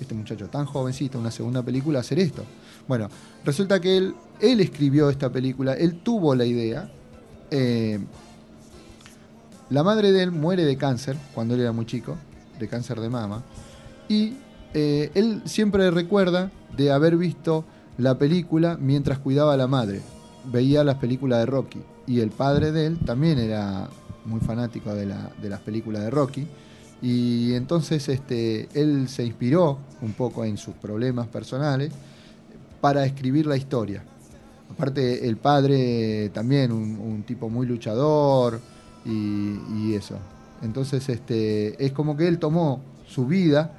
este muchacho tan jovencito, una segunda película, a hacer esto? Bueno, resulta que él, él escribió esta película, él tuvo la idea. eh, la madre de él muere de cáncer cuando él era muy chico, de cáncer de mama, y eh, él siempre recuerda de haber visto la película mientras cuidaba a la madre. Veía las películas de Rocky, y el padre de él también era muy fanático de, la- de las películas de Rocky. Y entonces este, él se inspiró un poco en sus problemas personales para escribir la historia. Aparte, el padre también, un, tipo muy luchador y, eso. Entonces, este, es como que él tomó su vida,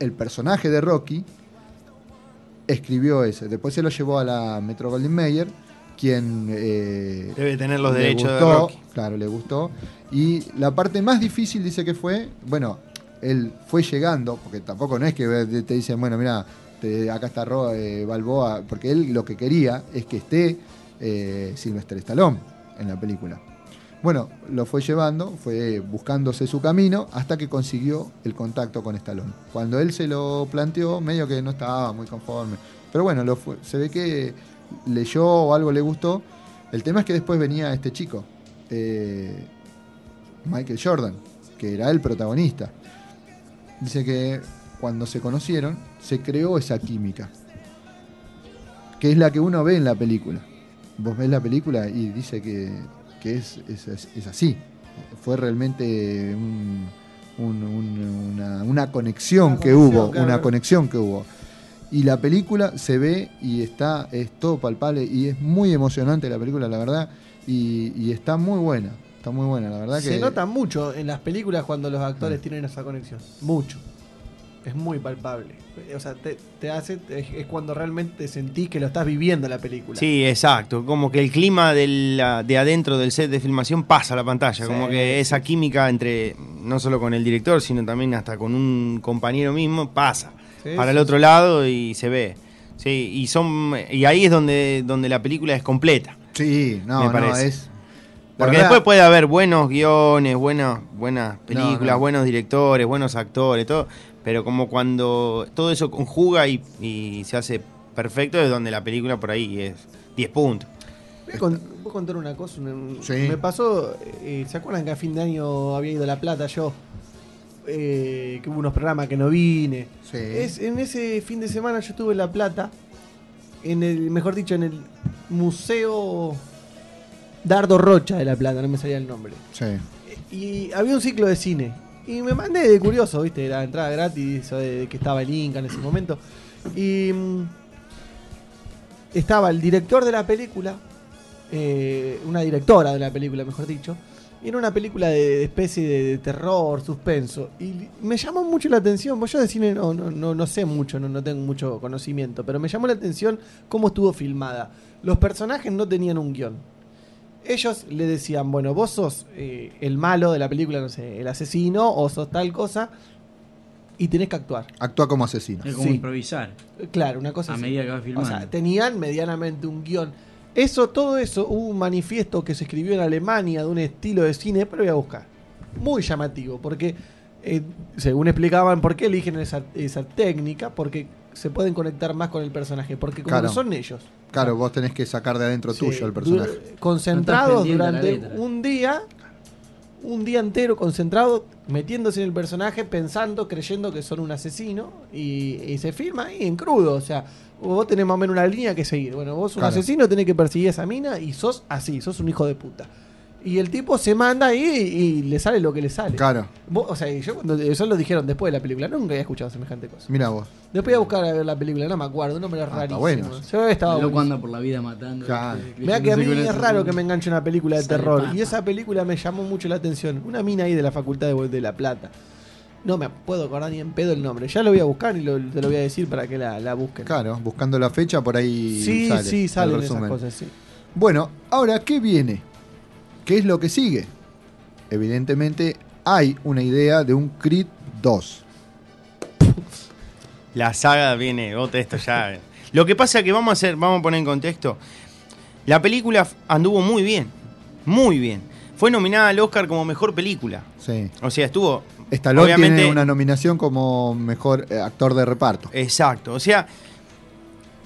el personaje de Rocky, escribió ese. Después se lo llevó a la Metro Goldwyn Mayer, quien eh, Debe tener los derechos de Rocky. Claro, le gustó. Y la parte más difícil dice que fue, bueno, él fue llegando, porque tampoco no es que te dicen, bueno, mira, acá está Ro, eh, Balboa, porque él lo que quería es que esté eh, Sylvester Stallone en la película. Bueno, lo fue llevando, fue buscándose su camino hasta que consiguió el contacto con Stallone. Cuando él se lo planteó, medio que no estaba muy conforme. Pero bueno, lo se ve que leyó o algo le gustó. El tema es que después venía este chico, eh, Michael Jordan, que era el protagonista. Dice que cuando se conocieron, se creó esa química, que es la que uno ve en la película. Vos ves la película y dice que que es, es, así. Fue realmente una, conexión que hubo, una conexión que hubo. Y la película se ve y está, es todo palpable y es muy emocionante la película, la verdad, y, está muy buena, está muy buena, la verdad se nota mucho en las películas cuando los actores mm. tienen esa conexión, mucho es muy palpable. O sea, te, hace, es, cuando realmente sentís que lo estás viviendo la película. Sí, exacto. Como que el clima de, de adentro del set de filmación pasa a la pantalla. como que esa química entre, no solo con el director, sino también hasta con un compañero mismo, pasa para el otro lado y se ve. Sí, y son y ahí es donde, donde la película es completa. Sí, no, me parece. es porque después puede haber buenos guiones, buenas, buenas películas, buenos directores, buenos actores, todo pero como cuando todo eso conjuga y, se hace perfecto es donde la película por ahí es 10 puntos. Voy a, contar una cosa. Me pasó, eh, ¿se acuerdan que a fin de año había ido a La Plata yo? Eh, que hubo unos programas que no vine. Es, en ese fin de semana yo estuve en La Plata, en el, mejor dicho, en el Museo Dardo Rocha de La Plata, no me salía el nombre. Sí. Y había un ciclo de cine. Y me mandé de curioso, ¿viste? La entrada gratis, de que estaba el Inca en ese momento. Y mm, estaba el director de la película, eh, una directora de la película, mejor dicho. Y era una película de, especie de, terror, suspenso. Y me llamó mucho la atención, pues yo de cine no, no, no, sé mucho, no, no tengo mucho conocimiento, pero me llamó la atención cómo estuvo filmada. Los personajes no tenían un guion ellos le decían, bueno, vos sos eh, el malo de la película, no sé, el asesino, o sos tal cosa, y tenés que actuar. Actúa como asesino. Es como improvisar. Claro, una cosa A medida que vas filmando. O sea, tenían medianamente un guion. Eso, todo eso, hubo un manifiesto que se escribió en Alemania de un estilo de cine, pero voy a buscar. Muy llamativo, porque eh, según explicaban por qué eligen esa, esa técnica, porque se pueden conectar más con el personaje, porque como son ellos. Claro, vos tenés que sacar de adentro tuyo el personaje. concentrados durante un día, un día entero concentrado, metiéndose en el personaje, pensando, creyendo que son un asesino, y, se firma ahí en crudo. O sea, vos tenés más o menos una línea que seguir. Bueno, vos un asesino tenés que perseguir a esa mina y sos así, sos un hijo de puta. Y el tipo se manda ahí y, le sale lo que le sale. Claro. o sea, yo cuando eso lo dijeron después de la película, nunca había escuchado semejante cosa. Mira vos. Después voy a buscar a ver la película, no me acuerdo, no me lo rarísimo. Bueno. Yo estaba Loco anda por la vida matando. Claro. Mira que a mí es raro que me enganche una película de terror. Y esa película me llamó mucho la atención. Una mina ahí de la Facultad de, de La Plata. No me puedo acordar ni en pedo el nombre. Ya lo voy a buscar y te lo voy a decir para que la, la busquen. Claro, buscando la fecha por ahí. Sí, sale, sí, salen esas cosas, sí. Bueno, ahora, ¿qué viene? ¿Qué es lo que sigue? Evidentemente hay una idea de un Creed 2. La saga viene, otra esto ya. Lo que pasa es que vamos a hacer, vamos a poner en contexto. La película anduvo muy bien, muy bien. Fue nominada al Oscar como mejor película. Sí. O sea, estuvo. Stallone obviamente, tiene una nominación como mejor eh, actor de reparto. Exacto. O sea,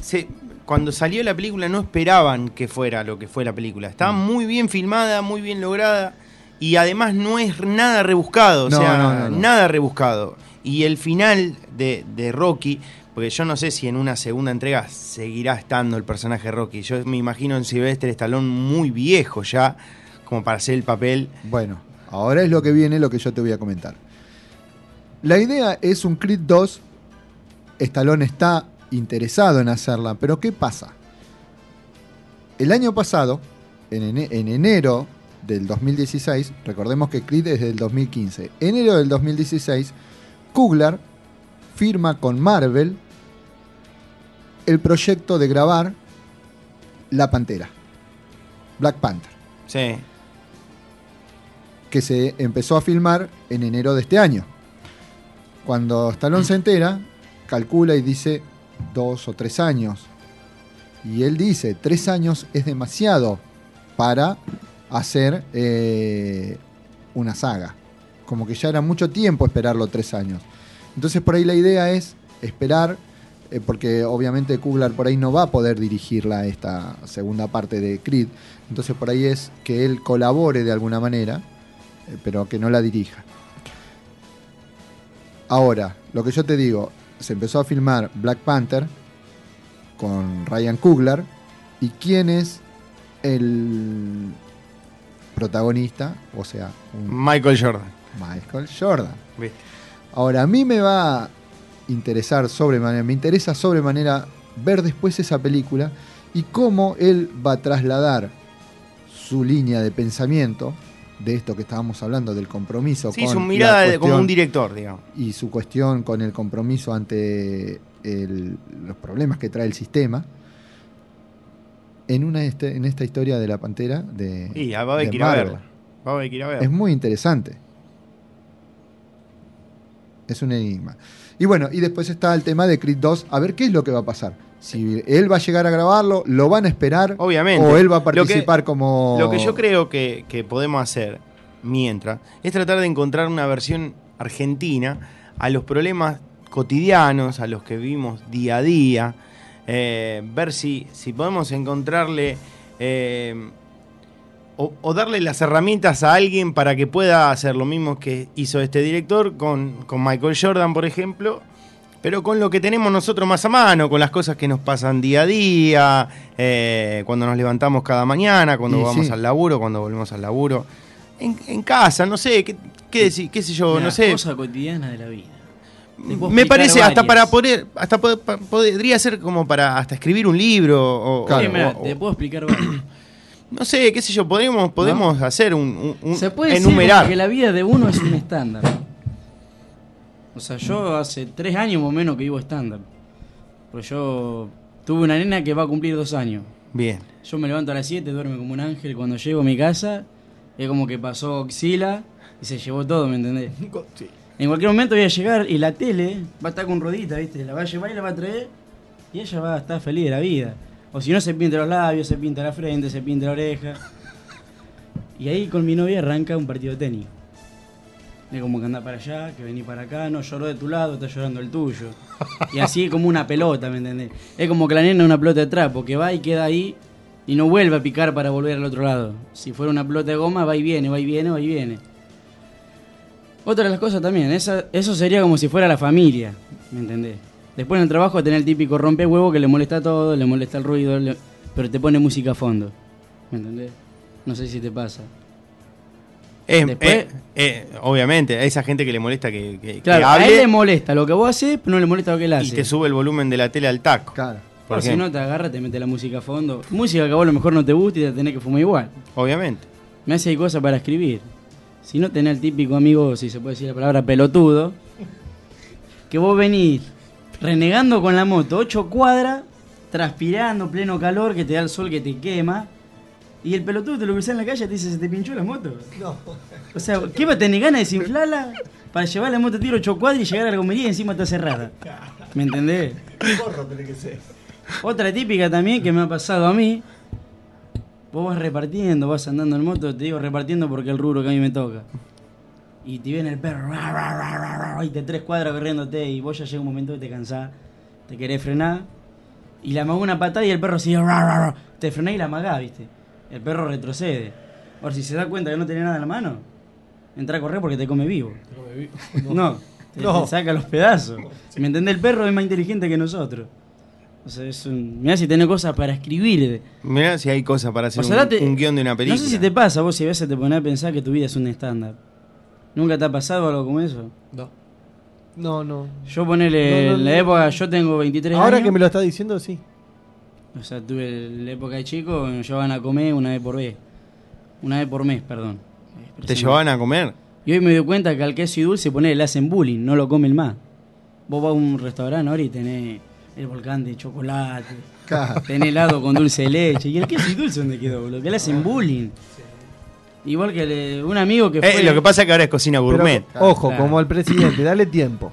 se, cuando salió la película no esperaban que fuera lo que fue la película. Estaba mm. muy bien filmada, muy bien lograda y además no es nada rebuscado, o sea, nada rebuscado. Y el final de, de, Rocky, porque yo no sé si en una segunda entrega seguirá estando el personaje Rocky. Yo me imagino en Sylvester Stallone muy viejo ya, como para hacer el papel. Bueno, ahora es lo que viene, lo que yo te voy a comentar. La idea es un Creed 2. Stallone está interesado en hacerla, pero ¿qué pasa? El año pasado, en, enero del 2016, recordemos que Creed es del 2015, enero del 2016, Kugler firma con Marvel el proyecto de grabar La Pantera, Black Panther. Sí. Que se empezó a filmar en enero de este año. Cuando Stallone se entera, calcula y dice dos o tres años. Y él dice, tres años es demasiado para hacer eh, una saga. Como que ya era mucho tiempo esperarlo tres años. Entonces por ahí la idea es esperar, eh, porque obviamente Kugler por ahí no va a poder dirigirla esta segunda parte de Creed. Entonces por ahí es que él colabore de alguna manera, eh, pero que no la dirija. Ahora, lo que yo te digo, se empezó a filmar Black Panther con Ryan Coogler. ¿Y quién es el protagonista? O sea, un Michael Jordan. Michael Jordan. ¿Viste? Ahora, a mí me va a interesar sobremanera, me interesa sobremanera ver después esa película y cómo él va a trasladar su línea de pensamiento de esto que estábamos hablando, del compromiso. Sí, con su mirada como un director, digamos. Y su cuestión con el compromiso ante el- los problemas que trae el sistema. En, una este- en esta historia de la pantera de. Y va a haber que ir a verla. Va a haber que ir a verla. Es muy interesante. Es un enigma. Y bueno, y después está el tema de Creed 2, a ver qué es lo que va a pasar. Si él va a llegar a grabarlo, lo van a esperar. Obviamente. O él va a Lo que- participar como. Lo que yo creo que, que podemos hacer mientras es tratar de encontrar una versión argentina a los problemas cotidianos, a los que vivimos día a día, eh, ver si, si podemos encontrarle eh, o, o darle las herramientas a alguien para que pueda hacer lo mismo que hizo este director con, con Michael Jordan, por ejemplo, pero con lo que tenemos nosotros más a mano, con las cosas que nos pasan día a día, eh, cuando nos levantamos cada mañana, cuando vamos sí. al laburo, cuando volvemos al laburo, en, en casa, no sé, qué, qué, decir- qué sé yo, Una no sé. cosa cotidiana de la vida. Me parece hasta para poder, hasta pod- podría ser como para hasta escribir un libro o, Sí, o- mira, o- te puedo explicar varias. no sé, qué sé yo, podemos, podemos hacer un, un- un- Se puede decir enumerar. como que la vida de uno es un estándar. O sea, yo hace tres años o menos que vivo estándar. Pues yo tuve una nena que va a cumplir dos años. Bien. Yo me levanto a las 7, duerme como un ángel. Cuando llego a mi casa, es como que pasó Oxila y se llevó todo, ¿me entendés? En cualquier momento voy a llegar y la tele va a estar con rodita, ¿viste? La va a llevar y la va a traer y ella va a estar feliz de la vida. O si no, se pinta los labios, se pinta la frente, se pinta la oreja. Y ahí con mi novia arranca un partido de tenis. Es como que anda para allá, que vení para acá, no lloró de tu lado, está llorando el tuyo. Y así como una pelota, ¿me entendés? Es como que la nena es una pelota de trapo, que va y queda ahí y no vuelve a picar para volver al otro lado. Si fuera una pelota de goma, va y viene, va y viene, va y viene. Otra de las cosas también, esa, eso sería como si fuera la familia, ¿me entendés? Después en el trabajo tener el típico rompehuevo que le molesta todo, le molesta el ruido, pero te pone música a fondo, ¿me entendés? No sé si te pasa. Es- Después- eh, eh, obviamente, a esa gente que le molesta que, que- que Claro, a él hable le molesta lo que vos haces, pero no le molesta lo que él hace. y te sube el volumen de la tele al taco. Claro. Por si no te agarra, te mete la música a fondo. Música que a vos a lo mejor no te gusta y te tenés que fumar igual. Obviamente. Me hace cosas para escribir. Si no tenés el típico amigo, si se puede decir la palabra pelotudo, que vos venís renegando con la moto, ocho cuadras, transpirando, pleno calor, que te da el sol que te quema, y el pelotudo te lo cruzás en la calle y te dice, ¿se te pinchó la moto? No. O sea, ¿qué va a tener ganas de desinflarla para llevar la moto tiro ocho cuadras y llegar a la gomería y encima está cerrada? ¿Me entendés? Porro tenés que ser. Otra típica también que me ha pasado a mí. Vos vas repartiendo, vas andando en moto, te digo repartiendo porque el rubro que a mí me toca. Y te viene el perro, ra, ra, ra, ra, ra, y te tres cuadras corriéndote y vos ya llega un momento que te cansás, te querés frenar. Y le amagás una patada y el perro sigue, ra, ra, ra, te frenás y la amagás, viste. El perro retrocede. Ahora, si se da cuenta que no tenés nada en la mano, entra a correr porque te come vivo. No, te, No. te saca los pedazos. ¿Me entendés? El perro es más inteligente que nosotros. O sea, es un... Mirá si tenés cosas para escribir. Mirá si hay cosas para hacer O sea, un, guion de una película. No sé si te pasa, vos si a veces te pones a pensar que tu vida es un estándar. ¿Nunca te ha pasado algo como eso? No. No, no. Yo ponele No, no, en la no. época, yo tengo 23 Ahora años. que me lo está diciendo, sí. O sea, tuve la época de chico, me llevaban a comer una vez por vez. Una vez por mes, perdón. ¿Te llevaban a comer? Y hoy me doy cuenta que al queso y dulce ponele, le hacen bullying, no lo comen más. Vos vas a un restaurante ahora y tenés el volcán de chocolate, Claro. tenés helado con dulce de leche. ¿Y el queso y dulce dónde quedó? Lo que le hacen bullying. Igual que le- un amigo que fue... Eh, lo que pasa es que ahora es cocina Pero, gourmet. ojo, Claro. como al presidente, dale tiempo.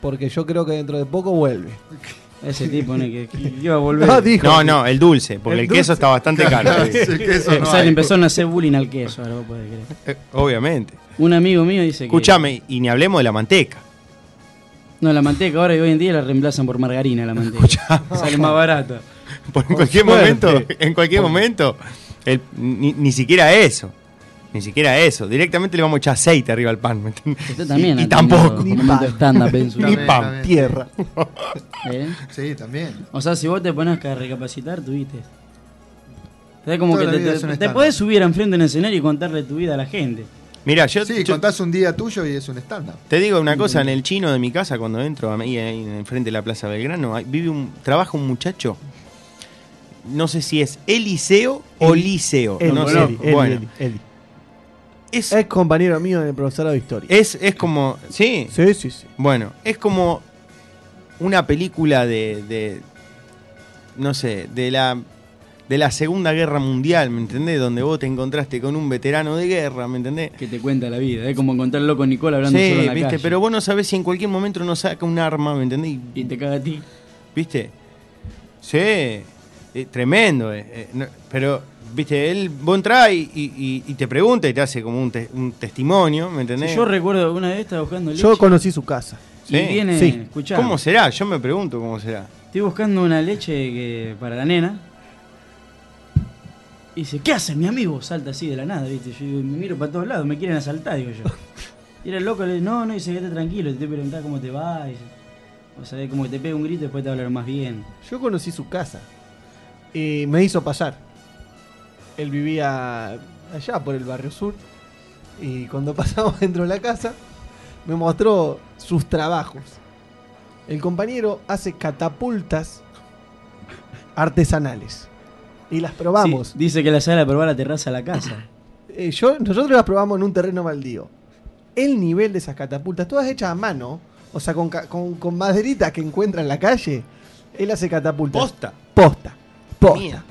porque yo creo que dentro de poco vuelve. Ese tipo ¿no? que, que iba a volver. No, dijo. No, no, el dulce, porque el, El queso dulce. está bastante caro. El queso Eh, no o sea, hay. le empezaron a hacer bullying al queso, ahora vos podés creer. Eh, Obviamente. Un amigo mío dice que. Escúchame, y ni hablemos de la manteca. No, la manteca ahora hoy en día la reemplazan por margarina la manteca. Sale más barata. Por en cualquier momento, en cualquier momento, el- ni, ni siquiera eso. Ni siquiera eso. Directamente le vamos a echar aceite arriba al pan. ¿me entiendes? Usted también. Y, y tampoco. en su Ni pan. Tierra. ¿Eh? Sí, también. O sea, si vos te pones a recapacitar, tuviste. Es como Toda que te, te- te podés subir enfrente de un escenario y contarle tu vida a la gente. Mira, yo, Sí, yo contás un día tuyo y es un stand-up. te digo una cosa, en el chino de mi casa, cuando entro ahí, ahí enfrente de la Plaza Belgrano, vive un, trabaja un muchacho, no sé si es Eliseo o Liceo. No sé. Bueno. Es, Es compañero mío en el profesorado de historia. es, es como, sí, Sí, sí, sí. Bueno, es como una película de, de no sé, de la de la Segunda Guerra Mundial, ¿me entendés? Donde vos te encontraste con un veterano de guerra, ¿me entendés? Que te cuenta la vida. Es como encontrar loco Nicole hablando solo Sí, en la viste, calle. pero vos no sabés si en cualquier momento no saca un arma, ¿me entendés? Y- Y te caga a ti. ¿Viste? Sí, eh, tremendo. eh, eh, no- pero, viste, él, vos entrás y, y- y te pregunta y te hace como un, te- un testimonio, ¿me entendés? Si yo recuerdo una vez estaba buscando leche. Yo conocí su casa. y Sí. viene, Sí. escuchá, ¿Cómo será? Yo me pregunto cómo será. Estoy buscando una leche que, para la nena. Y dice, ¿qué haces, mi amigo? Salta así de la nada, ¿viste? Yo digo, me miro para todos lados, me quieren asaltar, digo yo. Y era el loco, le dice, no, no, dice, quédate tranquilo, te estoy preguntando cómo te va. Dice, o sea, como que te pega un grito y después te hablar más bien. Yo conocí su casa. Y me hizo pasar. Él vivía allá por el barrio sur. Y cuando pasamos dentro de la casa, me mostró sus trabajos. El compañero hace catapultas artesanales. Y las probamos. Sí, dice que la sala de probar la terraza a la casa. Eh, yo, nosotros las probamos en un terreno baldío. El nivel de esas catapultas, todas hechas a mano, o sea, con, ca- con, con maderitas que encuentra en la calle, él hace catapultas. Posta. Posta. Posta. Mía.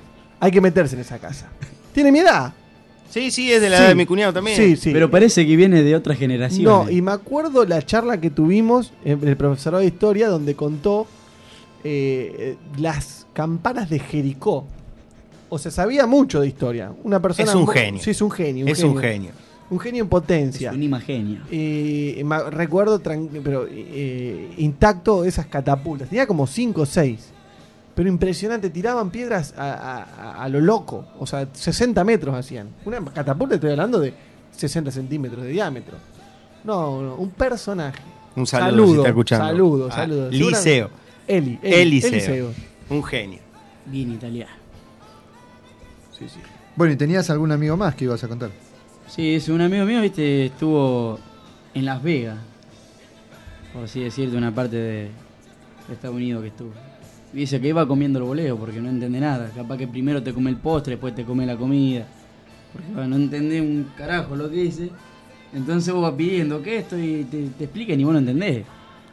Hay que meterse en esa casa. ¿Tiene mi edad? Sí, sí, es de la Sí. edad de mi cuñado también. Sí, sí. Pero parece que viene de otra generación. No, y me acuerdo la charla que tuvimos en el profesorado de historia donde contó eh, eh, las campanas de Jericó. O sea, sabía mucho de historia. Una persona Es un genio. Sí, es un genio. es un genio. Un genio en es potencia. un imagenio. Y me recuerdo tran- pero eh, intacto esas catapultas. Tenía como 5 o 6. Pero impresionante, tiraban piedras a, a- a- lo loco. O sea, 60 metros hacían. Una catapulta, estoy hablando de 60 centímetros de diámetro. No, no, un personaje. Un saludo, si está escuchando. Saludo, Ah, saludo. Liceo. Eli, Eli, Eliseo. Eliseo. Un genio. Bien italiano. Sí, sí. Bueno, ¿y tenías algún amigo más que ibas a contar? Sí, es un amigo mío, viste, estuvo en Las Vegas. Por así decirte, una parte de Estados Unidos que estuvo. Y Dice que iba comiendo el boleo porque no entiende nada. Capaz que primero te come el postre, después te come la comida. Porque bueno, no entendés un carajo lo que dice. Entonces vos vas pidiendo que esto y te, te explican y vos no entendés.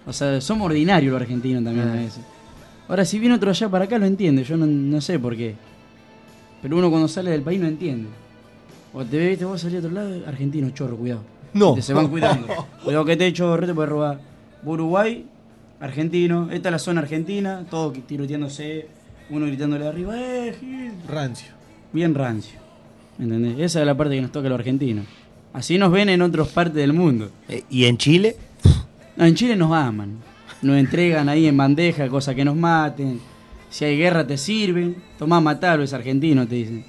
O sea, somos ordinarios los argentinos también a veces. Ahora, si viene otro allá para acá, lo entiende. Yo no, no sé por qué. Pero uno cuando sale del país no entiende. O te ves, viste, vos salís a otro lado, argentino, chorro, cuidado. No. Te se van cuidando. cuidado que te chorro, te puede robar. Uruguay, argentino. Esta es la zona argentina, todos tiroteándose, uno gritándole de arriba, ¡eh, Gil! Rancio. Bien rancio. ¿Entendés? Esa es la parte que nos toca a los argentinos. Así nos ven en otras partes del mundo. Eh, ¿Y en Chile? No, en Chile nos aman. Nos entregan ahí en bandeja cosas que nos maten. Si hay guerra te sirven. Tomá, matalo, es argentino, te dicen.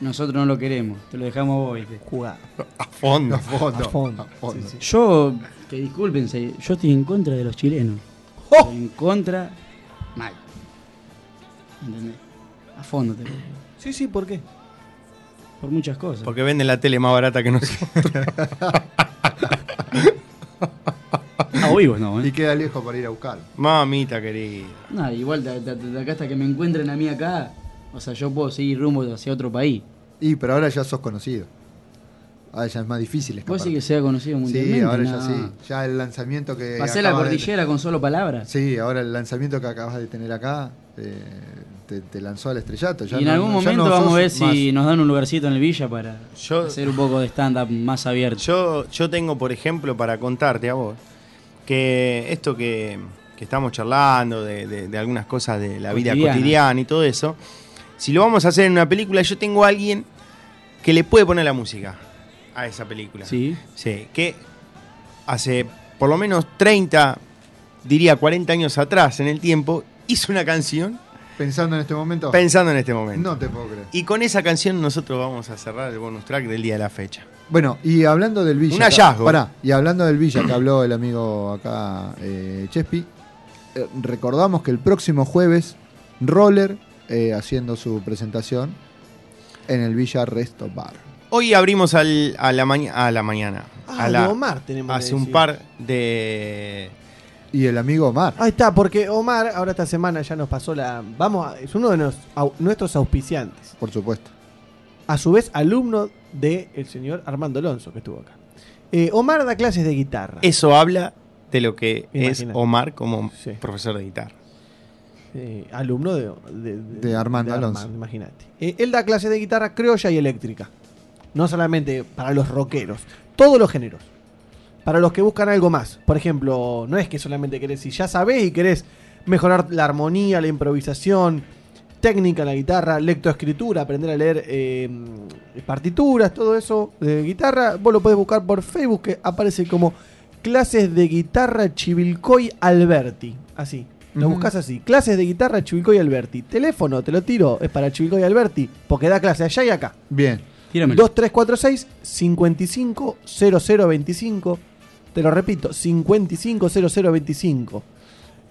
Nosotros no lo queremos, te lo dejamos vos. Jugada. A fondo. A fondo. A fondo. a fondo. Sí, sí. Yo, que discúlpense, yo estoy en contra de los chilenos. ¡Oh! En contra, mal. ¿Entendés? A fondo, te lo digo. Sí, sí, ¿por qué? Por muchas cosas. Porque venden la tele más barata que nosotros. A vivos no, Y ¿eh? queda lejos para ir a buscar. Mamita querida. Nada, igual de, de- de acá hasta que me encuentren a mí acá, o sea, yo puedo seguir rumbo hacia otro país. Y pero ahora ya sos conocido. Ahora ya es más difícil escapar. Vos sí que sea conocido mundialmente. Sí, ahora no. ya sí. Ya el lanzamiento que. Pasé la de- cordillera con solo palabras. Sí, ahora el lanzamiento que acabas de tener acá eh, te, te lanzó al estrellato. Ya y en no- algún momento no vamos a ver si más- nos dan un lugarcito en el Villa para Yo, hacer un poco de stand-up más abierto. yo, yo tengo, por ejemplo, para contarte a vos, que esto que, que estamos charlando, de, de- de algunas cosas de la vida Cotidiana. cotidiana y todo eso, si lo vamos a hacer en una película, yo tengo a alguien que le puede poner la música a esa película. Sí. Sí, que hace por lo menos 30, diría 40 años atrás en el tiempo, hizo una canción Pensando en este momento. pensando en este momento. No te puedo creer. Y con esa canción nosotros vamos a cerrar el bonus track del día de la fecha. Bueno, y hablando del Villa. Un hallazgo. Pará, y hablando del Villa que habló el amigo acá, eh, Chespi, eh, recordamos que el próximo jueves, Roller eh, haciendo su presentación en el Villa Resto Bar. Hoy abrimos al- a, la maña- a la mañana. Ah, a la- de Omar tenemos Hace un par de. Y el amigo Omar. Ahí está, porque Omar ahora esta semana ya nos pasó la. Vamos, a- es uno de nos- nuestros auspiciantes. Por supuesto. A su vez, alumno del señor Armando Alonso, que estuvo acá. Eh, Omar da clases de guitarra. Eso habla de lo que Imagínate. es Omar como Sí. profesor de guitarra. Eh, alumno de, de, De Armando Alonso. imagínate. Eh, él da clases de guitarra criolla y eléctrica. No solamente para los rockeros, todos los géneros. Para los que buscan algo más. Por ejemplo, no es que solamente querés, si ya sabés y querés mejorar la armonía, la improvisación, técnica en la guitarra, lectoescritura, aprender a leer eh, partituras, todo eso de guitarra, vos lo podés buscar por Facebook que aparece como clases de guitarra Chivilcoy Alberti. Así. Lo buscas así. Clases de guitarra Chivilcoy Alberti. Teléfono, te lo tiro, es para Chivilcoy Alberti, porque da clase allá y acá. Bien. Tíramelo. 2346 550025. Te lo repito, 550025.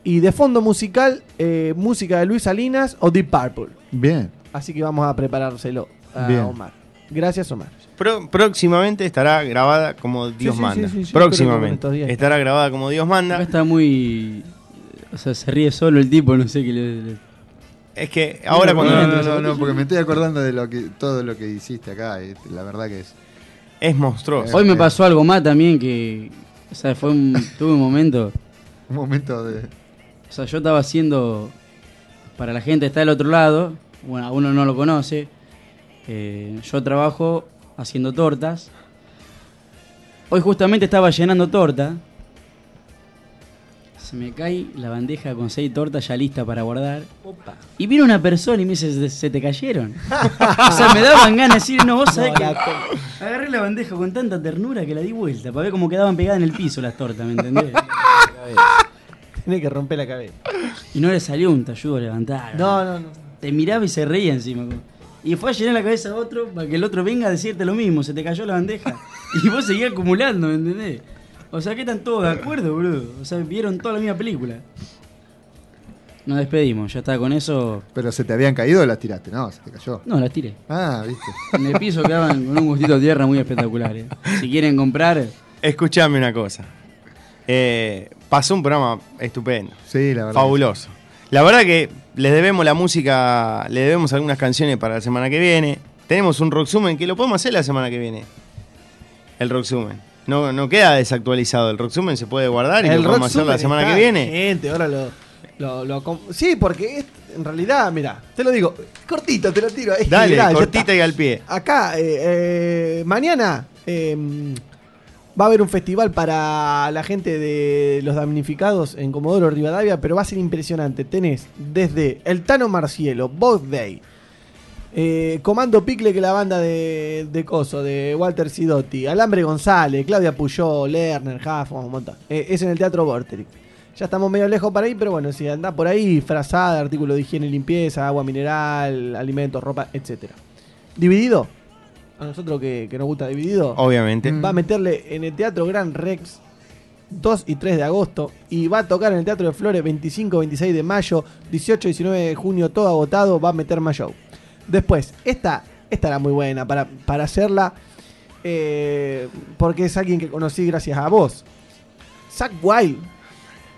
Y de fondo musical, eh, música de Luis Salinas o Deep Purple. Bien. Así que vamos a preparárselo a Bien. Omar. Gracias, Omar. Pro- próximamente estará grabada como Dios sí, manda. sí, sí, próximamente. Estará grabada como Dios Acá manda. está muy. O sea, se ríe solo el tipo, no sé qué le. le- Es que ahora No, cuando No, no, no, no, porque me estoy acordando de lo que todo lo que hiciste acá. y la verdad que es. es monstruoso. Hoy me pasó algo más también que. O sea, fue un, tuve un momento. Un momento de. O sea, yo estaba haciendo. Para la gente que está del otro lado, bueno, a uno no lo conoce. eh, yo trabajo haciendo tortas. Hoy justamente estaba llenando torta. Se me cae la bandeja con seis tortas ya lista para guardar. Y viene una persona y me dice, "Se- se te cayeron. o sea, me daban ganas de decir, no, vos sabés No, que... la Agarré la bandeja con tanta ternura que la di vuelta para ver cómo quedaban pegadas en el piso las tortas, ¿me entendés? Tenés que romper la cabeza. Y no le salió un te ayudo a levantar. No, no, no. Te miraba y se reía encima. Y fue a llenar la cabeza a otro para que el otro venga a decirte lo mismo. Se te cayó la bandeja. Y vos seguías acumulando, ¿me entendés? O sea, que están todos de acuerdo, boludo. O sea, vieron toda la misma película. Nos despedimos, ya está con eso. Pero se te habían caído o las tiraste, no, se te cayó. No, las tiré. Ah, viste. En el piso quedaban con un gustito de tierra muy espectacular. ¿eh? Si quieren comprar, Escuchame una cosa. Eh, pasó un programa estupendo. Sí, la verdad. Fabuloso. La verdad que les debemos la música, le debemos algunas canciones para la semana que viene. Tenemos un Rocksumen que lo podemos hacer la semana que viene. El Rocksumen. No, no queda desactualizado. El Rocksumen se puede guardar y lo podemos hacer la semana que viene. Gente, ahora lo, lo, lo com- Sí, porque es- en realidad, mira, te lo digo, cortito, te lo tiro. ahí, Dale, mirá, cortita y al pie. Acá, eh, eh, mañana eh, va a haber un festival para la gente de los damnificados en Comodoro Rivadavia, pero va a ser impresionante. Tenés desde el Tano Marcielo, Both Day, eh, Comando Picle, que es la banda de, de Coso, de Walter Sidotti, Alambre González, Claudia Puyó, Lerner, Jaffo, un montón. Eh, es en el Teatro Vorterix. Ya estamos medio lejos para ahí, pero bueno, si anda por ahí, frazada, artículos de higiene y limpieza, agua mineral, alimentos, ropa, etcétera. ¿Dividido? A nosotros que, que nos gusta dividido. Obviamente. Va a meterle en el Teatro Gran Rex 2 y 3 de agosto. Y va a tocar en el Teatro de Flores 25, 26 de mayo, 18, 19 de junio, todo agotado. Va a meter más show. Después, esta, esta era muy buena para, para hacerla. eh, porque es alguien que conocí gracias a vos. Zach Wild.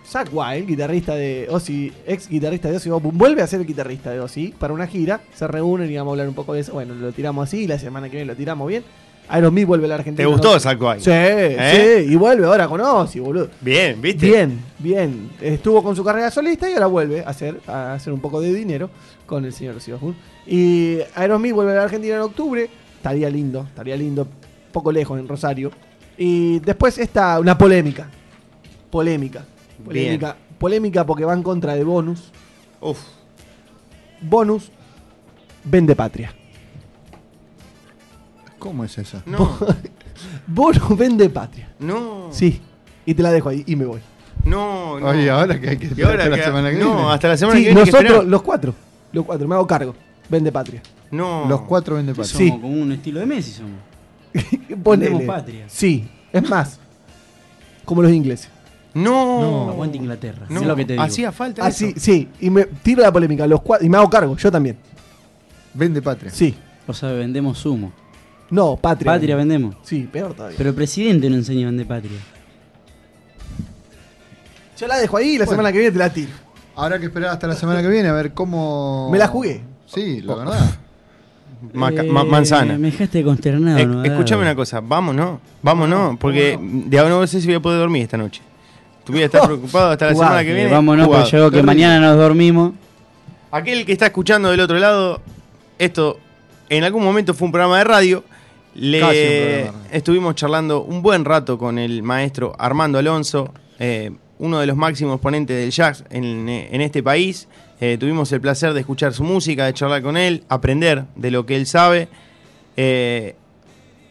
Zach Wild, guitarrista de Ozzy, ex guitarrista de Ozzy vuelve a ser el guitarrista de Ozzy para una gira. Se reúnen y vamos a hablar un poco de eso. Bueno, lo tiramos así. La semana que viene lo tiramos bien. Aerosmith vuelve a la Argentina. ¿Te gustó ¿no? Zach Wild? Sí, ¿Eh? sí. Y vuelve ahora con Ozzy, boludo. Bien, ¿viste? Bien, bien. Estuvo con su carrera solista y ahora vuelve a hacer, a hacer un poco de dinero con el señor Osbourne. Y Aerosmith vuelve a la Argentina en octubre. Estaría lindo, estaría lindo. Poco lejos, en Rosario. Y después está una polémica. polémica. Polémica, polémica porque va en contra de Bonus. Uf. Bonus vende patria. ¿Cómo es esa? No, Bonus vende patria. no. Sí. Y te la dejo ahí y me voy. No, no. Oye, ahora que hay que Y ahora hasta la semana que no, viene. hasta la semana Sí, que viene. que nosotros, los cuatro. Los cuatro, me hago cargo. Vende patria. No. Los cuatro vende patria. Sí. Somos como un estilo de Messi somos. Ponele. Vendemos patria. Sí, es más. Como los ingleses. No. Aguante Inglaterra. No. Es lo que te digo. Hacía falta Así, eso. sí. Y me tiro la polémica. Los cuatro, y me hago cargo, yo también. Vende patria. Sí. O sea, vendemos humo. No, patria. Patria vendemos. Sí, peor todavía. Pero el presidente no enseña a vender patria. Yo la dejo ahí y la Bueno. semana que viene te la tiro. Habrá que esperar hasta la semana que viene a ver cómo. Me la jugué. Sí, la verdad. Maca- Eh, ma- manzana. Me dejaste consternado. Eh, ¿no? escuchame una cosa, vámonos, vámonos, porque de ahora no sé si voy a poder dormir esta noche. Tú voy a estar preocupado hasta la semana que Eh, viene. vámonos, jugado. porque yo que Terrible. mañana nos dormimos. Aquel que está escuchando del otro lado, esto en algún momento fue un programa de radio. Le Casi un programa de radio. estuvimos charlando un buen rato con el maestro Armando Alonso, eh, uno de los máximos ponentes del jazz en, este país. Eh, tuvimos el placer de escuchar su música, de charlar con él, aprender de lo que él sabe. Eh,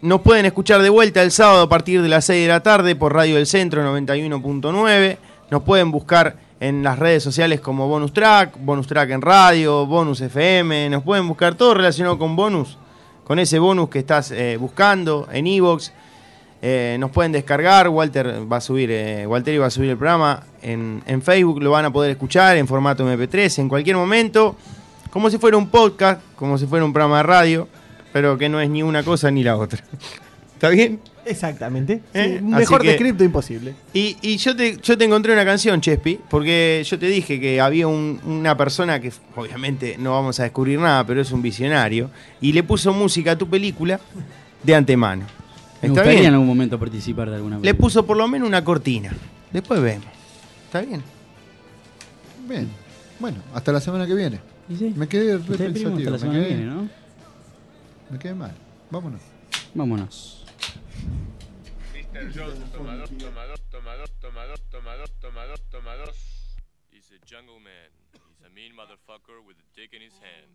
nos pueden escuchar de vuelta el sábado a partir de las 6 de la tarde por Radio del Centro 91.9. Nos pueden buscar en las redes sociales como Bonus Track, Bonus Track en radio, Bonus FM. Nos pueden buscar todo relacionado con Bonus, con ese bonus que estás eh, buscando en Evox. Eh, nos pueden descargar, Walter va a subir, eh, Walter va a subir el programa en, en Facebook, lo van a poder escuchar en formato MP3 en cualquier momento, como si fuera un podcast, como si fuera un programa de radio, pero que no es ni una cosa ni la otra. ¿Está bien? Exactamente. Eh, Sí, mejor que- descripto imposible. Y, y yo, te, yo te encontré una canción, Chespi, porque yo te dije que había un- una persona que obviamente no vamos a descubrir nada, pero es un visionario, y le puso música a tu película de antemano. Me ¿Está gustaría en bien? algún momento participar de alguna Le película. puso por lo menos una cortina. Después vemos. ¿Está bien? Bien. Bueno, hasta la semana que viene. Y sí, Me quedé re pensativo. hasta la me semana que quedé- viene, ¿no? Me quedé mal. Vámonos. Vámonos. Mr. Jones, tomador, tomador, tomador, tomador, tomador, tomador, tomador. He's a jungle man. He's a mean motherfucker with a dick in his hand.